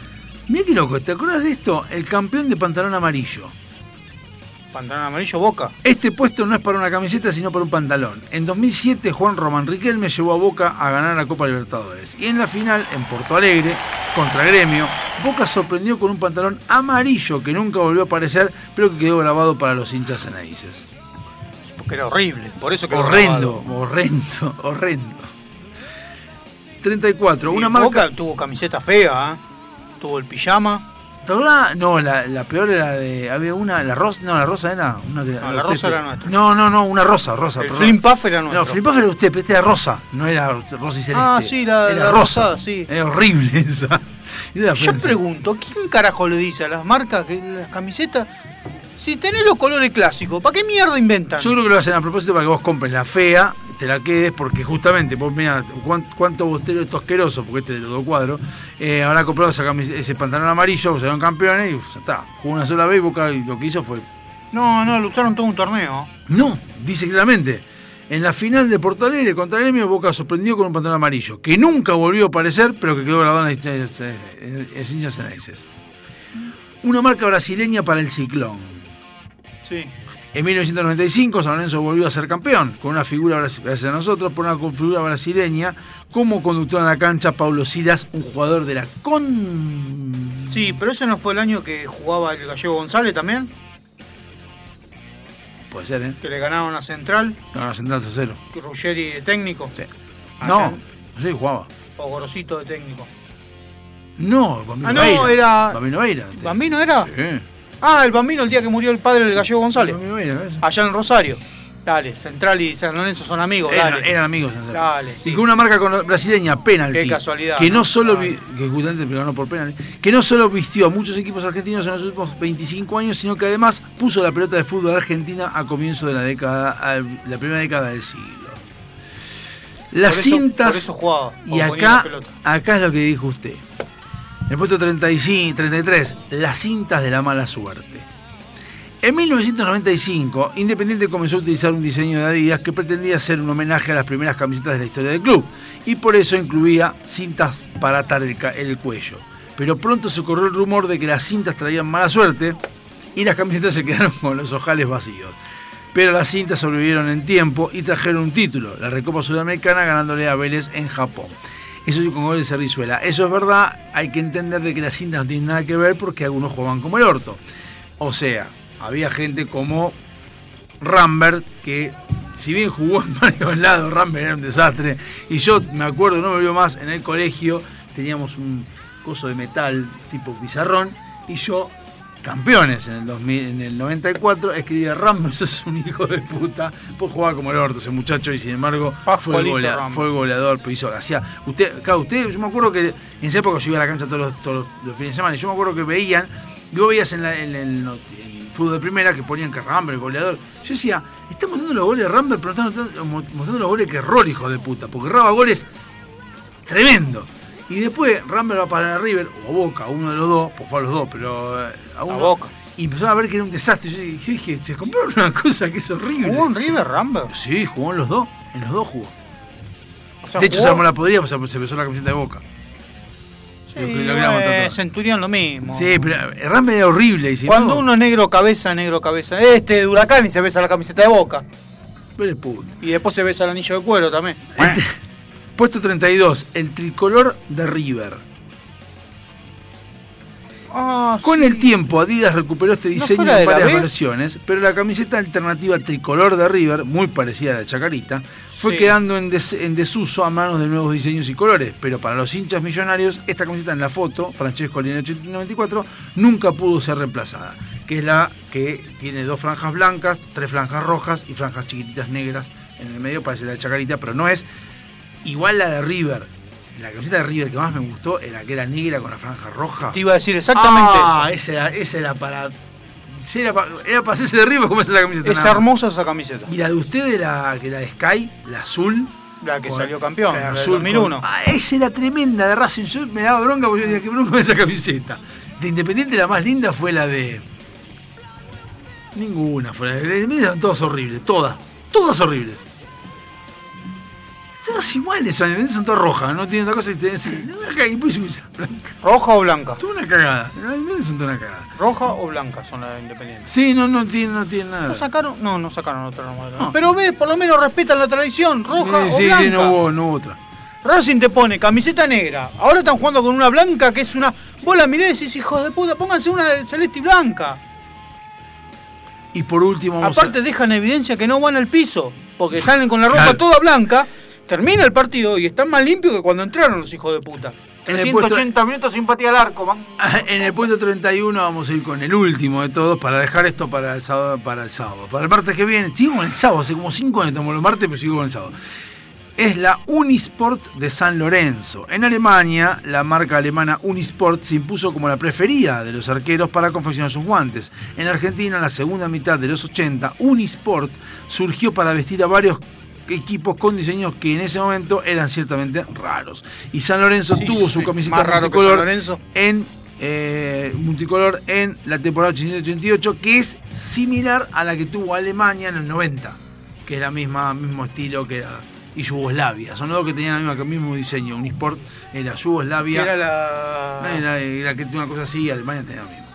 Mirá qué loco, ¿te acuerdas de esto? El campeón de pantalón amarillo. Pantalón amarillo, boca. Este puesto no es para una camiseta, sino para un pantalón. En 2007, Juan Román Riquelme llevó a Boca a ganar la Copa Libertadores. Y en la final, en Porto Alegre, contra Gremio, Boca sorprendió con un pantalón amarillo que nunca volvió a aparecer, pero que quedó grabado para los hinchas ceneices. Porque era horrible. Por eso que Horrendo, horrendo, <laughs> horrendo. 34, una marca... Boca tuvo camiseta fea, ¿eh? Tuvo el pijama. ¿Te acordás? No, la, la peor era de. Había una, la rosa. No, la rosa era. Una que, No, la rosa era nuestra. No, no, no, una rosa, rosa. El. Flim Puff era nuestro. No, Flim Puff era usted, pero este era rosa. No era rosa y celeste. Ah, sí, la- era la rosa. rosada, sí. Era horrible <laughs> esa. Yo pregunto, ¿quién carajo le dice a las marcas que las camisetas Si tenés los colores clásicos, ¿para qué mierda inventan? Yo creo que lo hacen a propósito para que vos compres la fea, te la quedes, porque justamente, vos mirá, cuán- cuánto bostero esto asqueroso, porque este es de los dos cuadros, eh, habrá comprado esa ese pantalón amarillo, salieron campeones y ya está. Jugó una sola vez y Boca y lo que hizo fue. No, no, lo usaron todo un torneo. No, dice claramente. En la final de Porto Alegre contra el Gremio, Boca sorprendió con un pantalón amarillo, que nunca volvió a aparecer, pero que quedó grabado en las hinchas-. Una marca brasileña para el ciclón. Sí. En 1995 San Lorenzo volvió a ser campeón, con una figura, gracias a nosotros, por una figura brasileña como conductor en la cancha, Paulo Silas, un jugador de la con... Sí, pero ese no fue el año que jugaba el gallego González también, Puede ser, ¿eh? que le ganaron a Central, No, no, Central cero. que Ruggeri de técnico. No, no sé, jugaba. O Gorosito de técnico. No, Bambino Ah, no, Veira. era- Bambino Veira. ¿Bambino era? Sí. Ah, el Bambino el día que murió el padre del gallego González. Allá en Rosario. Dale, Central y San Lorenzo son amigos, Eran, dale. eran amigos. Dale, sí. Y con una marca con- brasileña, penalti. Qué casualidad, Que no, ¿no? solo que justamente ganó por penalti, que no solo vistió a muchos equipos argentinos en los últimos 25 años, sino que además puso la pelota de fútbol argentina a comienzo de la década, la primera década del siglo. Las Por eso- cintas. por eso jugaba, y acá, acá es lo que dijo usted. En el puesto 35, 33, las cintas de la mala suerte. En 1995, Independiente comenzó a utilizar un diseño de Adidas que pretendía ser un homenaje a las primeras camisetas de la historia del club y por eso incluía cintas para atar el, el cuello. Pero pronto se corrió el rumor de que las cintas traían mala suerte y las camisetas se quedaron <laughs> con los ojales vacíos. Pero las cintas sobrevivieron en tiempo y trajeron un título, la Recopa Sudamericana ganándole a Vélez en Japón. Eso sí, con de Cerrizuela. Eso es verdad, hay que entender de que las cintas no tienen nada que ver porque algunos jugaban como el orto. O sea, había gente como Rambert que, si bien jugó en <laughs> varios lados, Rambert era un desastre. Y yo me acuerdo, no me olvido más, en el colegio teníamos un coso de metal tipo pizarrón y yo, campeones en el, 2000, en el 94, escribía Rambert, sos un hijo de puta. Pues jugaba como el orto ese muchacho y sin embargo fue, golea- fue goleador. Pues hizo, hacía, usted, claro, usted, yo me acuerdo que en esa época yo iba a la cancha todos los, todos los- los fines de semana y yo me acuerdo que veían, y vos veías en, la- en en fútbol de primera que ponían que Rambert, goleador. Yo decía, está mostrando los goles de Rambert, pero está mostrando, mo- mostrando los goles que Roll, hijo de puta, porque erraba goles tremendo. Y después Rambert va para River, o a Boca, uno de los dos, pues fue a los dos, pero eh, a uno. Boca. Y empezó a ver que era un desastre. Yo dije, se compraron <laughs> una cosa que es horrible. ¿Jugó en River Rambert? Sí, jugó en los dos. En los dos jugó. O sea, de hecho, jugó- se armó la podría, pues se besó la camiseta de Boca. Sí, Lo lo eh. Centurión lo mismo. Sí, pero eh, Rambert era horrible. Cuando no, uno es negro cabeza, negro cabeza. Este de Huracán y se besa la camiseta de Boca. Pero puto. Y después se besa el anillo de cuero también. Puesto 32, el tricolor de River. Ah, Con el tiempo, Adidas recuperó este diseño en varias versiones, pero la camiseta alternativa tricolor de River, muy parecida a la de Chacarita, fue Sí. quedando en, des- en desuso a manos de nuevos diseños y colores. Pero para los hinchas millonarios, esta camiseta en la foto, Francesco Lina 94, nunca pudo ser reemplazada. Que es la que tiene dos franjas blancas, tres franjas rojas y franjas chiquititas negras en el medio, parece la de Chacarita, pero no es igual la de River. La camiseta de River que más me gustó era que era negra con la franja roja. Te iba a decir exactamente ah, eso. esa era, esa era para. sí, era, para era para hacerse de River como esa la camiseta. Es hermosa esa camiseta. Y la de usted era que la de Sky, la azul. La que con- salió campeón, la la azul 2001. con- ah, esa era tremenda de Racing. Yo me daba bronca porque yo decía que bronca esa camiseta. De Independiente la más linda fue la de. Ninguna fue la de. de Independiente eran todas horribles, todas. Todas horribles. Todas iguales, son, todas rojas, no tienen otra cosa y te dicen, no, acá, y pues blanca. ¿Roja o blanca? Toda una cagada. Las son toda una cagada. ¿Roja o blanca son las de Independiente? Sí, no, no tiene, no tiene nada. ¿No sacaron? No, no sacaron otra nomás. Pero ves, por lo menos respetan la tradición, roja o sí, blanca. sí, no hubo, no hubo otra. Racing te pone camiseta negra. Ahora están jugando con una blanca que es una. Vos la mirás y decís, hijos de puta, pónganse una de celeste y blanca. Y por último, Aparte, dejan evidencia que no van al piso. Porque salen con la ropa Claro. toda blanca. Termina el partido y están más limpios que cuando entraron los hijos de puta. En el 380 minutos sin patear al arco, man. <laughs> en el puesto 31 vamos a ir con el último de todos para dejar esto para el sábado. Para el sábado. Para el martes que viene. Sigo con el sábado, hace como 5 años estamos los martes, pero sigo con el sábado. es la Unisport de San Lorenzo. En Alemania, la marca alemana Unisport se impuso como la preferida de los arqueros para confeccionar sus guantes. En Argentina, en la segunda mitad de los 80, Unisport surgió para vestir a varios equipos con diseños que en ese momento eran ciertamente raros. Y San Lorenzo Sí, tuvo su camiseta más raro que multicolor San Lorenzo. en eh, multicolor en la temporada 87-88, que es similar a la que tuvo Alemania en el 90, que era el mismo estilo que era y Yugoslavia. Son dos que tenían el mismo, el mismo diseño. Unisport era Yugoslavia. Era la. Era, era que una cosa así, Alemania tenía lo mismo.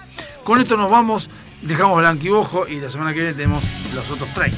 Con esto nos vamos, dejamos Blanquibojo y la semana que viene tenemos los otros 30.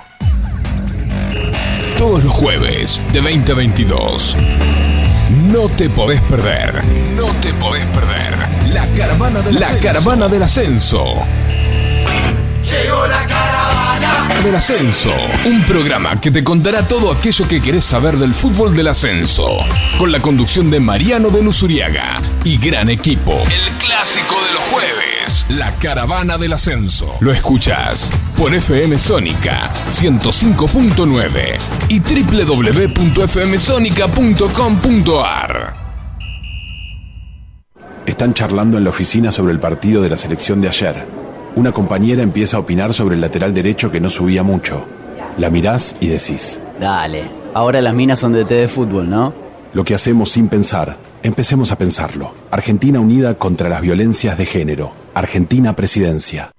Todos los jueves de 2022. no te podés perder. No te podés perder. La caravana del, la caravana del ascenso. Llegó la caravana. Del ascenso. Un programa que te contará todo aquello que querés saber del fútbol del ascenso. Con la conducción de Mariano de Luzuriaga y gran equipo. El clásico de los jueves. La caravana del ascenso. Lo escuchás por FM Sónica 105.9 y www.fmsonica.com.ar. Están charlando en la oficina sobre el partido de la selección de ayer. Una compañera empieza a opinar sobre el lateral derecho que no subía mucho. La mirás y decís. Dale, ahora las minas son de té de fútbol, ¿no? Lo que hacemos sin pensar, empecemos a pensarlo. Argentina unida contra las violencias de género. Argentina presidencia.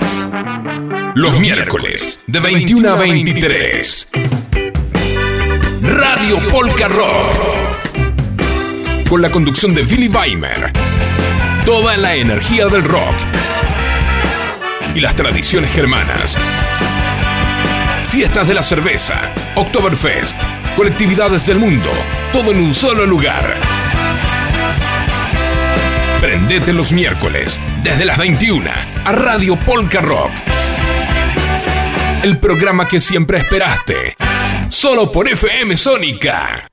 Los miércoles de 21 a 23. Radio Polka Rock. Con la conducción de Billy Weimer. Toda la energía del rock. Y las tradiciones germanas. Fiestas de la cerveza. Oktoberfest. Colectividades del mundo. Todo en un solo lugar. Prendete los miércoles, desde las 21, a Radio Polka Rock. El programa que siempre esperaste. Solo por FM Sónica.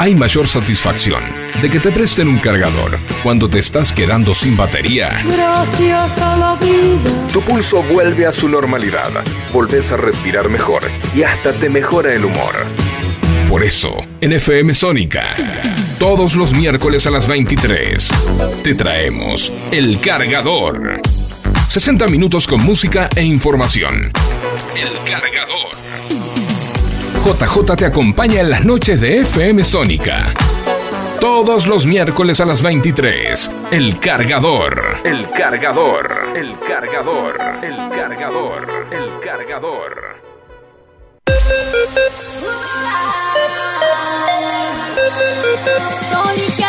Hay mayor satisfacción de que te presten un cargador cuando te estás quedando sin batería. Gracias a la vida. Tu pulso vuelve a su normalidad, volvés a respirar mejor y hasta te mejora el humor. Por eso, en FM Sónica, todos los miércoles a las 23, te traemos El Cargador. 60 minutos con música e información. El Cargador. JJ te acompaña en las noches de FM Sónica. Todos los miércoles a las 23. El Cargador. El Cargador. El Cargador. El Cargador. El Cargador. Sónica.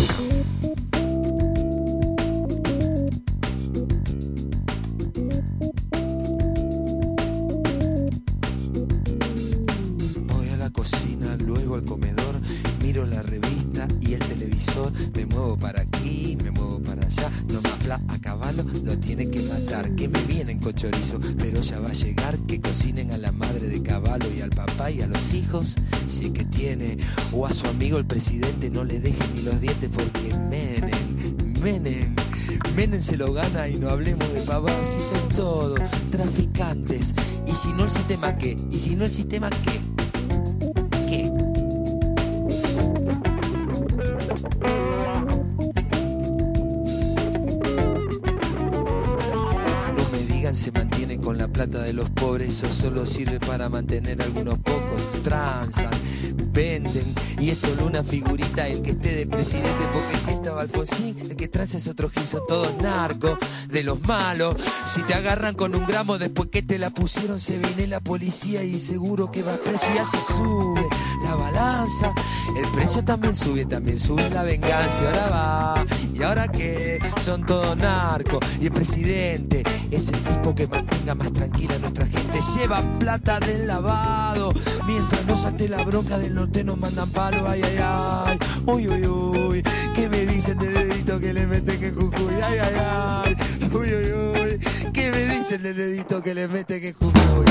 Amigo el presidente, no le dejen ni los dientes porque menen, menen. Menem se lo gana y no hablemos de pavados si son todos traficantes. Y si no el sistema qué? Y si no el sistema qué? De los pobres, eso solo sirve para mantener algunos pocos. Transan, venden, y es solo una figurita el que esté de presidente, porque si estaba Alfonsín, el que transa es otro gil, son todos narcos, de los malos. Si te agarran con un gramo después que te la pusieron, se viene la policía y seguro que va preso y así sube la balanza. El precio también sube, también sube la venganza, ahora va. ¿Y ahora qué? Son todos narcos. Y el presidente es el tipo que mantenga más tranquila a nuestra gente. Lleva plata del lavado. Mientras nos ate la bronca del norte nos mandan palo. Ay, ay, ay. Uy, uy, uy. ¿Qué me dicen del dedito que le meten en Jujuy? Ay, ay, ay. Uy, uy, uy. ¿Qué me dicen del dedito que le meten en Jujuy?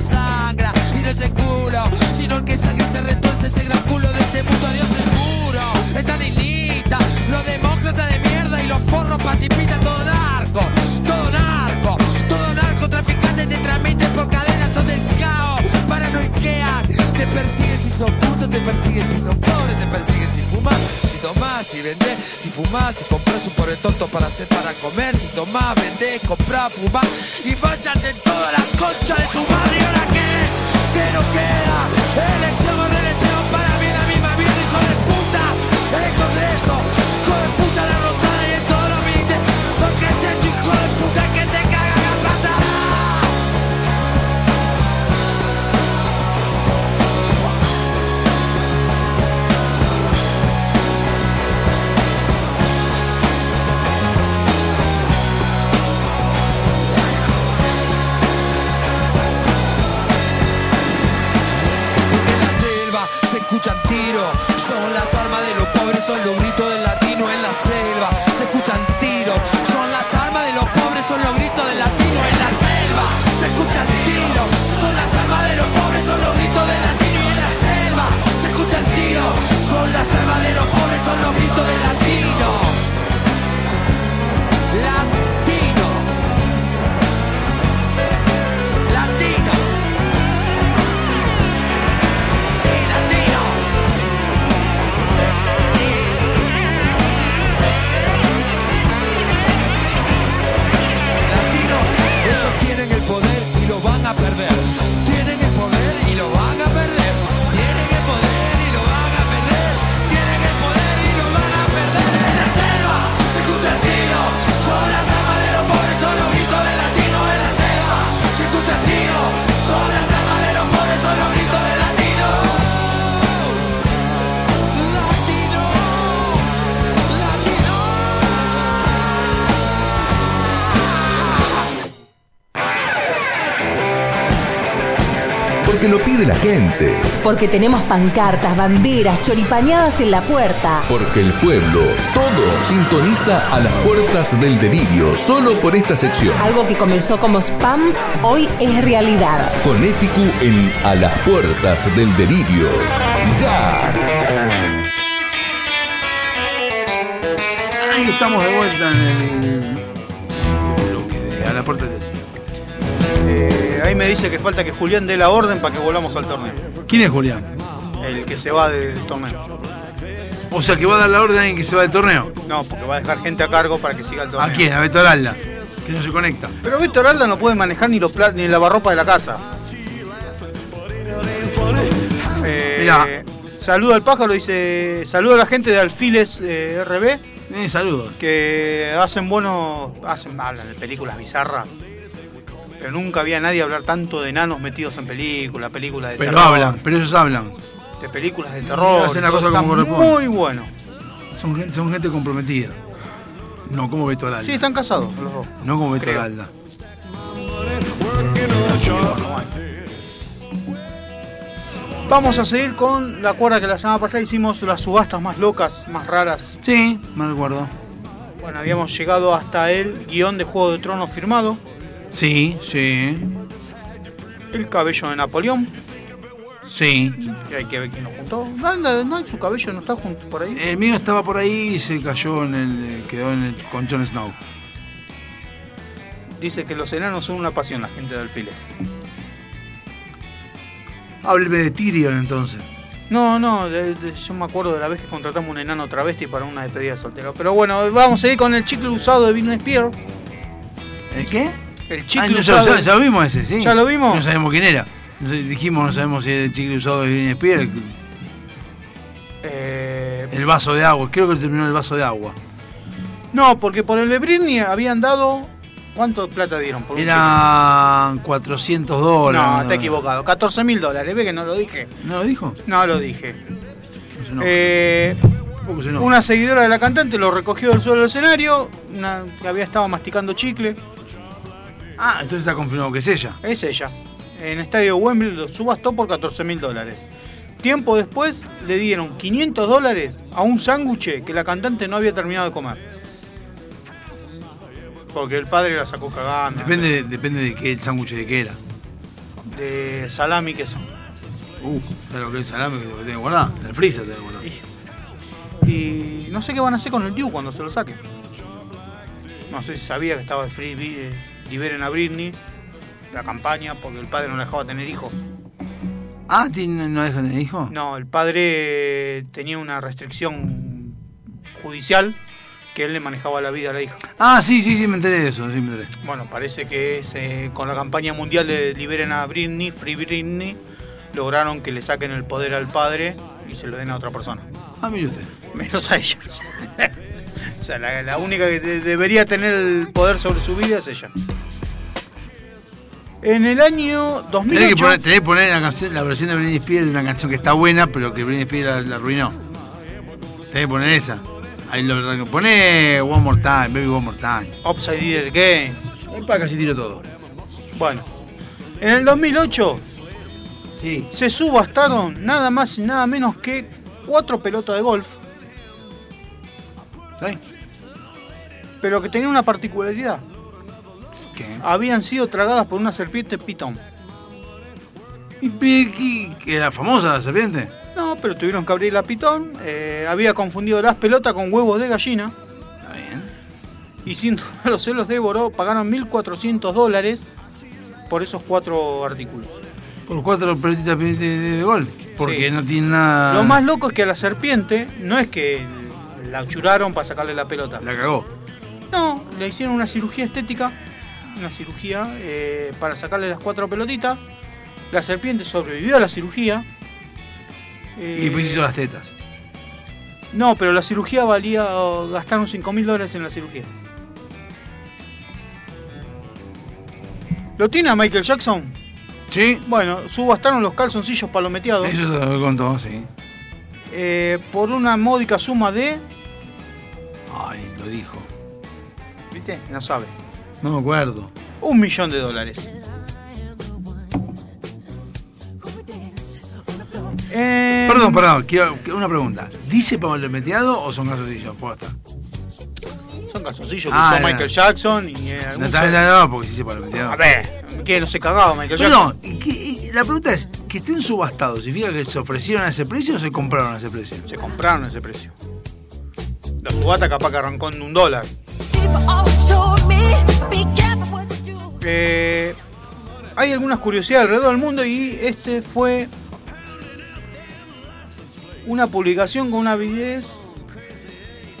Sangra, y no es el culo, sino el que saque se retuerce ese gran culo de este mundo, adiós seguro, están en los demócratas de mierda y los forros pacifistas, todo narco, todo narco, todo narcotraficante te transmite por cadenas, son del caos, paranoiquean, te persiguen si son putos, te persiguen si son pobres, te persiguen si si vendés, si fumás, si compras un pobre tonto para hacer para comer, si tomás, vendés, comprás, fumás y vayas en toda la concha de su madre. Y ahora qué, que no queda, elección o reelección para mí la misma mierda, hijo de puta, hijo de puta Porque lo pide la gente. Porque tenemos pancartas, banderas, choripañadas en la puerta. Porque el pueblo, todo, sintoniza a las puertas del delirio, solo por esta sección. Algo que comenzó como spam, hoy es realidad. Con Ético en A las puertas del delirio. ¡Ya! Ahí estamos de vuelta en el ahí me dice que falta que Julián dé la orden para que volvamos al torneo. ¿Quién es Julián? El que se va del torneo. O sea, que va a dar la orden a alguien que se va del torneo. No, porque va a dejar gente a cargo para que siga el torneo. ¿A quién? A Beto Aralda, que no se conecta. Pero Víctor Alda no puede manejar ni los ni el lavarropa de la casa. Eh, Mirá. Saluda al pájaro, dice. Saluda a la gente de Alfiles eh, RB. Eh, saludos. Que hacen buenos. Hacen, hablan de películas bizarras. Pero nunca había nadie hablar tanto de enanos metidos en películas, películas de Pero terror. hablan, pero ellos hablan. De películas de terror. Hacen la cosa como corresponde. Muy bueno. Son gente, son gente comprometida. No como Beto Aralda. Sí, están casados los dos. No como Beto. Aralda. Vamos a seguir con la cuerda que la semana pasada hicimos las subastas más locas, más raras. Sí, me recuerdo. Bueno, habíamos llegado hasta el guion de Juego de Tronos firmado, Sí, sí, el cabello de Napoleón, sí. que hay que ver quién lo juntó. No, no, no, su cabello no está junto por ahí. El mío estaba por ahí y se cayó en el. quedó en el, con Jon Snow. Dice que los enanos son una pasión, la gente de Alfiles. Hábleme de Tyrion entonces. No, no, de- de- yo me acuerdo de la vez que contratamos un enano travesti para una despedida de soltero. Pero bueno, vamos a ir con el chicle usado de Britney Spears. ¿El qué? El chicle Ah, no, usado. ya, vimos ese, sí. ¿Ya lo vimos? No sabemos quién era. No dijimos, no sabemos si es el chicle usado de Britney Spears. Eh, El vaso de agua. Creo que terminó el vaso de agua. no, porque por el de Britney habían dado. ¿Cuánto plata dieron? Por Eran 400 chicle? dólares. No, está equivocado. 14 mil dólares. ¿Ve que no lo dije? ¿No lo dijo? No lo dije. No se enoja. Eh, se una seguidora de la cantante lo recogió del suelo del escenario. Una que había estado masticando chicle. Ah, entonces está confirmado que es ella. Es ella. En estadio Wembley lo subastó por 14 mil dólares. Tiempo después le dieron 500 dólares a un sándwich que la cantante no había terminado de comer. Porque el padre la sacó cagando. Depende, depende de qué el sándwich de qué era. De salami y queso. Uh, ¿sabes lo que es salame que que guardar? En el freezer tenés que guardar. Y no sé qué van a hacer con el Diu cuando se lo saquen. No sé si sabía que estaba el Free eh, Liberen a Britney, la campaña, porque el padre no la dejaba tener hijos. Ah, ¿tiene- ¿no dejan de hijo? No, el padre eh, tenía una restricción judicial que él le manejaba la vida a la hija. Ah, sí, sí, sí, me enteré de eso, sí, me enteré. Bueno, parece que es, eh, con la campaña mundial de Liberen a Britney, Free Britney, lograron que le saquen el poder al padre y se lo den a otra persona. Ah, mire usted. Menos a ella. <laughs> o sea, la, la única que de- debería tener el poder sobre su vida es ella. En el año 2008... Tenés que poner, tenés que poner la, canción- la versión de Britney Spears de una canción que está buena, pero que Britney Spears la, la arruinó. Tenés que poner esa. Ahí lo Poné One More Time, Baby One More Time. Upside Down Game. Ahí para casi tiro todo. Bueno, en el 2008 sí. se subastaron nada más y nada menos que cuatro pelotas de golf. ¿Sí? Pero que tenían una particularidad. ¿Qué? Habían sido tragadas por una serpiente pitón. ¿Y qué- era famosa la serpiente? No, pero tuvieron que abrir la pitón. eh, había confundido las pelotas con huevos de gallina. Está bien. Y sin <laughs> los celos devoró, pagaron 1.400 dólares por esos cuatro artículos. Por cuatro pelotitas de, de- de golf. Porque Sí. no tiene nada. Lo más loco es que a la serpiente no es que la churaron para sacarle la pelota. La cagó. No, le hicieron una cirugía estética, una cirugía eh, para sacarle las cuatro pelotitas. La serpiente sobrevivió a la cirugía. Eh, Y después hizo las tetas. No, pero la cirugía valía, gastaron 5 mil dólares en la cirugía. ¿Lo tiene a Michael Jackson? Sí. Bueno, subastaron los calzoncillos palometeados Eso se lo contó, sí. eh, por una módica suma de... Ay, lo dijo. ¿Viste? No sabe. No me acuerdo. Un millón de dólares. Eh, Perdón, perdón, quiero una pregunta. ¿Dice palometeado o son calzoncillos? Posta. Son calzoncillos que Ah, usó. Michael Jackson y eh, No, está- no, no, porque sí dice palometeado. A ver, que no se cagaba Michael No, Jackson. no, y que- y la pregunta es, ¿que estén subastados significa que se ofrecieron a ese precio o se compraron a ese precio? Se compraron a ese precio. La subasta capaz que arrancó en un dólar. Eh, hay algunas curiosidades alrededor del mundo y este fue una publicación con una video,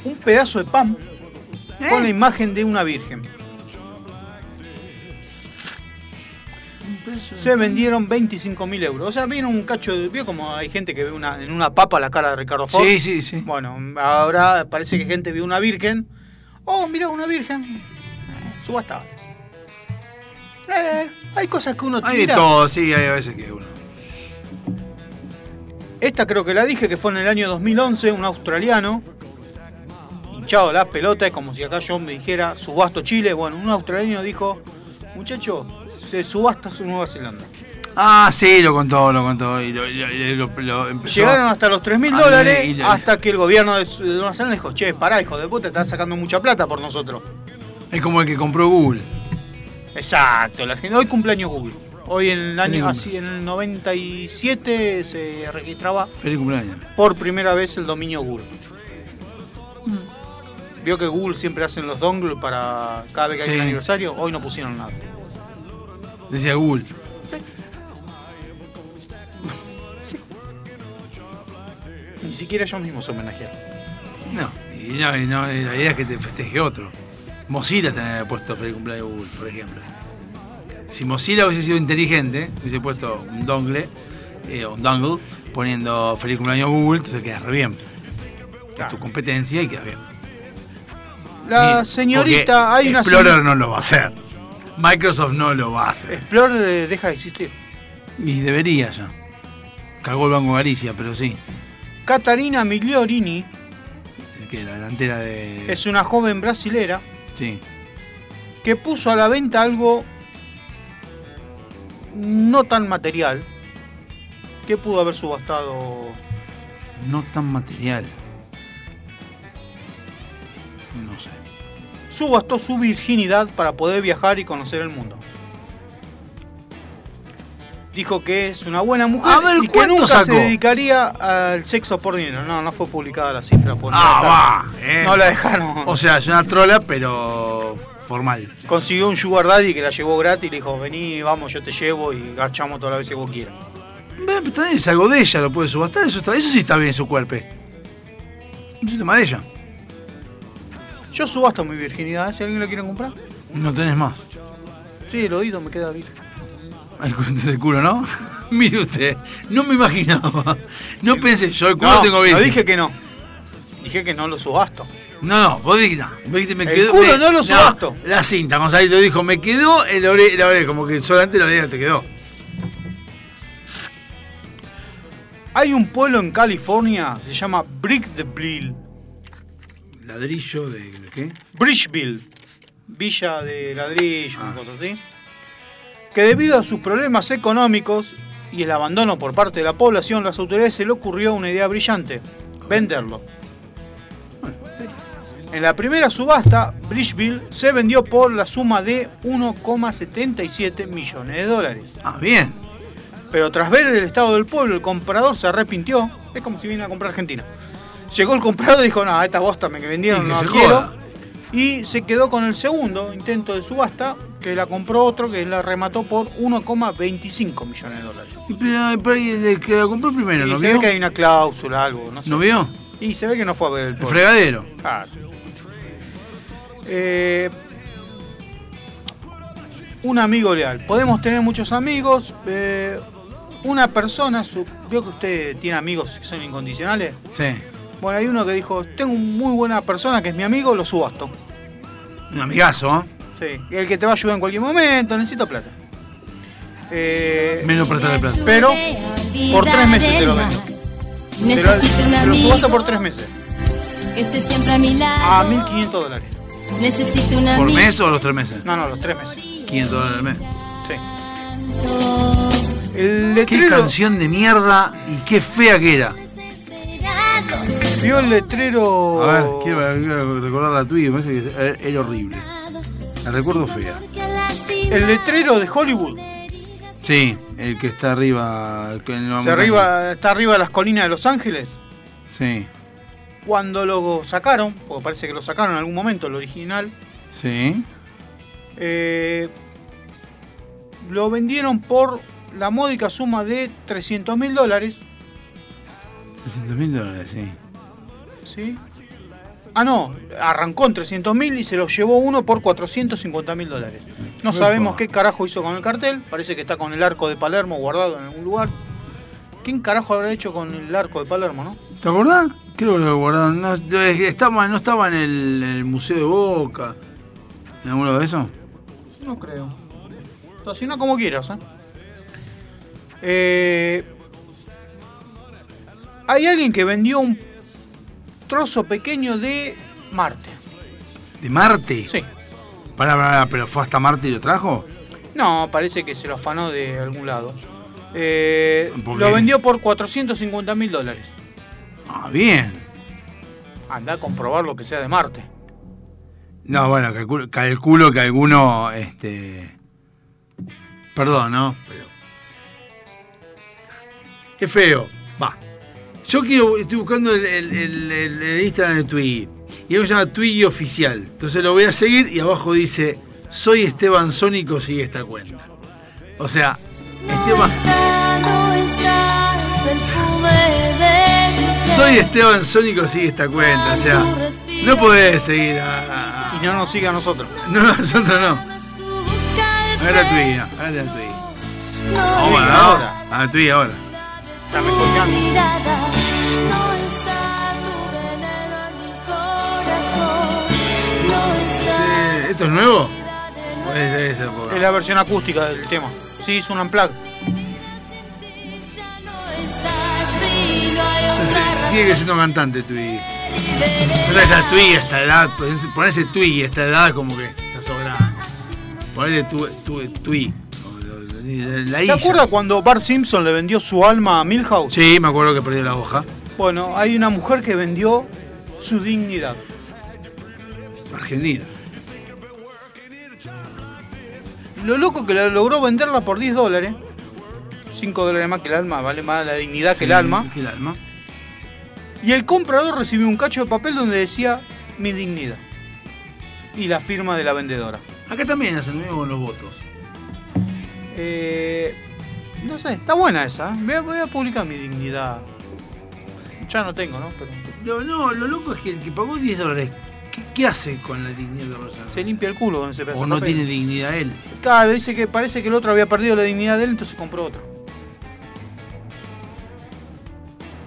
un pedazo de pan con la imagen de una virgen. Se vendieron 25 mil euros. O sea, viene un cacho de. ¿Vio como hay gente que ve una, en una papa la cara de Ricardo Ford? Sí, sí, sí. Bueno, ahora parece que gente vio una virgen. Oh, mira, una virgen. Eh, subasta. Eh, hay cosas que uno Hay de tira. todo, sí, hay a veces que uno. Esta creo que la dije, que fue en el año 2011, un australiano. Hinchado la pelota, es como si acá yo me dijera subasto Chile. Bueno, un australiano dijo, muchacho, se subasta su Nueva Zelanda. Ah, sí, lo contó, lo contó. Y lo, y lo- lo- empezó. Llegaron hasta los 3 mil dólares hasta que el gobierno de Nueva Zelanda dijo, che, pará, hijo de puta, están sacando mucha plata por nosotros. Es como el que compró Google. Exacto, la gente, hoy cumpleaños Google. Hoy en el año, así en el 97 se registraba Feliz cumpleaños. por primera vez el dominio Google. Vio que Google siempre hacen los dongles para cada vez que hay un aniversario, hoy no pusieron nada. Decía Google. Ni siquiera ellos mismos se homenajearon. No, y no, y no, y la idea es que te festeje otro. Mozilla tenía puesto feliz cumpleaños Google, por ejemplo. Si Mozilla hubiese sido inteligente, hubiese puesto un dongle, eh, un dongle, poniendo feliz cumpleaños Google, entonces queda re bien. Es tu competencia y queda bien. La señorita, hay una Explorer no lo va a hacer. Microsoft no lo va a hacer. Explorer eh, deja de existir. Y debería ya. Cagó el Banco Galicia, pero sí. Catarina Migliorini Que la delantera de. es una joven brasilera Sí. que puso a la venta algo no tan material, ¿Qué pudo haber subastado? No tan material. No sé. Subastó su virginidad para poder viajar y conocer el mundo. Dijo que es una buena mujer A ver, y que ¿cuánto nunca sacó? se dedicaría al sexo por dinero. No, no fue publicada la cifra. pues no la Ah, va. eh. No la dejaron. O sea, es una trola, pero formal. Consiguió un sugar daddy que la llevó gratis y le dijo, vení, vamos, yo te llevo y garchamos todas las veces que vos quieras. Pero También es algo de ella, lo puede subastar. Eso, está, eso sí está bien en su cuerpo. Es un tema de ella. Yo subasto mi virginidad, si alguien lo quiere comprar. No tenés más. Sí, el oído me queda virgen. El culo el culo, ¿no? <laughs> Mire usted, no me imaginaba. No pensé, yo el culo No, tengo no virgen. dije que no. Dije que no lo subasto. No, no, vos dijiste, no. Dijiste, me El quedó. culo me- no lo subasto. La cinta, Gonzalito dijo, me quedó el ore- la oreja, como que solamente la oreja te quedó. Hay un pueblo en California, se llama Brickville. Ladrillo de. ¿de ¿Qué? Bridgeville. Villa de ladrillo, una cosa así. Que debido a sus problemas económicos y el abandono por parte de la población, las autoridades se le ocurrió una idea brillante: venderlo. En la primera subasta, Bridgeville se vendió por la suma de 1,77 millones de dólares. Ah, bien. Pero tras ver el estado del pueblo, el comprador se arrepintió. Es como si viniera a comprar Argentina. Llegó el comprador y dijo, no, esta bosta me que vendieron, Y que no quiero. joda. Y se quedó con el segundo intento de subasta, que la compró otro, que la remató por 1,25 millones de dólares. Y pero- pero el que la compró primero, y ¿no se vio? ve que hay una cláusula, algo, no sé. ¿No vio? Y se ve que no fue a ver el El fregadero. Claro. Eh, un amigo leal. Podemos tener muchos amigos. eh, una persona, su- vio que usted tiene amigos que son incondicionales. Sí. Bueno, hay uno que dijo, tengo un muy buena persona que es mi amigo, lo subasto. Un amigazo, ¿eh? Sí, el que te va a ayudar en cualquier momento, necesito plata. Eh, Me lo prestaré plata. Pero por tres meses te lo vendo. Te lo, te subasto por tres meses. que esté siempre a mi lado. A 1.500 dólares. Necesito un ¿Por mes o los tres meses? No, no, los tres meses. 500 dólares al mes. Sí. El Qué canción de mierda y qué fea que era. Vio el letrero. A ver, quiero, quiero recordar la tuya, me parece que era, horrible. La recuerdo fea. El letrero de Hollywood. Sí, el que está arriba. en la Se arriba, está arriba de las colinas de Los Ángeles. Sí, Cuando lo sacaron, porque parece que lo sacaron en algún momento, el original, sí. eh, lo vendieron por la módica suma de 300 mil dólares. 300 mil dólares, sí. ¿Sí? Ah, no, arrancó en 300 mil y se lo llevó uno por 450 mil dólares. No sabemos qué carajo hizo con el cartel, parece que está con el arco de Palermo guardado en algún lugar. ¿Quién carajo habrá hecho con el arco de Palermo, no? ¿Te acordás? Creo que lo guardaron. No, estaba, no estaba en el, en el Museo de Boca. ¿En alguno de esos? No creo. Estaciona como quieras, ¿eh? Eh, Hay alguien que vendió un trozo pequeño de Marte. ¿De Marte? Sí. Pará, pará, pará, pero fue hasta Marte y lo trajo. No, parece que se lo afanó de algún lado. Eh, ¿Por lo vendió por 450 mil dólares. Ah, bien. Anda a comprobar lo que sea de Marte. No, bueno, calculo, calculo que alguno, este... Perdón, ¿no? Pero... Qué feo. Yo quiero, estoy buscando el, el- el- el- el Instagram de Twiggy. Y algo se llama Twiggy Oficial. Entonces lo voy a seguir y abajo dice, soy Esteban Sónico, sigue esta cuenta. O sea, Esteban... No está Soy Esteban Sónico, sigue esta cuenta. O sea, no podés seguir a... Y no nos siga a nosotros. No, no, nosotros no. A ver a Twiggy, no, a ver a Twiggy. Vamos Sí, ahora, ahora. A Twiggy ahora. Está mejor ¿Esto es nuevo? Pues. Es la versión acústica del tema. Sí, hizo un unplug. O sea, sigue siendo cantante Twiggy. O sea, esta Twiggy a esta edad, ponerse- ponerse Twiggy a esta edad como que está tu, tu, Twiggy. La ¿Se isla. acuerda cuando Bart Simpson le vendió su alma a Milhouse? Sí, me acuerdo que perdió la hoja. Bueno, hay una mujer que vendió su dignidad. Argentina. Lo loco que la logró venderla por 10 dólares. 5 dólares más que el alma, vale más la dignidad que el alma. que el alma. Y el comprador recibió un cacho de papel donde decía mi dignidad. Y la firma de la vendedora. Acá también hacen lo mismo con los votos. Eh, no sé, está buena esa. ¿eh? Voy a, voy a publicar mi dignidad. Ya no tengo, ¿no? Pero No, no, lo loco es que el que pagó 10 dólares, ¿qué, qué hace con la dignidad de persona? se limpia el culo con ese pedazo O de no papel. tiene dignidad él. Claro, dice que parece que el otro había perdido la dignidad de él, entonces compró otra.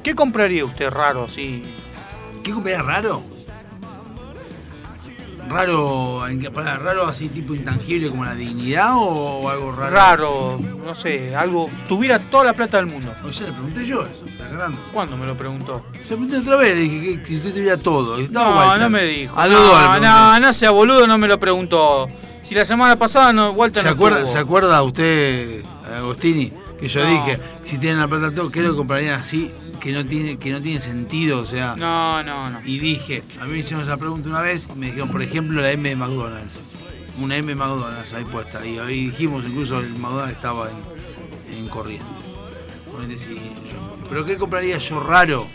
¿Qué compraría usted raro así? ¿Qué compraría raro? Raro, pará, raro así tipo intangible como la dignidad o, o algo raro? Raro, no sé, algo. Tuviera toda la plata del mundo. O sea, le pregunté yo eso, está agarrando. ¿Cuándo me lo preguntó? Se pregunté otra vez, le dije que si usted tuviera todo. No, no me dijo. A no, no, no sea boludo, no me lo preguntó. Si la semana pasada no, Walter ¿Se no acuerda, estuvo. ¿Se acuerda usted, Agostini, que yo No. dije, si tienen la plata todo, ¿qué lo comprarían así? Que no tiene, que no tiene sentido, o sea. No, no, no. Y dije, a mí me hicieron esa pregunta una vez y me dijeron, por ejemplo, la M de McDonald's. Una M de McDonald's ahí puesta. Y ahí dijimos, incluso el McDonald's estaba en, en corriente. Yo- Pero ¿qué compraría yo raro?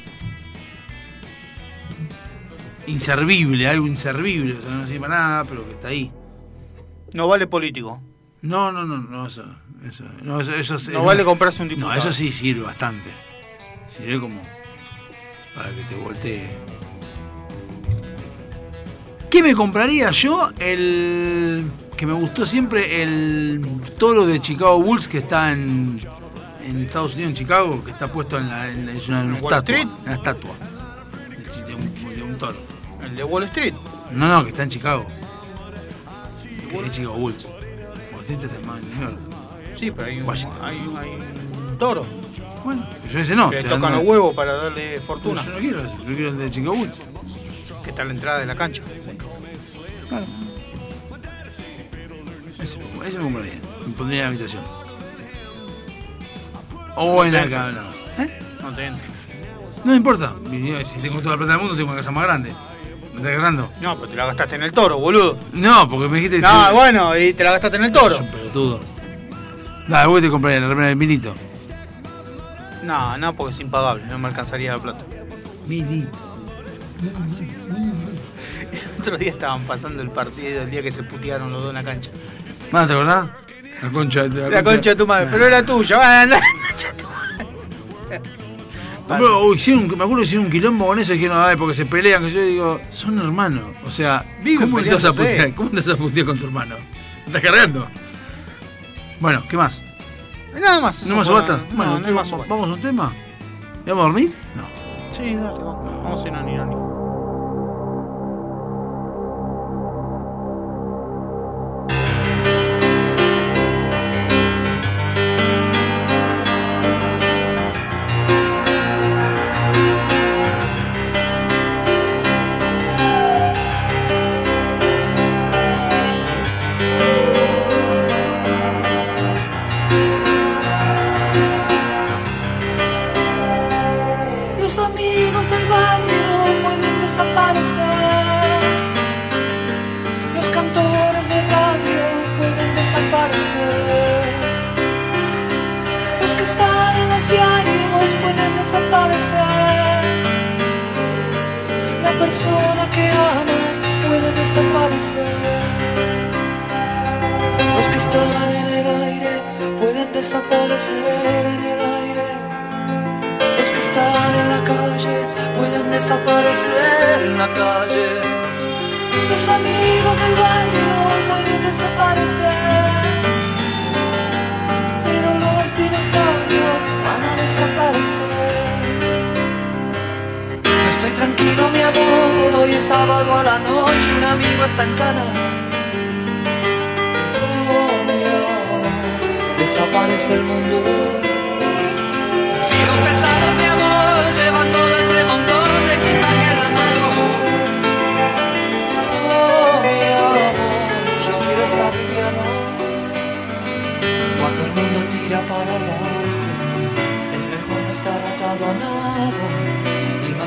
Inservible, algo inservible, o sea, no sirve para nada, pero que está ahí. No vale político. No, no, no, no, eso, eso, no, eso, eso es- No vale comprarse un diputado. No, eso sí sirve bastante. Sirve como para que te voltee. ¿Qué me compraría yo? El que me gustó siempre, el toro de Chicago Bulls que está en, en Estados Unidos, en Chicago, que está puesto en, la, en es una, una ¿En Wall estatua. Una estatua de, un, de un toro. El de Wall Street. No, no, que está en Chicago. Que es Chicago Bulls. Wall Street está más en New York. Sí, pero hay un, hay, hay un toro. Bueno, yo ese no. que tocan los huevos para darle fortuna. Yo no quiero ese, yo quiero el de. Que está a la entrada de la cancha. Claro. Ese, me- ese me compraría. Me pondría en la habitación. O en la cama nada más. ¿Eh? No te entra. No importa. Si tengo toda la plata del mundo, tengo una casa más grande. ¿Me estás agarrando? No, pero te la gastaste en el toro, boludo. No, porque me dijiste que. No, bueno, y te la gastaste en el toro. Pelotudo. Dale, vos te compraría la remera de Milito. No, no, porque es impagable, no me alcanzaría la plata. Mili. El <laughs> otro día estaban pasando el partido, el día que se putearon los dos en la cancha. ¿Más te acordás? La concha de La concha de tu madre, pero era tuya, van, <laughs> la concha de tu hicieron un- me acuerdo que hicieron un quilombo con eso y dijeron, ay, porque se pelean, que yo digo, son hermanos. O sea, Viven ¿cómo te vas a putear? ¿Cómo te vas a putear con tu hermano? ¿Me ¿Estás cargando? Bueno, ¿qué más? Nada más. ¿No más? No, Bueno, no ¿qué hay más vamos. ¿vamos a un tema? ¿Ya vamos a dormir? No. Sí, dale, vamos. Vamos a ir a persona que amas puede desaparecer. Los que están en el aire pueden desaparecer en el aire. Los que están en la calle pueden desaparecer en la calle. Los amigos del barrio pueden desaparecer. Pero los dinosaurios van a desaparecer. Tranquilo mi amor, hoy es sábado a la noche, un amigo está en cana. Oh, mi amor, desaparece el mundo. Si los pesados mi amor, levan todo ese montón de equipaje la mano. Oh, mi amor, yo quiero estar liviano. Cuando el mundo tira para abajo, es mejor no estar atado a nada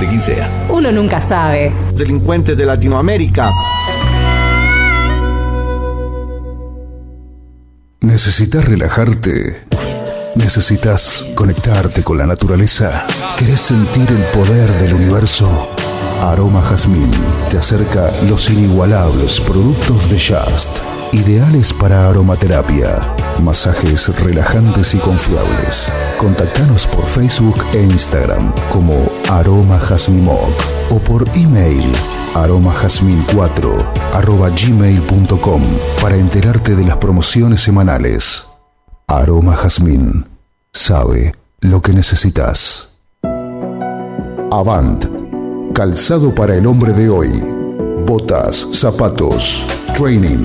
de quien sea. Uno nunca sabe. Delincuentes de Latinoamérica. ¿Necesitas relajarte? ¿Necesitas conectarte con la naturaleza? ¿Querés sentir el poder del universo? Aroma Jazmín te acerca los inigualables productos de Just, ideales para aromaterapia, masajes relajantes y confiables. Contactanos por Facebook e Instagram como Aroma Jazmín Moc o por email aromajazmin4 arroba gmail.com para enterarte de las promociones semanales. Aroma Jazmín sabe lo que necesitas. Avant, calzado para el hombre de hoy. Botas, zapatos, training,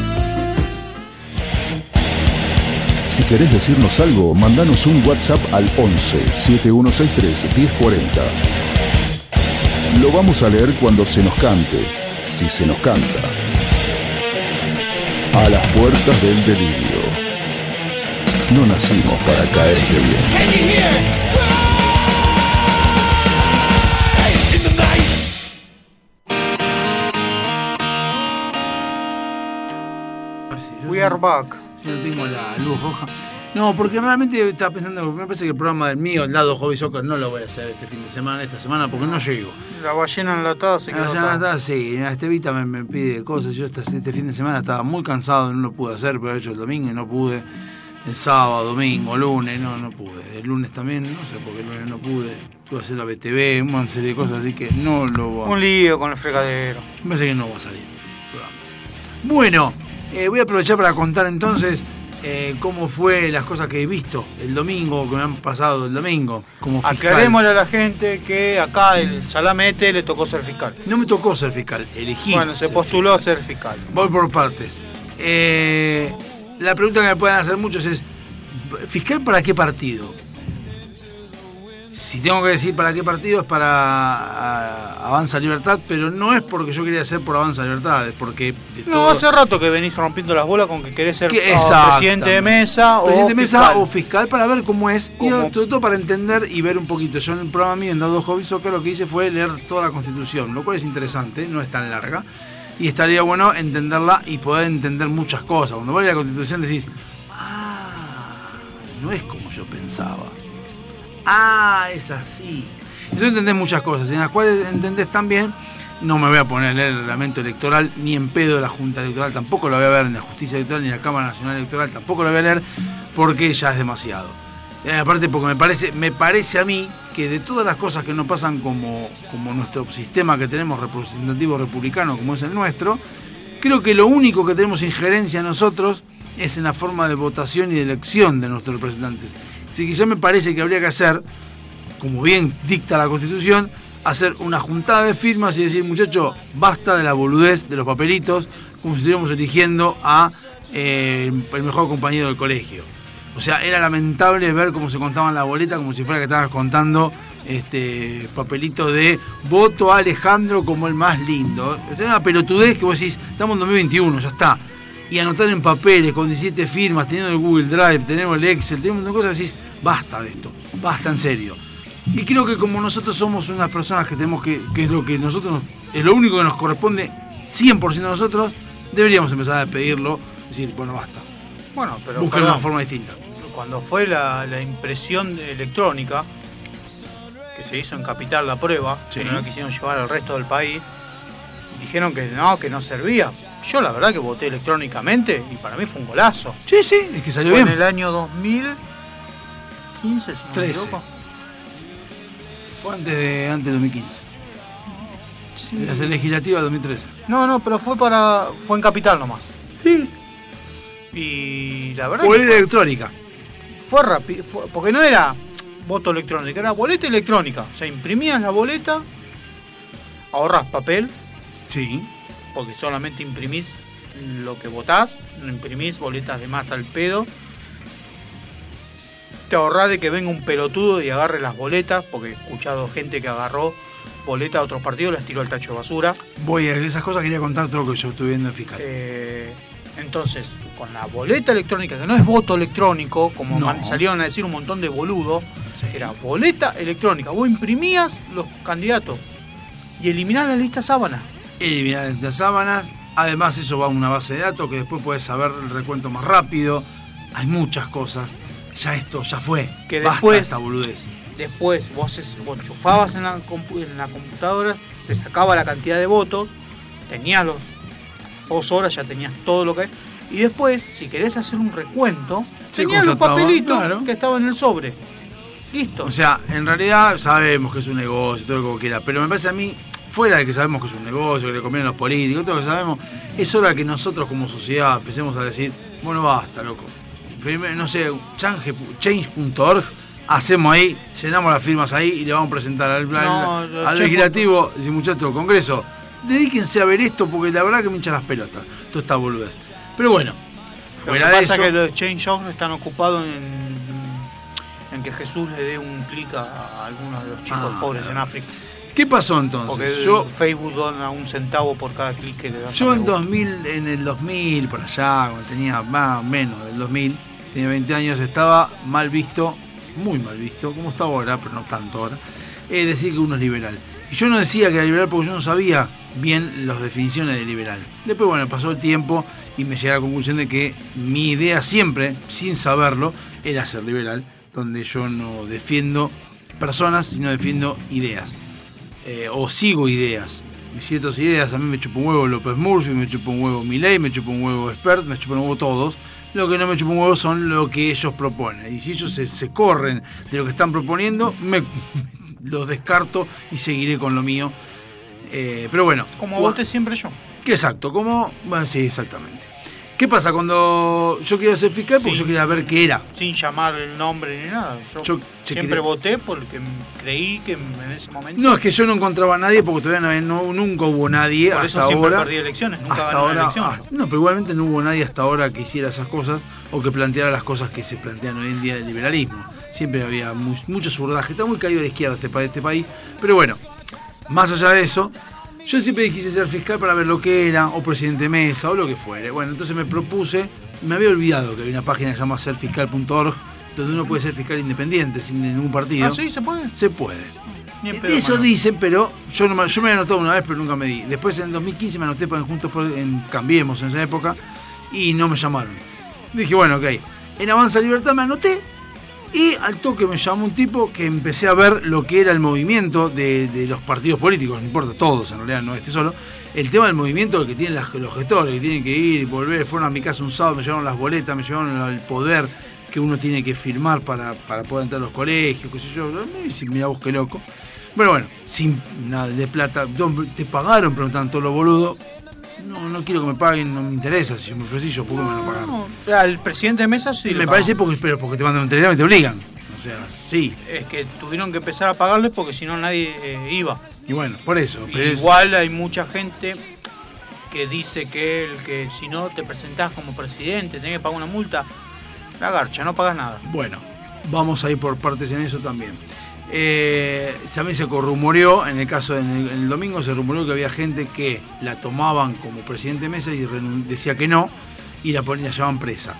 Si querés decirnos algo, mandanos un WhatsApp al 11 7163 1040. Lo vamos a leer cuando se nos cante, si se nos canta. A las puertas del delirio. No nacimos para caerte bien. We are back. No tengo la luz roja. No, porque realmente estaba pensando, me parece que el programa del mío, el lado Hobby Soccer, no lo voy a hacer este fin de semana, esta semana, porque no llego. La ballena enlatada se La quedó ballena acá. enlatada, sí, Estevita me, me pide cosas. Yo este, este fin de semana estaba muy cansado, no lo pude hacer, pero he hecho el domingo y no pude. El sábado, domingo, lunes, no, no pude. El lunes también, no sé por qué el lunes no pude. Pude hacer la BTV, una serie de cosas, así que no lo voy a Un lío con el fregadero. me parece que no va a salir. Bueno, eh, voy a aprovechar para contar entonces eh, cómo fue las cosas que he visto el domingo, que me han pasado el domingo, como fiscal. Aclarémosle a la gente que acá el Salamete le tocó ser fiscal. No me tocó ser fiscal, elegí. Bueno, se ser postuló a ser fiscal. Voy por partes. Eh, la pregunta que me pueden hacer muchos es, ¿fiscal para qué partido? Si tengo que decir para qué partido es para ah, Avanza Libertad, pero no es porque yo quería ser por Avanza Libertad, es porque de No, todo- hace rato que venís rompiendo las bolas con que querés ser Que- o exactamente. presidente de mesa o presidente de mesa fiscal. o fiscal para ver cómo es y sobre todo para entender y ver un poquito. Yo en el programa mío en Dado Hobby Soccer lo que hice fue leer toda la constitución, lo cual es interesante, no es tan larga. Y estaría bueno entenderla y poder entender muchas cosas. Cuando vos lees la constitución decís, ah, no es como yo pensaba. Ah, es así. Entonces entendés muchas cosas, en las cuales entendés también, no me voy a poner a leer el reglamento electoral, ni en pedo de la Junta Electoral, tampoco lo voy a ver en la Justicia Electoral, ni en la Cámara Nacional Electoral, tampoco lo voy a leer, porque ya es demasiado. Eh, aparte porque me parece, me parece a mí que de todas las cosas que no pasan como, como nuestro sistema que tenemos representativo republicano, como es el nuestro, creo que lo único que tenemos injerencia nosotros es en la forma de votación y de elección de nuestros representantes. Que ya me parece que habría que hacer, como bien dicta la Constitución, hacer una juntada de firmas y decir, muchachos, basta de la boludez de los papelitos, como si estuviéramos eligiendo a eh, el mejor compañero del colegio. O sea, era lamentable ver cómo se contaban la boleta, como si fuera que estabas contando este papelito de voto a Alejandro como el más lindo. Es una pelotudez que vos decís, estamos en 2021, ya está. Y anotar en papeles con 17 firmas, teniendo el Google Drive, tenemos el Excel, tenemos un cosas, decís, basta de esto, basta en serio. Y creo que como nosotros somos unas personas que tenemos que, que es lo que nosotros, nos- es lo único que nos corresponde 100% a nosotros, deberíamos empezar a pedirlo, decir, bueno, basta. Bueno, pero Buscar una forma distinta. Cuando fue la, la impresión electrónica, que se hizo en Capital la prueba, que no la quisieron llevar al resto del país, dijeron que no, que no servía. Yo la verdad que voté electrónicamente y para mí fue un golazo. Sí, sí, es que salió fue bien. en el año 2015, si no me 13. equivoco. Fue antes de, antes de 2015. De las legislativas de 2013. No, no, pero fue para. fue en Capital nomás. Sí. Y la verdad. Boleta que fue- electrónica. Fue rápido, fue- porque no era voto electrónico, era boleta electrónica. O sea, imprimías la boleta, ahorras papel. Sí. Porque solamente imprimís lo que votás, no imprimís boletas de más al pedo. Te ahorrás de que venga un pelotudo y agarre las boletas, porque he escuchado gente que agarró boletas de otros partidos y las tiró al tacho de basura. Voy a esas cosas, quería contar todo lo que yo estuve viendo en fiscal. Eh, entonces, con la boleta electrónica, que no es voto electrónico, como No. salieron a decir un montón de boludos, era boleta electrónica. Vos imprimías los candidatos y eliminás la lista sábana. Eliminar las sábanas. Además, eso va a una base de datos que después puedes saber el recuento más rápido. Hay muchas cosas. Ya esto, ya fue. Que Basta después- esta boludez. Después vos, es- vos enchufabas en la, compu- en la computadora, te sacaba la cantidad de votos, tenías los dos horas, ya tenías todo lo que Y después, si querés hacer un recuento, Sí, tenías los papelitos claro. que estaban en el sobre. Listo. O sea, en realidad sabemos que es un negocio, todo lo que quiera, pero me parece a mí, fuera de que sabemos que es un negocio, que le conviene a los políticos, todo lo que sabemos, es hora que nosotros como sociedad empecemos a decir, bueno, basta, loco. No sé, change- change.org, hacemos ahí, llenamos las firmas ahí y le vamos a presentar al, No, al legislativo, decir, muchachos, Congreso, dedíquense a ver esto porque la verdad que me hinchan las pelotas, toda esta boludez. Pero bueno, Lo que fuera de pasa eso... es que los Change.org están ocupados en, en que Jesús le dé un clic a, a algunos de los chicos Ah, pobres en África. ¿Qué pasó entonces? Porque Yo- Facebook dona un centavo por cada clic que le das. Yo en me gusta. 2000, en el 2000, por allá, cuando tenía más o menos del 2000, tenía 20 años, estaba mal visto, muy mal visto, como está ahora, pero no tanto ahora, es decir que uno es liberal. Y yo no decía que era liberal porque yo no sabía bien las definiciones de liberal. Después, bueno, pasó el tiempo y me llegué a la conclusión de que mi idea siempre, sin saberlo, era ser liberal, donde yo no defiendo personas, sino defiendo ideas eh, o sigo ideas. Mis ciertas ideas, a mí me chupa un huevo López Murphy, me chupa un huevo Milei, me chupa un huevo Expert, me chupa un huevo todos. Lo que no me chupa un huevo son lo que ellos proponen. Y si ellos se, se corren de lo que están proponiendo, me <laughs> los descarto y seguiré con lo mío. Eh, pero bueno. Como voté siempre yo. que exacto, como. Bueno, sí, exactamente. ¿Qué pasa cuando yo quería ser fiscal? Porque yo quería ver qué era. Sin llamar el nombre ni nada. Yo, Yo siempre quería- voté porque creí que en ese momento. No, es que yo no encontraba a nadie porque todavía no, no- nunca hubo nadie Por hasta eso siempre ahora. perdí elecciones, nunca hasta ahora, elección. ah, no, pero igualmente no hubo nadie hasta ahora que hiciera esas cosas o que planteara las cosas que se plantean hoy en día del liberalismo. Siempre había mu- mucho surdaje, está muy caído la izquierda este, este país. Pero bueno, más allá de eso, yo siempre quise ser fiscal para ver lo que era, o presidente de mesa, o lo que fuere. Bueno, entonces me propuse, me había olvidado que había una página que se llama serfiscal.org, donde uno puede ser fiscal independiente, sin ningún partido. Ah, sí, se puede. Se puede. En pedo, Eso mano. dicen, pero yo, no yo me había anotado una vez, pero nunca me di. Después en 2015 me anoté para Juntos por- en Cambiemos en esa época y no me llamaron. Dije, bueno, ok. En Avanza Libertad me anoté y al toque me llamó un tipo que empecé a ver lo que era el movimiento de, de los partidos políticos, no importa, todos en realidad, no este solo. El tema del movimiento que tienen los gestores, que tienen que ir y volver. Fueron a mi casa un sábado, me llevaron las boletas, me llevaron el poder que uno tiene que firmar para, para poder entrar a los colegios, qué sé yo. Mira vos qué loco. Bueno, bueno, sin nada de plata. ¿Dónde ¿Te pagaron? Preguntan todos los boludos. No, no quiero que me paguen, no me interesa. Si yo me ofrecí, yo, ¿por qué me lo pagaron? O sea, el presidente de mesa sí. me parece porque, pero porque te mandan un telegrama y te obligan. O sea, sí. Es que tuvieron que empezar a pagarles porque si no nadie eh, iba. Y bueno, por eso. Pero es- Igual hay mucha gente que dice que el que si no te presentás como presidente tenés que pagar una multa. La garcha, no pagas nada. Bueno, vamos a ir por partes en eso también. Eh, también se rumoreó, en el caso en el, domingo se rumoreó que había gente que la tomaban como presidente de mesa y decía que no y la ponían, la llevaban presa.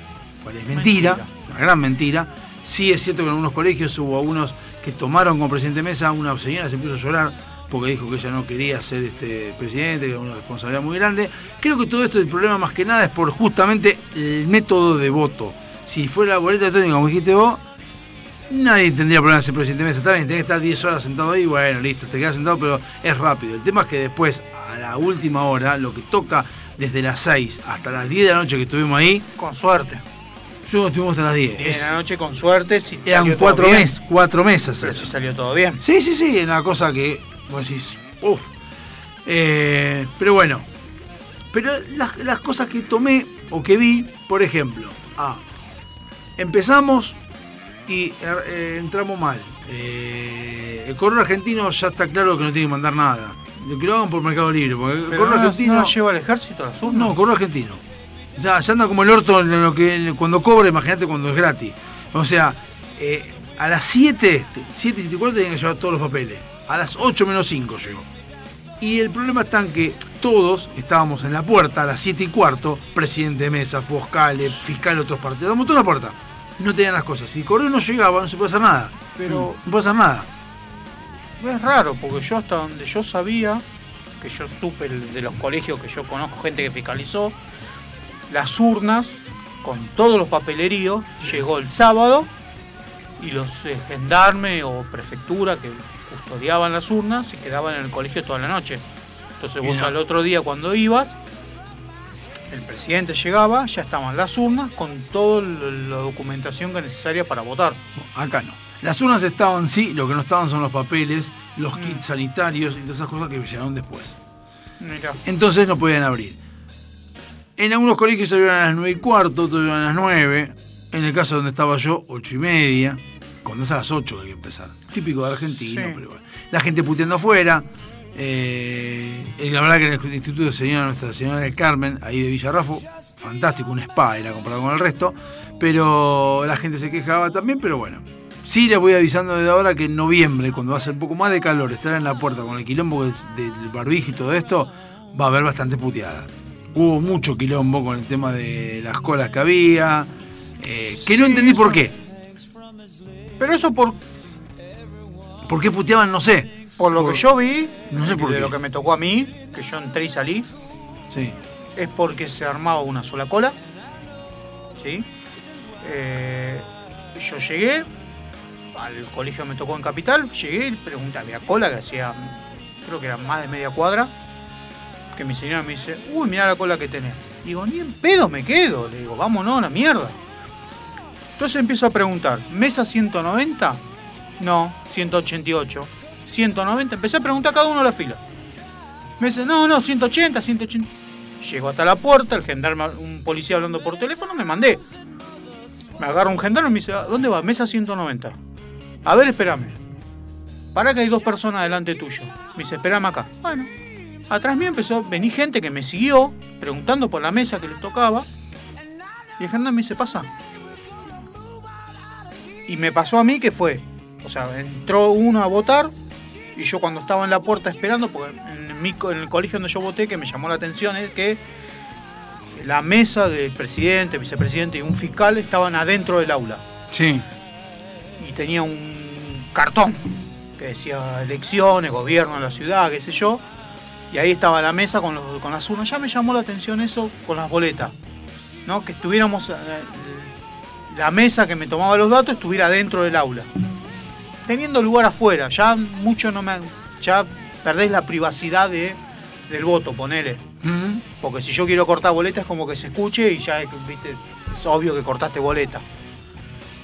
Cual es mentira, una gran mentira. Sí es cierto que en algunos colegios hubo algunos que tomaron como presidente de mesa, una señora se puso a llorar porque dijo que ella no quería ser este presidente, que era una responsabilidad muy grande. Creo que todo esto el problema más que nada es por justamente el método de voto. Si fuera la boleta técnica, como dijiste vos, nadie tendría problema en ser presidente de mesa. Está bien, tenés que estar 10 horas sentado ahí, bueno, listo, te quedas sentado, pero es rápido. El tema es que después, a la última hora, lo que toca desde las 6 hasta las 10 de la noche que estuvimos ahí, Con suerte. yo estuvimos hasta las 10. Y en Es- la noche con suerte si eran cuatro, bien. mes, cuatro meses. Pero si salió todo bien. Sí, sí, sí, es una cosa que vos decís, uff. Eh, pero bueno, pero las, las cosas que tomé o que vi, por ejemplo, ah, empezamos y eh, entramos mal. Eh, el correo argentino ya está claro que no tiene que mandar nada. Que lo hagan por Mercado Libre, porque el correo no, argentino. no lleva el ejército a las urnas. No, correo argentino. Ya, ya anda como el orto en lo que, cuando cobra, imagínate cuando es gratis. O sea, eh, a las 7, 7 y 7 y cuarto tienen que llevar todos los papeles. A las 8 menos 5 llegó. Y el problema está en que todos estábamos en la puerta a las 7 y cuarto, presidente de mesa, Foscale, fiscal de otros partidos, estábamos toda la puerta. No tenían las cosas. Si el correo no llegaba, no se puede hacer nada. Pero- No puede hacer nada. Es raro, porque yo hasta donde yo sabía, que yo supe de los colegios que yo conozco, gente que fiscalizó, las urnas con todos los papeleríos llegó el sábado y los eh, gendarmes o prefectura que custodiaban las urnas se quedaban en el colegio toda la noche. Entonces vos al otro día cuando ibas, el presidente llegaba, ya estaban las urnas con toda la documentación que es necesaria para votar. Acá no. Las urnas estaban, sí, lo que no estaban son los papeles, los Mm. kits sanitarios y todas esas cosas que llegaron después. Mirá. Entonces no podían abrir. En algunos colegios se abrieron a las 9 y cuarto, otros a las 9. En el caso donde estaba yo, 8 y media. Cuando es a las 8 que hay que empezar. Típico de argentino, Sí. pero bueno. La gente puteando afuera. Eh, la verdad que en el Instituto de Señora Nuestra Señora del Carmen, ahí de Villarrafo, fantástico, un spa era comparado con el resto. Pero la gente se quejaba también, pero bueno. Sí les voy avisando desde ahora que en noviembre, cuando va a ser un poco más de calor, estar en la puerta con el quilombo del barbijo y todo esto, va a haber bastante puteada. Hubo mucho quilombo con el tema de las colas que había, eh, que no entendí por qué. Pero eso por, ¿Por qué puteaban? No sé. Por lo Por- que yo vi, No sé por de qué. lo que me tocó a mí, que yo entré y salí, Sí. es porque se armaba una sola cola. ¿Sí? Eh, yo llegué, al colegio me tocó en Capital, llegué y pregunté, había cola que hacía, creo que era más de media cuadra, que mi señora me dice, uy, mirá la cola que tenés. Digo, ni en pedo me quedo, le digo, vámonos a la mierda. Entonces empiezo a preguntar, ¿mesa 190? No, 188. 190, empecé a preguntar a cada uno de la fila. Me dice, no, no, 180, 180. Llego hasta la puerta, el gendarme, un policía hablando por teléfono, me mandé. Me agarra un gendarme y me dice, "¿A ¿dónde va? Mesa 190. A ver, espérame. Para que hay dos personas delante tuyo. Me dice, espérame acá. Bueno, atrás mío empezó, vení gente que me siguió, preguntando por la mesa que les tocaba. Y el gendarme me dice, pasa. Y me pasó a mí que fue, o sea, entró uno a votar y yo cuando estaba en la puerta esperando, porque en, mi co- en el colegio donde yo voté, que me llamó la atención es que la mesa del presidente, vicepresidente y un fiscal estaban adentro del aula. Sí. Y tenía un cartón que decía elecciones, gobierno de la ciudad, qué sé yo. Y ahí estaba la mesa con, los- con las urnas. Ya me llamó la atención eso con las boletas. ¿no? Que estuviéramos, eh, la mesa que me tomaba los datos estuviera dentro del aula. Teniendo lugar afuera, ya mucho no me... Ya perdés la privacidad de, del voto, ponele. Porque si yo quiero cortar boleta es como que se escuche y ya ¿viste? es obvio que cortaste boleta.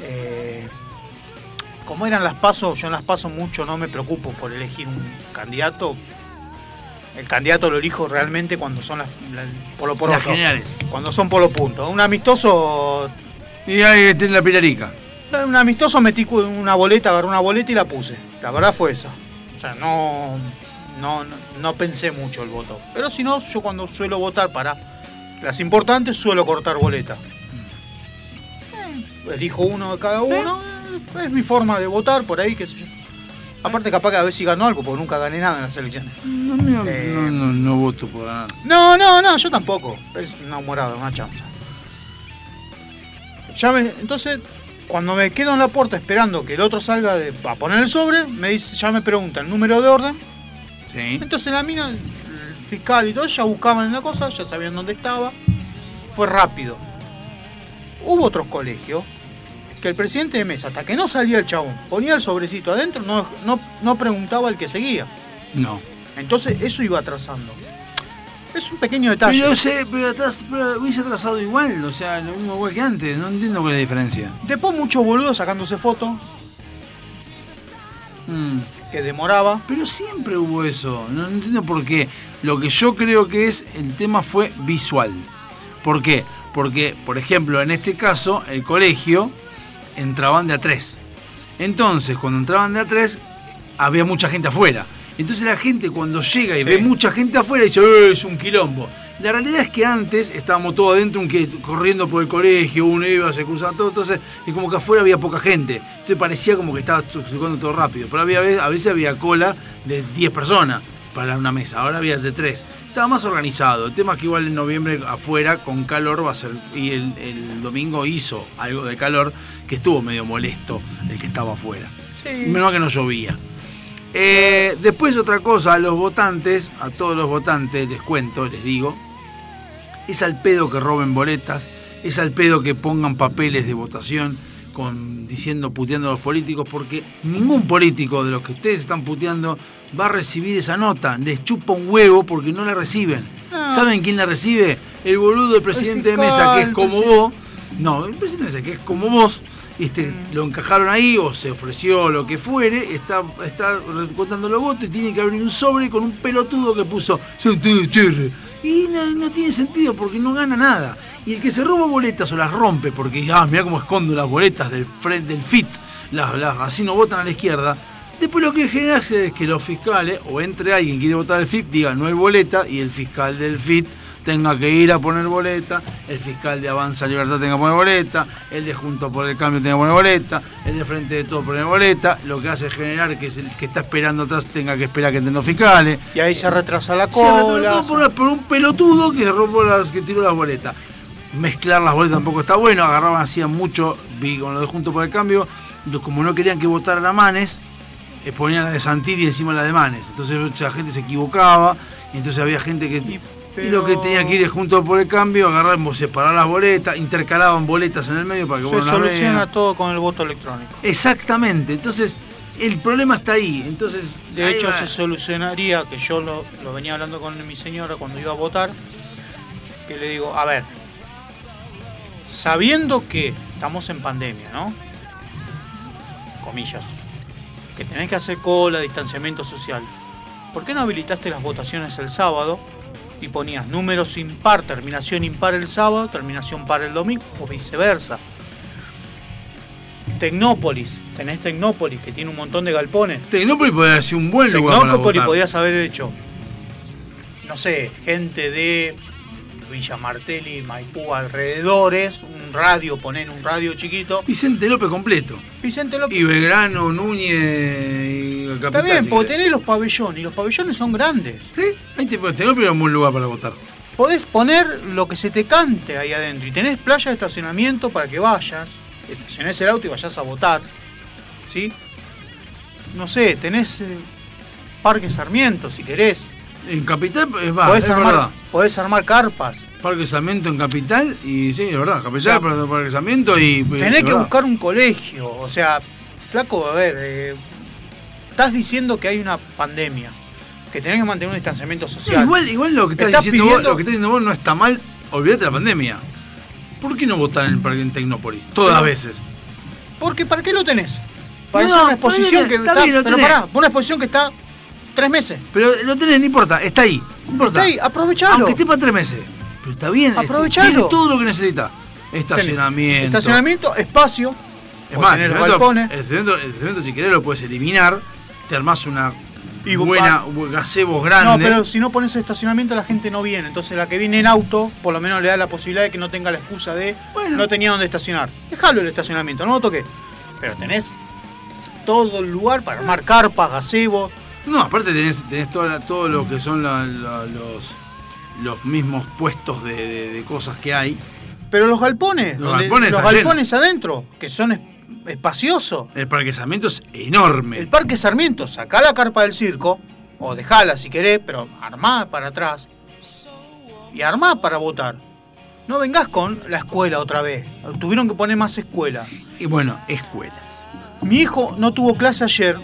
Eh, como eran las pasos, yo en las pasos mucho no me preocupo por elegir un candidato. El candidato lo elijo realmente cuando son las, las polo por Las generales. Cuando son polo punto. Un amistoso. Y ahí tiene la pilarica. Un amistoso metí una boleta, agarré una boleta y la puse. La verdad fue esa. O sea, no, no, no, pensé mucho el voto. Pero si no, yo cuando suelo votar para las importantes suelo cortar boleta. Eh, elijo uno de cada uno. eh, Es mi forma de votar por ahí, qué sé yo. Aparte capaz que a ver si ganó algo, porque nunca gané nada en las elecciones. No, no, Eh, no, no, no voto por nada. No, no, no, yo tampoco. Es una morada, una chanza. Ya me- entonces, cuando me quedo en la puerta esperando que el otro salga de, a poner el sobre, me dice, ya me pregunta el número de orden. Sí. Entonces la mina, el fiscal y todo, ya buscaban en la cosa, ya sabían dónde estaba. Fue rápido. Hubo otros colegios que el presidente de mesa, hasta que no salía el chabón, ponía el sobrecito adentro, no, no, no preguntaba al que seguía. No. Entonces eso iba atrasando. Es un pequeño detalle. Pero, sé, pero, atras- pero hubiese atrasado igual, o sea, lo mismo igual que antes, no entiendo cuál es la diferencia. Después mucho boludo sacándose fotos, Mm. que demoraba. Pero siempre hubo eso, no entiendo por qué. Lo que yo creo que es, el tema fue visual. ¿Por qué? Porque, por ejemplo, en este caso, el colegio entraban de a tres. Entonces, cuando entraban de a tres, había mucha gente afuera. Entonces la gente cuando llega y Sí. ve mucha gente afuera dice, "Eh, es un quilombo. La realidad es que antes estábamos todos adentro un que- corriendo por el colegio, uno iba, se cruzaba todo, entonces es como que afuera había poca gente. Entonces parecía como que estaba jugando todo rápido. Pero había, a veces había cola de 10 personas para una mesa, ahora había de 3. Estaba más organizado. El tema es que igual en noviembre afuera con calor va a ser. Y el, el domingo hizo algo de calor que estuvo medio molesto el que estaba afuera. Sí. Menos mal que no llovía. Eh, después otra cosa, a los votantes, a todos los votantes les cuento, les digo, es al pedo que roben boletas, es al pedo que pongan papeles de votación con diciendo puteando a los políticos, porque ningún político de los que ustedes están puteando va a recibir esa nota, les chupa un huevo porque no la reciben. Ah. ¿Saben quién la recibe? El boludo del presidente de mesa, que es como vos. No, el presidente que es como vos, este, lo encajaron ahí o se ofreció lo que fuere, está, está contando los votos y tiene que abrir un sobre con un pelotudo que puso. Y no, no tiene sentido porque no gana nada. Y el que se roba boletas o las rompe porque, ah, mira cómo escondo las boletas del, del FIT, las, las- así no votan a la izquierda. Después lo que genera es que los fiscales, o entre alguien que quiere votar al FIT, diga no hay boleta y el fiscal del FIT tenga que ir a poner boleta, el fiscal de Avanza Libertad tenga que poner boleta, el de Junto por el Cambio tenga que poner boleta, el de Frente de Todo poner boleta, lo que hace es generar que es el que está esperando atrás tenga que esperar que estén los fiscales. Y ahí se retrasa la Se cola. por, por un pelotudo que robó las, que tiró las boletas. Mezclar las boletas tampoco está bueno, agarraban, hacían mucho, vi con lo de Junto por el Cambio, como no querían que votaran a Manes, eh, ponían la de Santilli encima la de Manes. Entonces la gente se equivocaba, y entonces había gente que... Y lo que tenía que ir es junto por el cambio, agarramos, separar las boletas, intercalaban boletas en el medio para que Se las soluciona todo con el voto electrónico. Exactamente, entonces el problema está ahí. Entonces, De hecho, va. se solucionaría, que yo lo, lo venía hablando con mi señora cuando iba a votar, que le digo, a ver, sabiendo que estamos en pandemia, ¿no? Comillas, que tenés que hacer cola, distanciamiento social, ¿por qué no habilitaste las votaciones el sábado y ponías números impar, terminación impar el sábado, terminación par el domingo, o viceversa. Tecnópolis, tenés Tecnópolis, que tiene un montón de galpones. Tecnópolis podría haber sido un buen lugar para Tecnópolis votar. podías haber hecho, no sé, gente de Villa Martelli, Maipú, alrededores, un radio, poner un radio chiquito. Vicente López completo. Vicente López. Y Belgrano, Núñez y Está bien, si porque querés. tenés los pabellones, y los pabellones son grandes. Sí, ahí te, Tecnópolis era un buen lugar para votar. Podés poner lo que se te cante ahí adentro. Y tenés playa de estacionamiento para que vayas, estaciones el auto y vayas a votar. ¿Sí? No sé, tenés eh, Parque Sarmiento si querés. En Capital es va, podés, es armar, verdad. podés armar carpas. Parque Sarmiento en Capital y sí, es verdad, Capital, Parque Sarmiento y... Tenés es que verdad. buscar un colegio. O sea, flaco, a ver, eh, estás diciendo que hay una pandemia. Que tenés que mantener un distanciamiento No, social. igual, igual lo que estás, Estás diciendo vos, lo que estás diciendo vos no está mal, olvídate la pandemia. ¿Por qué no votar en el parque en Tecnópolis? Todas las veces. Porque ¿para qué lo tenés? Para No, una exposición que está está, bien, pero pará, una exposición que está tres meses. Pero lo tenés, no importa, está ahí. No importa. Está ahí, aprovechalo. Aunque esté para tres meses. Pero está bien. este, Aprovechalo. Tiene todo lo que necesita. Estacionamiento. Tenés Estacionamiento, espacio. Es más, el tener estacionamiento, galpones. el estacionamiento- el estacionamiento, si querés lo puedes eliminar. Te armás una Y buena gazebos No, grande. pero si no pones estacionamiento la gente no viene. Entonces la que viene en auto, por lo menos le da la posibilidad de que no tenga la excusa de no tenía dónde estacionar. Dejalo el estacionamiento, no lo toques. Pero tenés todo el lugar para armar carpas, gazebos. No, aparte tenés, tenés toda la- todo lo que son la- la- los, los mismos puestos de, de- de cosas que hay. Pero los galpones, Los donde- galpones los galpones adentro, que son es- espaciosos. El parque Sarmiento es enorme. El Parque Sarmiento, sacá la carpa del circo, o dejala si querés, pero armá para atrás. Y armá para votar. No vengas con la escuela otra vez. Tuvieron que poner más escuelas. Y bueno, escuelas. Mi hijo no tuvo clase ayer.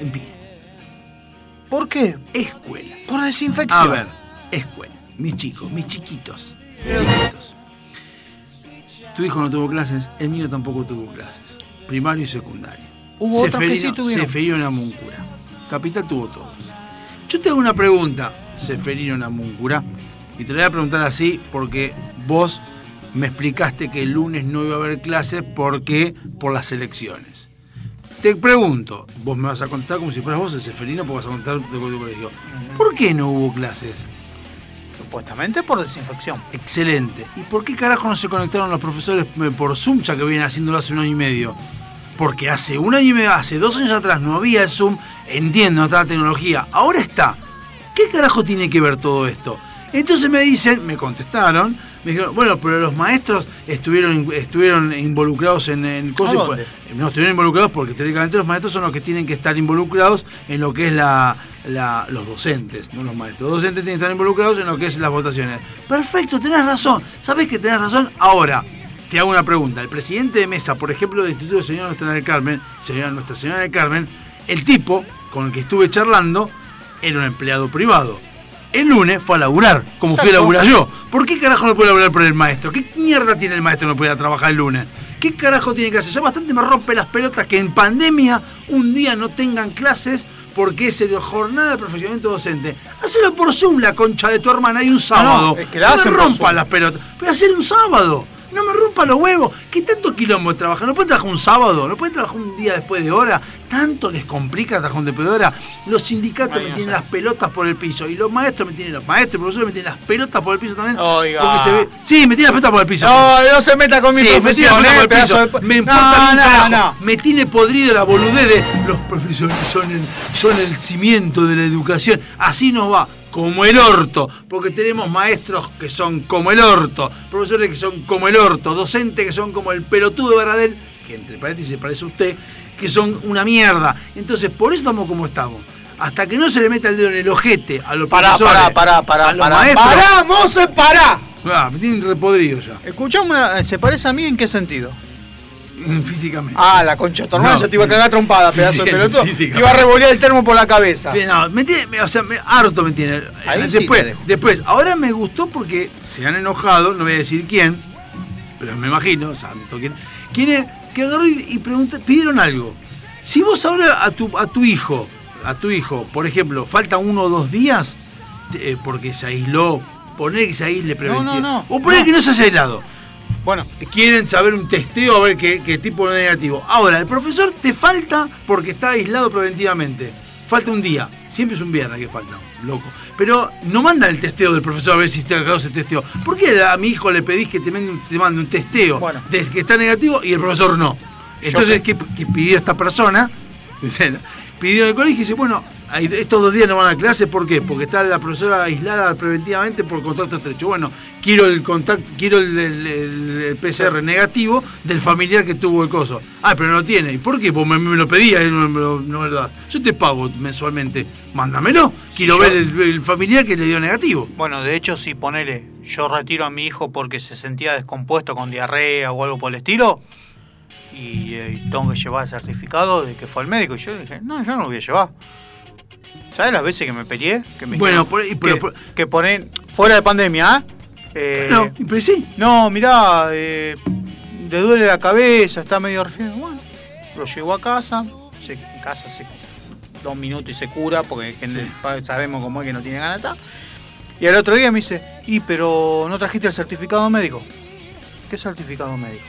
¿Por qué? Escuela. Por desinfección. A ver, escuela. Mis chicos, mis chiquitos. Mis chiquitos. Tu hijo no tuvo clases, el mío tampoco tuvo clases. Primario y secundario. Hubo otros que sí tuvieron. Seferino Namuncura. Capital tuvo todo. Yo te hago una pregunta, Seferino Namuncura, y te la voy a preguntar así porque vos me explicaste que el lunes no iba a haber clases porque por las elecciones. Te pregunto, vos me vas a contar como si fueras vos el Seferino, porque vas a contar de tu colegio. ¿Por qué no hubo clases? Supuestamente por desinfección. Excelente. ¿Y por qué carajo no se conectaron los profesores eh, por Zoom ya que vienen haciéndolo hace un año y medio? Porque hace un año y medio, hace dos años atrás no había el Zoom, entiendo, no estaba la tecnología, ahora está. ¿Qué carajo tiene que ver todo esto? Entonces me dicen, me contestaron, me dijeron, bueno, pero los maestros estuvieron estuvieron involucrados en, en cosas. No estuvieron involucrados porque teóricamente los maestros son los que tienen que estar involucrados en lo que es la, la- los docentes, no los maestros. Los docentes tienen que estar involucrados en lo que es las votaciones. Perfecto, tenés razón. ¿Sabés que tenés razón? Ahora, te hago una pregunta. El presidente de mesa, por ejemplo, del Instituto de Señora Nuestra del Carmen, señora Nuestra Señora del Carmen, el tipo con el que estuve charlando era un empleado privado. El lunes fue a laburar, como fui a laburar yo. ¿Por qué carajo no puede laburar por el maestro? ¿Qué mierda tiene el maestro que no puede trabajar el lunes? ¿Qué carajo tiene que hacer? Ya bastante me rompe las pelotas que en pandemia un día no tengan clases porque es la jornada de perfeccionamiento docente. Hacelo por Zoom, la concha de tu hermana, hay un sábado. no, es que la no me rompa las pelotas. Pero hacer un sábado. No me rompa los huevos. ¿Qué tanto quilombo trabaja? ¿No pueden trabajar un sábado? ¿No pueden trabajar un día después de hora? ¿Tanto les complica trabajar un después de hora? Los sindicatos Ay, me tienen las pelotas por el piso. Y los maestros me tienen, los maestros y profesores me tienen las pelotas por el piso también. Oiga. Porque se ve- Sí, me tienen las pelotas por el piso. No, no se meta con mi Sí, me profesión, eh, por el pedazo piso. de- Me importa no, no. Me tiene podrido la boludez de los profesores son el, son el cimiento de la educación. Así nos va. Como el orto, porque tenemos maestros que son como el orto, profesores que son como el orto, docentes que son como el pelotudo de Baradel, que entre paréntesis parece usted, que son una mierda. Entonces, por eso estamos como estamos. Hasta que no se le meta el dedo en el ojete a los Pará, profesores, pará, pará, pará, a los pará. maestros. Pará, Mose, pará. Ah, me tienen repodrido ya, Escuchame, una- ¿se parece a mí en qué sentido? <laughs> físicamente. Ah, la concha hermana No. ya te iba a cagar trompada, <laughs> pedazo de pelotudo. Te iba a revolear el termo por la cabeza. No, me tiene, o sea, me, harto me tiene. Ahí sí después, después, ahora me gustó porque se han enojado, no voy a decir quién, pero me imagino, santo quién, quién es, que agarró y, y pidieron algo. Si vos ahora a tu, a tu hijo, a tu hijo, por ejemplo, faltan uno o dos días, eh, porque se aisló poner que se aísle preventivo. no, no. O poner No. que no se haya aislado. Bueno, Quieren saber un testeo a ver qué, qué tipo de negativo. Ahora, el profesor te falta porque está aislado preventivamente. Falta un día. Siempre es un viernes que falta, loco. Pero no manda el testeo del profesor a ver si está cagado ese testeo. ¿Por qué a mi hijo le pedís que te mande un, te mande un testeo desde que está negativo y el profesor no? Entonces, ¿qué, qué pidió esta persona? <laughs> pidió el colegio y dice, bueno, estos dos días no van a clase, ¿por qué? Porque está la profesora aislada preventivamente por contacto estrecho. Bueno, quiero el contacto, quiero el, el- el- el PCR negativo del familiar que tuvo el coso. Ah, pero no lo tiene. ¿Y por qué? Porque me, me lo pedía y no me lo, no me lo das. Yo te pago mensualmente. Mándamelo. Quiero ver el, el familiar que le dio negativo. Bueno, de hecho, si ponele, yo retiro a mi hijo porque se sentía descompuesto con diarrea o algo por el estilo, y, eh, y tengo que llevar el certificado de que fue al médico. Y yo dije, no, yo no lo voy a llevar. ¿Sabes las veces que me peleé? Que me Bueno, por pero que, por- que ponen, fuera de pandemia, ¿eh? No, pero sí. No, mirá, eh, le duele la cabeza, está medio resfriado. Bueno, lo llevo a casa, se, en casa se dos minutos y se cura, porque sabemos cómo es que no tiene ganas de estar. Y al otro día me dice, y pero no trajiste el certificado médico. ¿Qué certificado médico?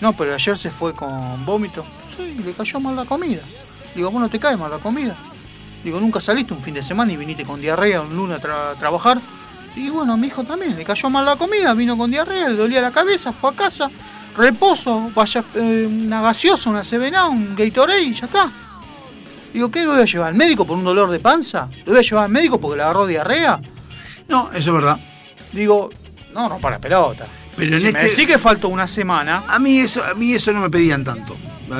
No, pero ayer se fue con vómito. Sí, le cayó mal la comida. Digo, ¿vos no te cae mal la comida? Digo, nunca saliste un fin de semana y viniste con diarrea un lunes a tra- trabajar. Y bueno, a mi hijo también, le cayó mal la comida, vino con diarrea, le dolía la cabeza, fue a casa, reposo, vaya eh, una gaseosa, una CBNA, un Gatorade y ya está. Digo, ¿qué lo voy a llevar al médico por un dolor de panza? ¿Lo voy a llevar al médico porque le agarró diarrea? No, eso es verdad. Digo, no, no para pelota. Pero en si me este- decís que faltó una semana, A mí eso, a mí eso no me pedían tanto.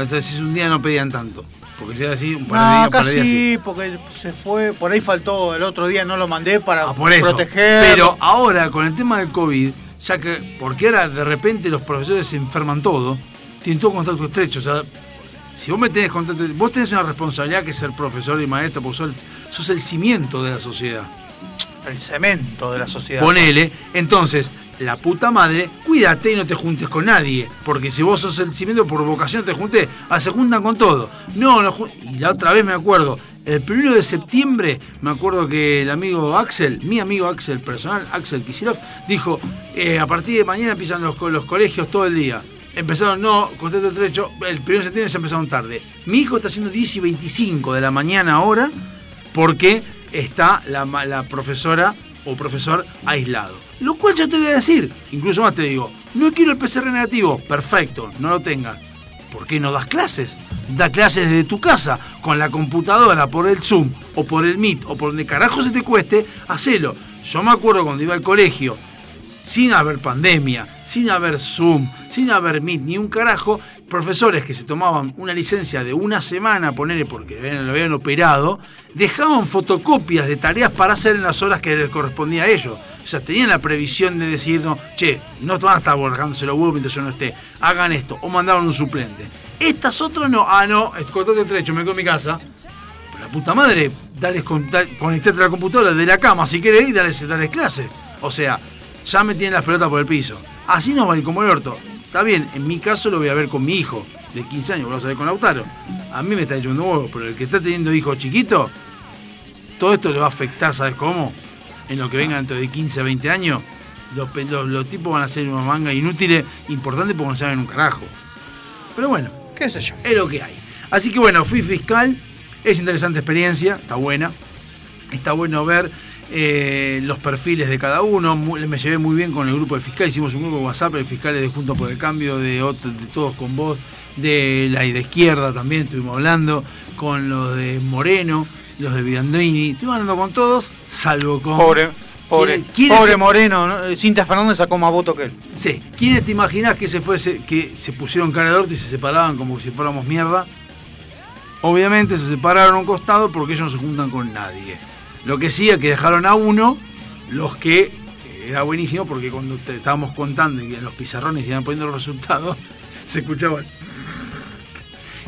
Si es un día no pedían tanto. Porque si era así, un par de no, días, par de días sí. sí, porque se fue, por ahí faltó, el otro día no lo mandé para Ah, por eso. proteger. Pero ahora, con el tema del COVID, ya que, porque ahora de repente los profesores se enferman todo, tienen todo contacto estrecho. O sea, si vos me tenés contacto, vos tenés una responsabilidad que es ser profesor y maestro, porque sos sos el cimiento de la sociedad. el cemento de la sociedad. Ponele, entonces, la puta madre, cuídate y no te juntes con nadie. Porque si vos sos el cimiento por vocación te juntes, ah, se juntan con todo. No, no y la otra vez me acuerdo, el primero de septiembre, me acuerdo que el amigo Axel, mi amigo Axel personal, Axel Kisilov, dijo, eh, a partir de mañana empiezan los, los colegios todo el día. Empezaron, no, contacto estrecho, el primero de septiembre se empezaron tarde. Mi hijo está haciendo 10 y 25 de la mañana ahora, porque está la, la profesora o profesor aislado. Lo cual yo te voy a decir, incluso más te digo, no quiero el PCR negativo, perfecto, no lo tengas. ¿Por qué no das clases? Da clases desde tu casa, con la computadora, por el Zoom, o por el Meet, o por donde carajo se te cueste, hacelo. Yo me acuerdo cuando iba al colegio, sin haber pandemia, sin haber Zoom, sin haber Meet, ni un carajo, profesores que se tomaban una licencia de una semana, ponerle porque lo habían operado, dejaban fotocopias de tareas para hacer en las horas que les correspondía a ellos. O sea, tenían la previsión de decir, no, che, no van a estar borrándose los huevos mientras yo no esté, hagan esto, o mandaban un suplente. Estas otras no, ah, no, es contacto estrecho, me quedo en mi casa. Pero la puta madre, dale, con- da- conectate a la computadora de la cama si querés y dale, dale clase. O sea, ya me tienen las pelotas por el piso. Así nos va a como el orto. Está bien, en mi caso lo voy a ver con mi hijo de 15 años, lo vas a ver con Lautaro. A mí me está echando huevo, pero el que está teniendo hijos chiquitos, todo esto le va a afectar, ¿sabes cómo? En lo que venga dentro de 15, 20 años, los, los, los tipos van a ser unos mangas inútiles, importantes porque no saben un carajo. Pero bueno, qué sé yo. Es lo que hay. Así que bueno, fui fiscal, es interesante experiencia, está buena. Está bueno ver eh, los perfiles de cada uno. Mu- Me llevé muy bien con el grupo de fiscales. Hicimos un grupo de WhatsApp de fiscales de Juntos por el Cambio, de, otro- de todos con vos, de la de izquierda también estuvimos hablando, con los de Moreno, los de Biandini. Estuvimos hablando con todos, salvo con. Pobre, pobre, ¿Quién- quiénes pobre se- Moreno, ¿no? Cinta Fernández sacó más votos que él. Sí. ¿Quiénes te imaginás que se fuese, que se pusieron cara de orto y se separaban como si fuéramos mierda? Obviamente se separaron a un costado porque ellos no se juntan con nadie. Lo que sí es que dejaron a uno, los que eh, era buenísimo porque cuando te estábamos contando y en los pizarrones iban poniendo los resultados, <laughs> se escuchaban.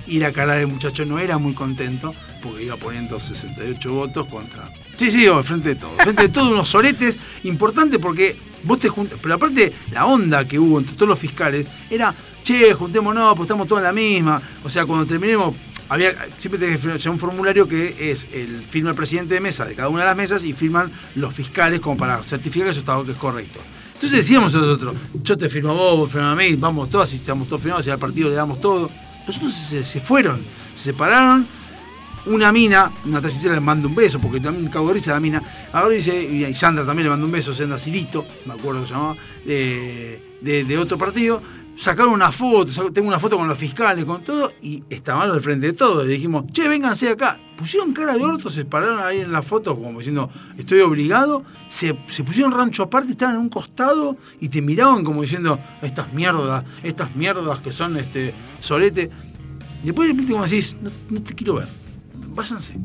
Y la cara del muchacho no era muy contento porque iba poniendo 68 votos contra. Sí, sí, frente de todo. Frente de todos unos soretes importantes porque vos te juntas. Pero aparte, la onda que hubo entre todos los fiscales era, che, juntémonos, pues estamos todos en la misma. O sea, cuando terminemos, había, siempre tenés que firmar un formulario que es el firma el presidente de mesa de cada una de las mesas y firman los fiscales como para certificar que eso está que es correcto. Entonces decíamos nosotros, yo te firmo a vos, vos firmás a mí, vamos todos, y estamos todos firmados, y al partido le damos todo. Nosotros se, fueron, se separaron, una mina, Natalia Cicera le manda un beso, porque también cago de risa la mina, ahora dice, y Sandra también le mandó un beso, Sandra Cirito, me acuerdo que se llamaba, de otro partido, sacaron una foto, tengo una foto con los fiscales, con todo, y estaban al frente de todos, y dijimos, che, vénganse acá, pusieron cara de orto, se pararon ahí en la foto como diciendo, estoy obligado, se, se pusieron rancho aparte, estaban en un costado, y te miraban como diciendo, estas mierdas, estas mierdas que son este sorete, y después de repente como decís, no, no te quiero ver, váyanse.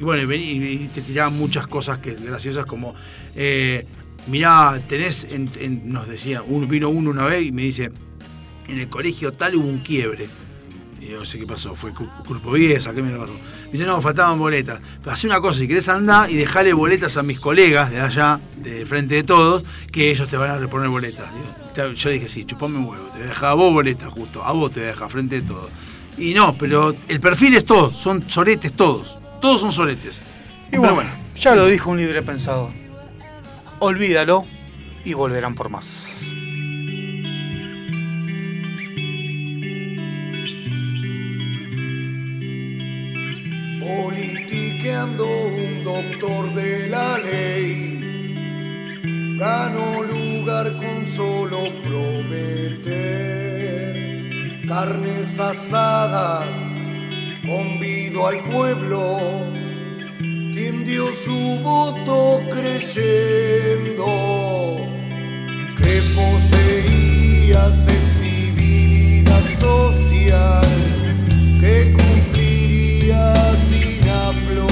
Y bueno, y, y te tiraban muchas cosas que graciosas como, eh, mirá, tenés, en- en- nos decía, uno, vino uno una vez y me dice, en el colegio tal hubo un quiebre. Y yo no sé qué pasó, fue cu- culpo Viesa, ¿qué me pasó? Me dice, no, faltaban boletas. Pero hacé una cosa, si querés andar y dejarle boletas a mis colegas de allá, de frente de todos, que ellos te van a reponer boletas. Yo le dije, sí, chupame un huevo, te deja a vos boletas justo, a vos te deja frente de todos. Y no, pero el perfil es todo, son soretes todos, todos son soretes. Y bueno, ya lo dijo un libre pensador. Olvídalo y volverán por más. Politiqueando un doctor de la ley, ganó lugar con solo prometer carnes asadas, convido al pueblo, quien dio su voto creyendo que poseía sensibilidad social que cumpliría sin aflojar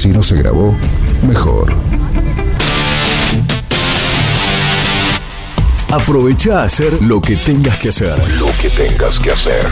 Si no se grabó, mejor. Aprovecha a hacer lo que tengas que hacer. Lo que tengas que hacer.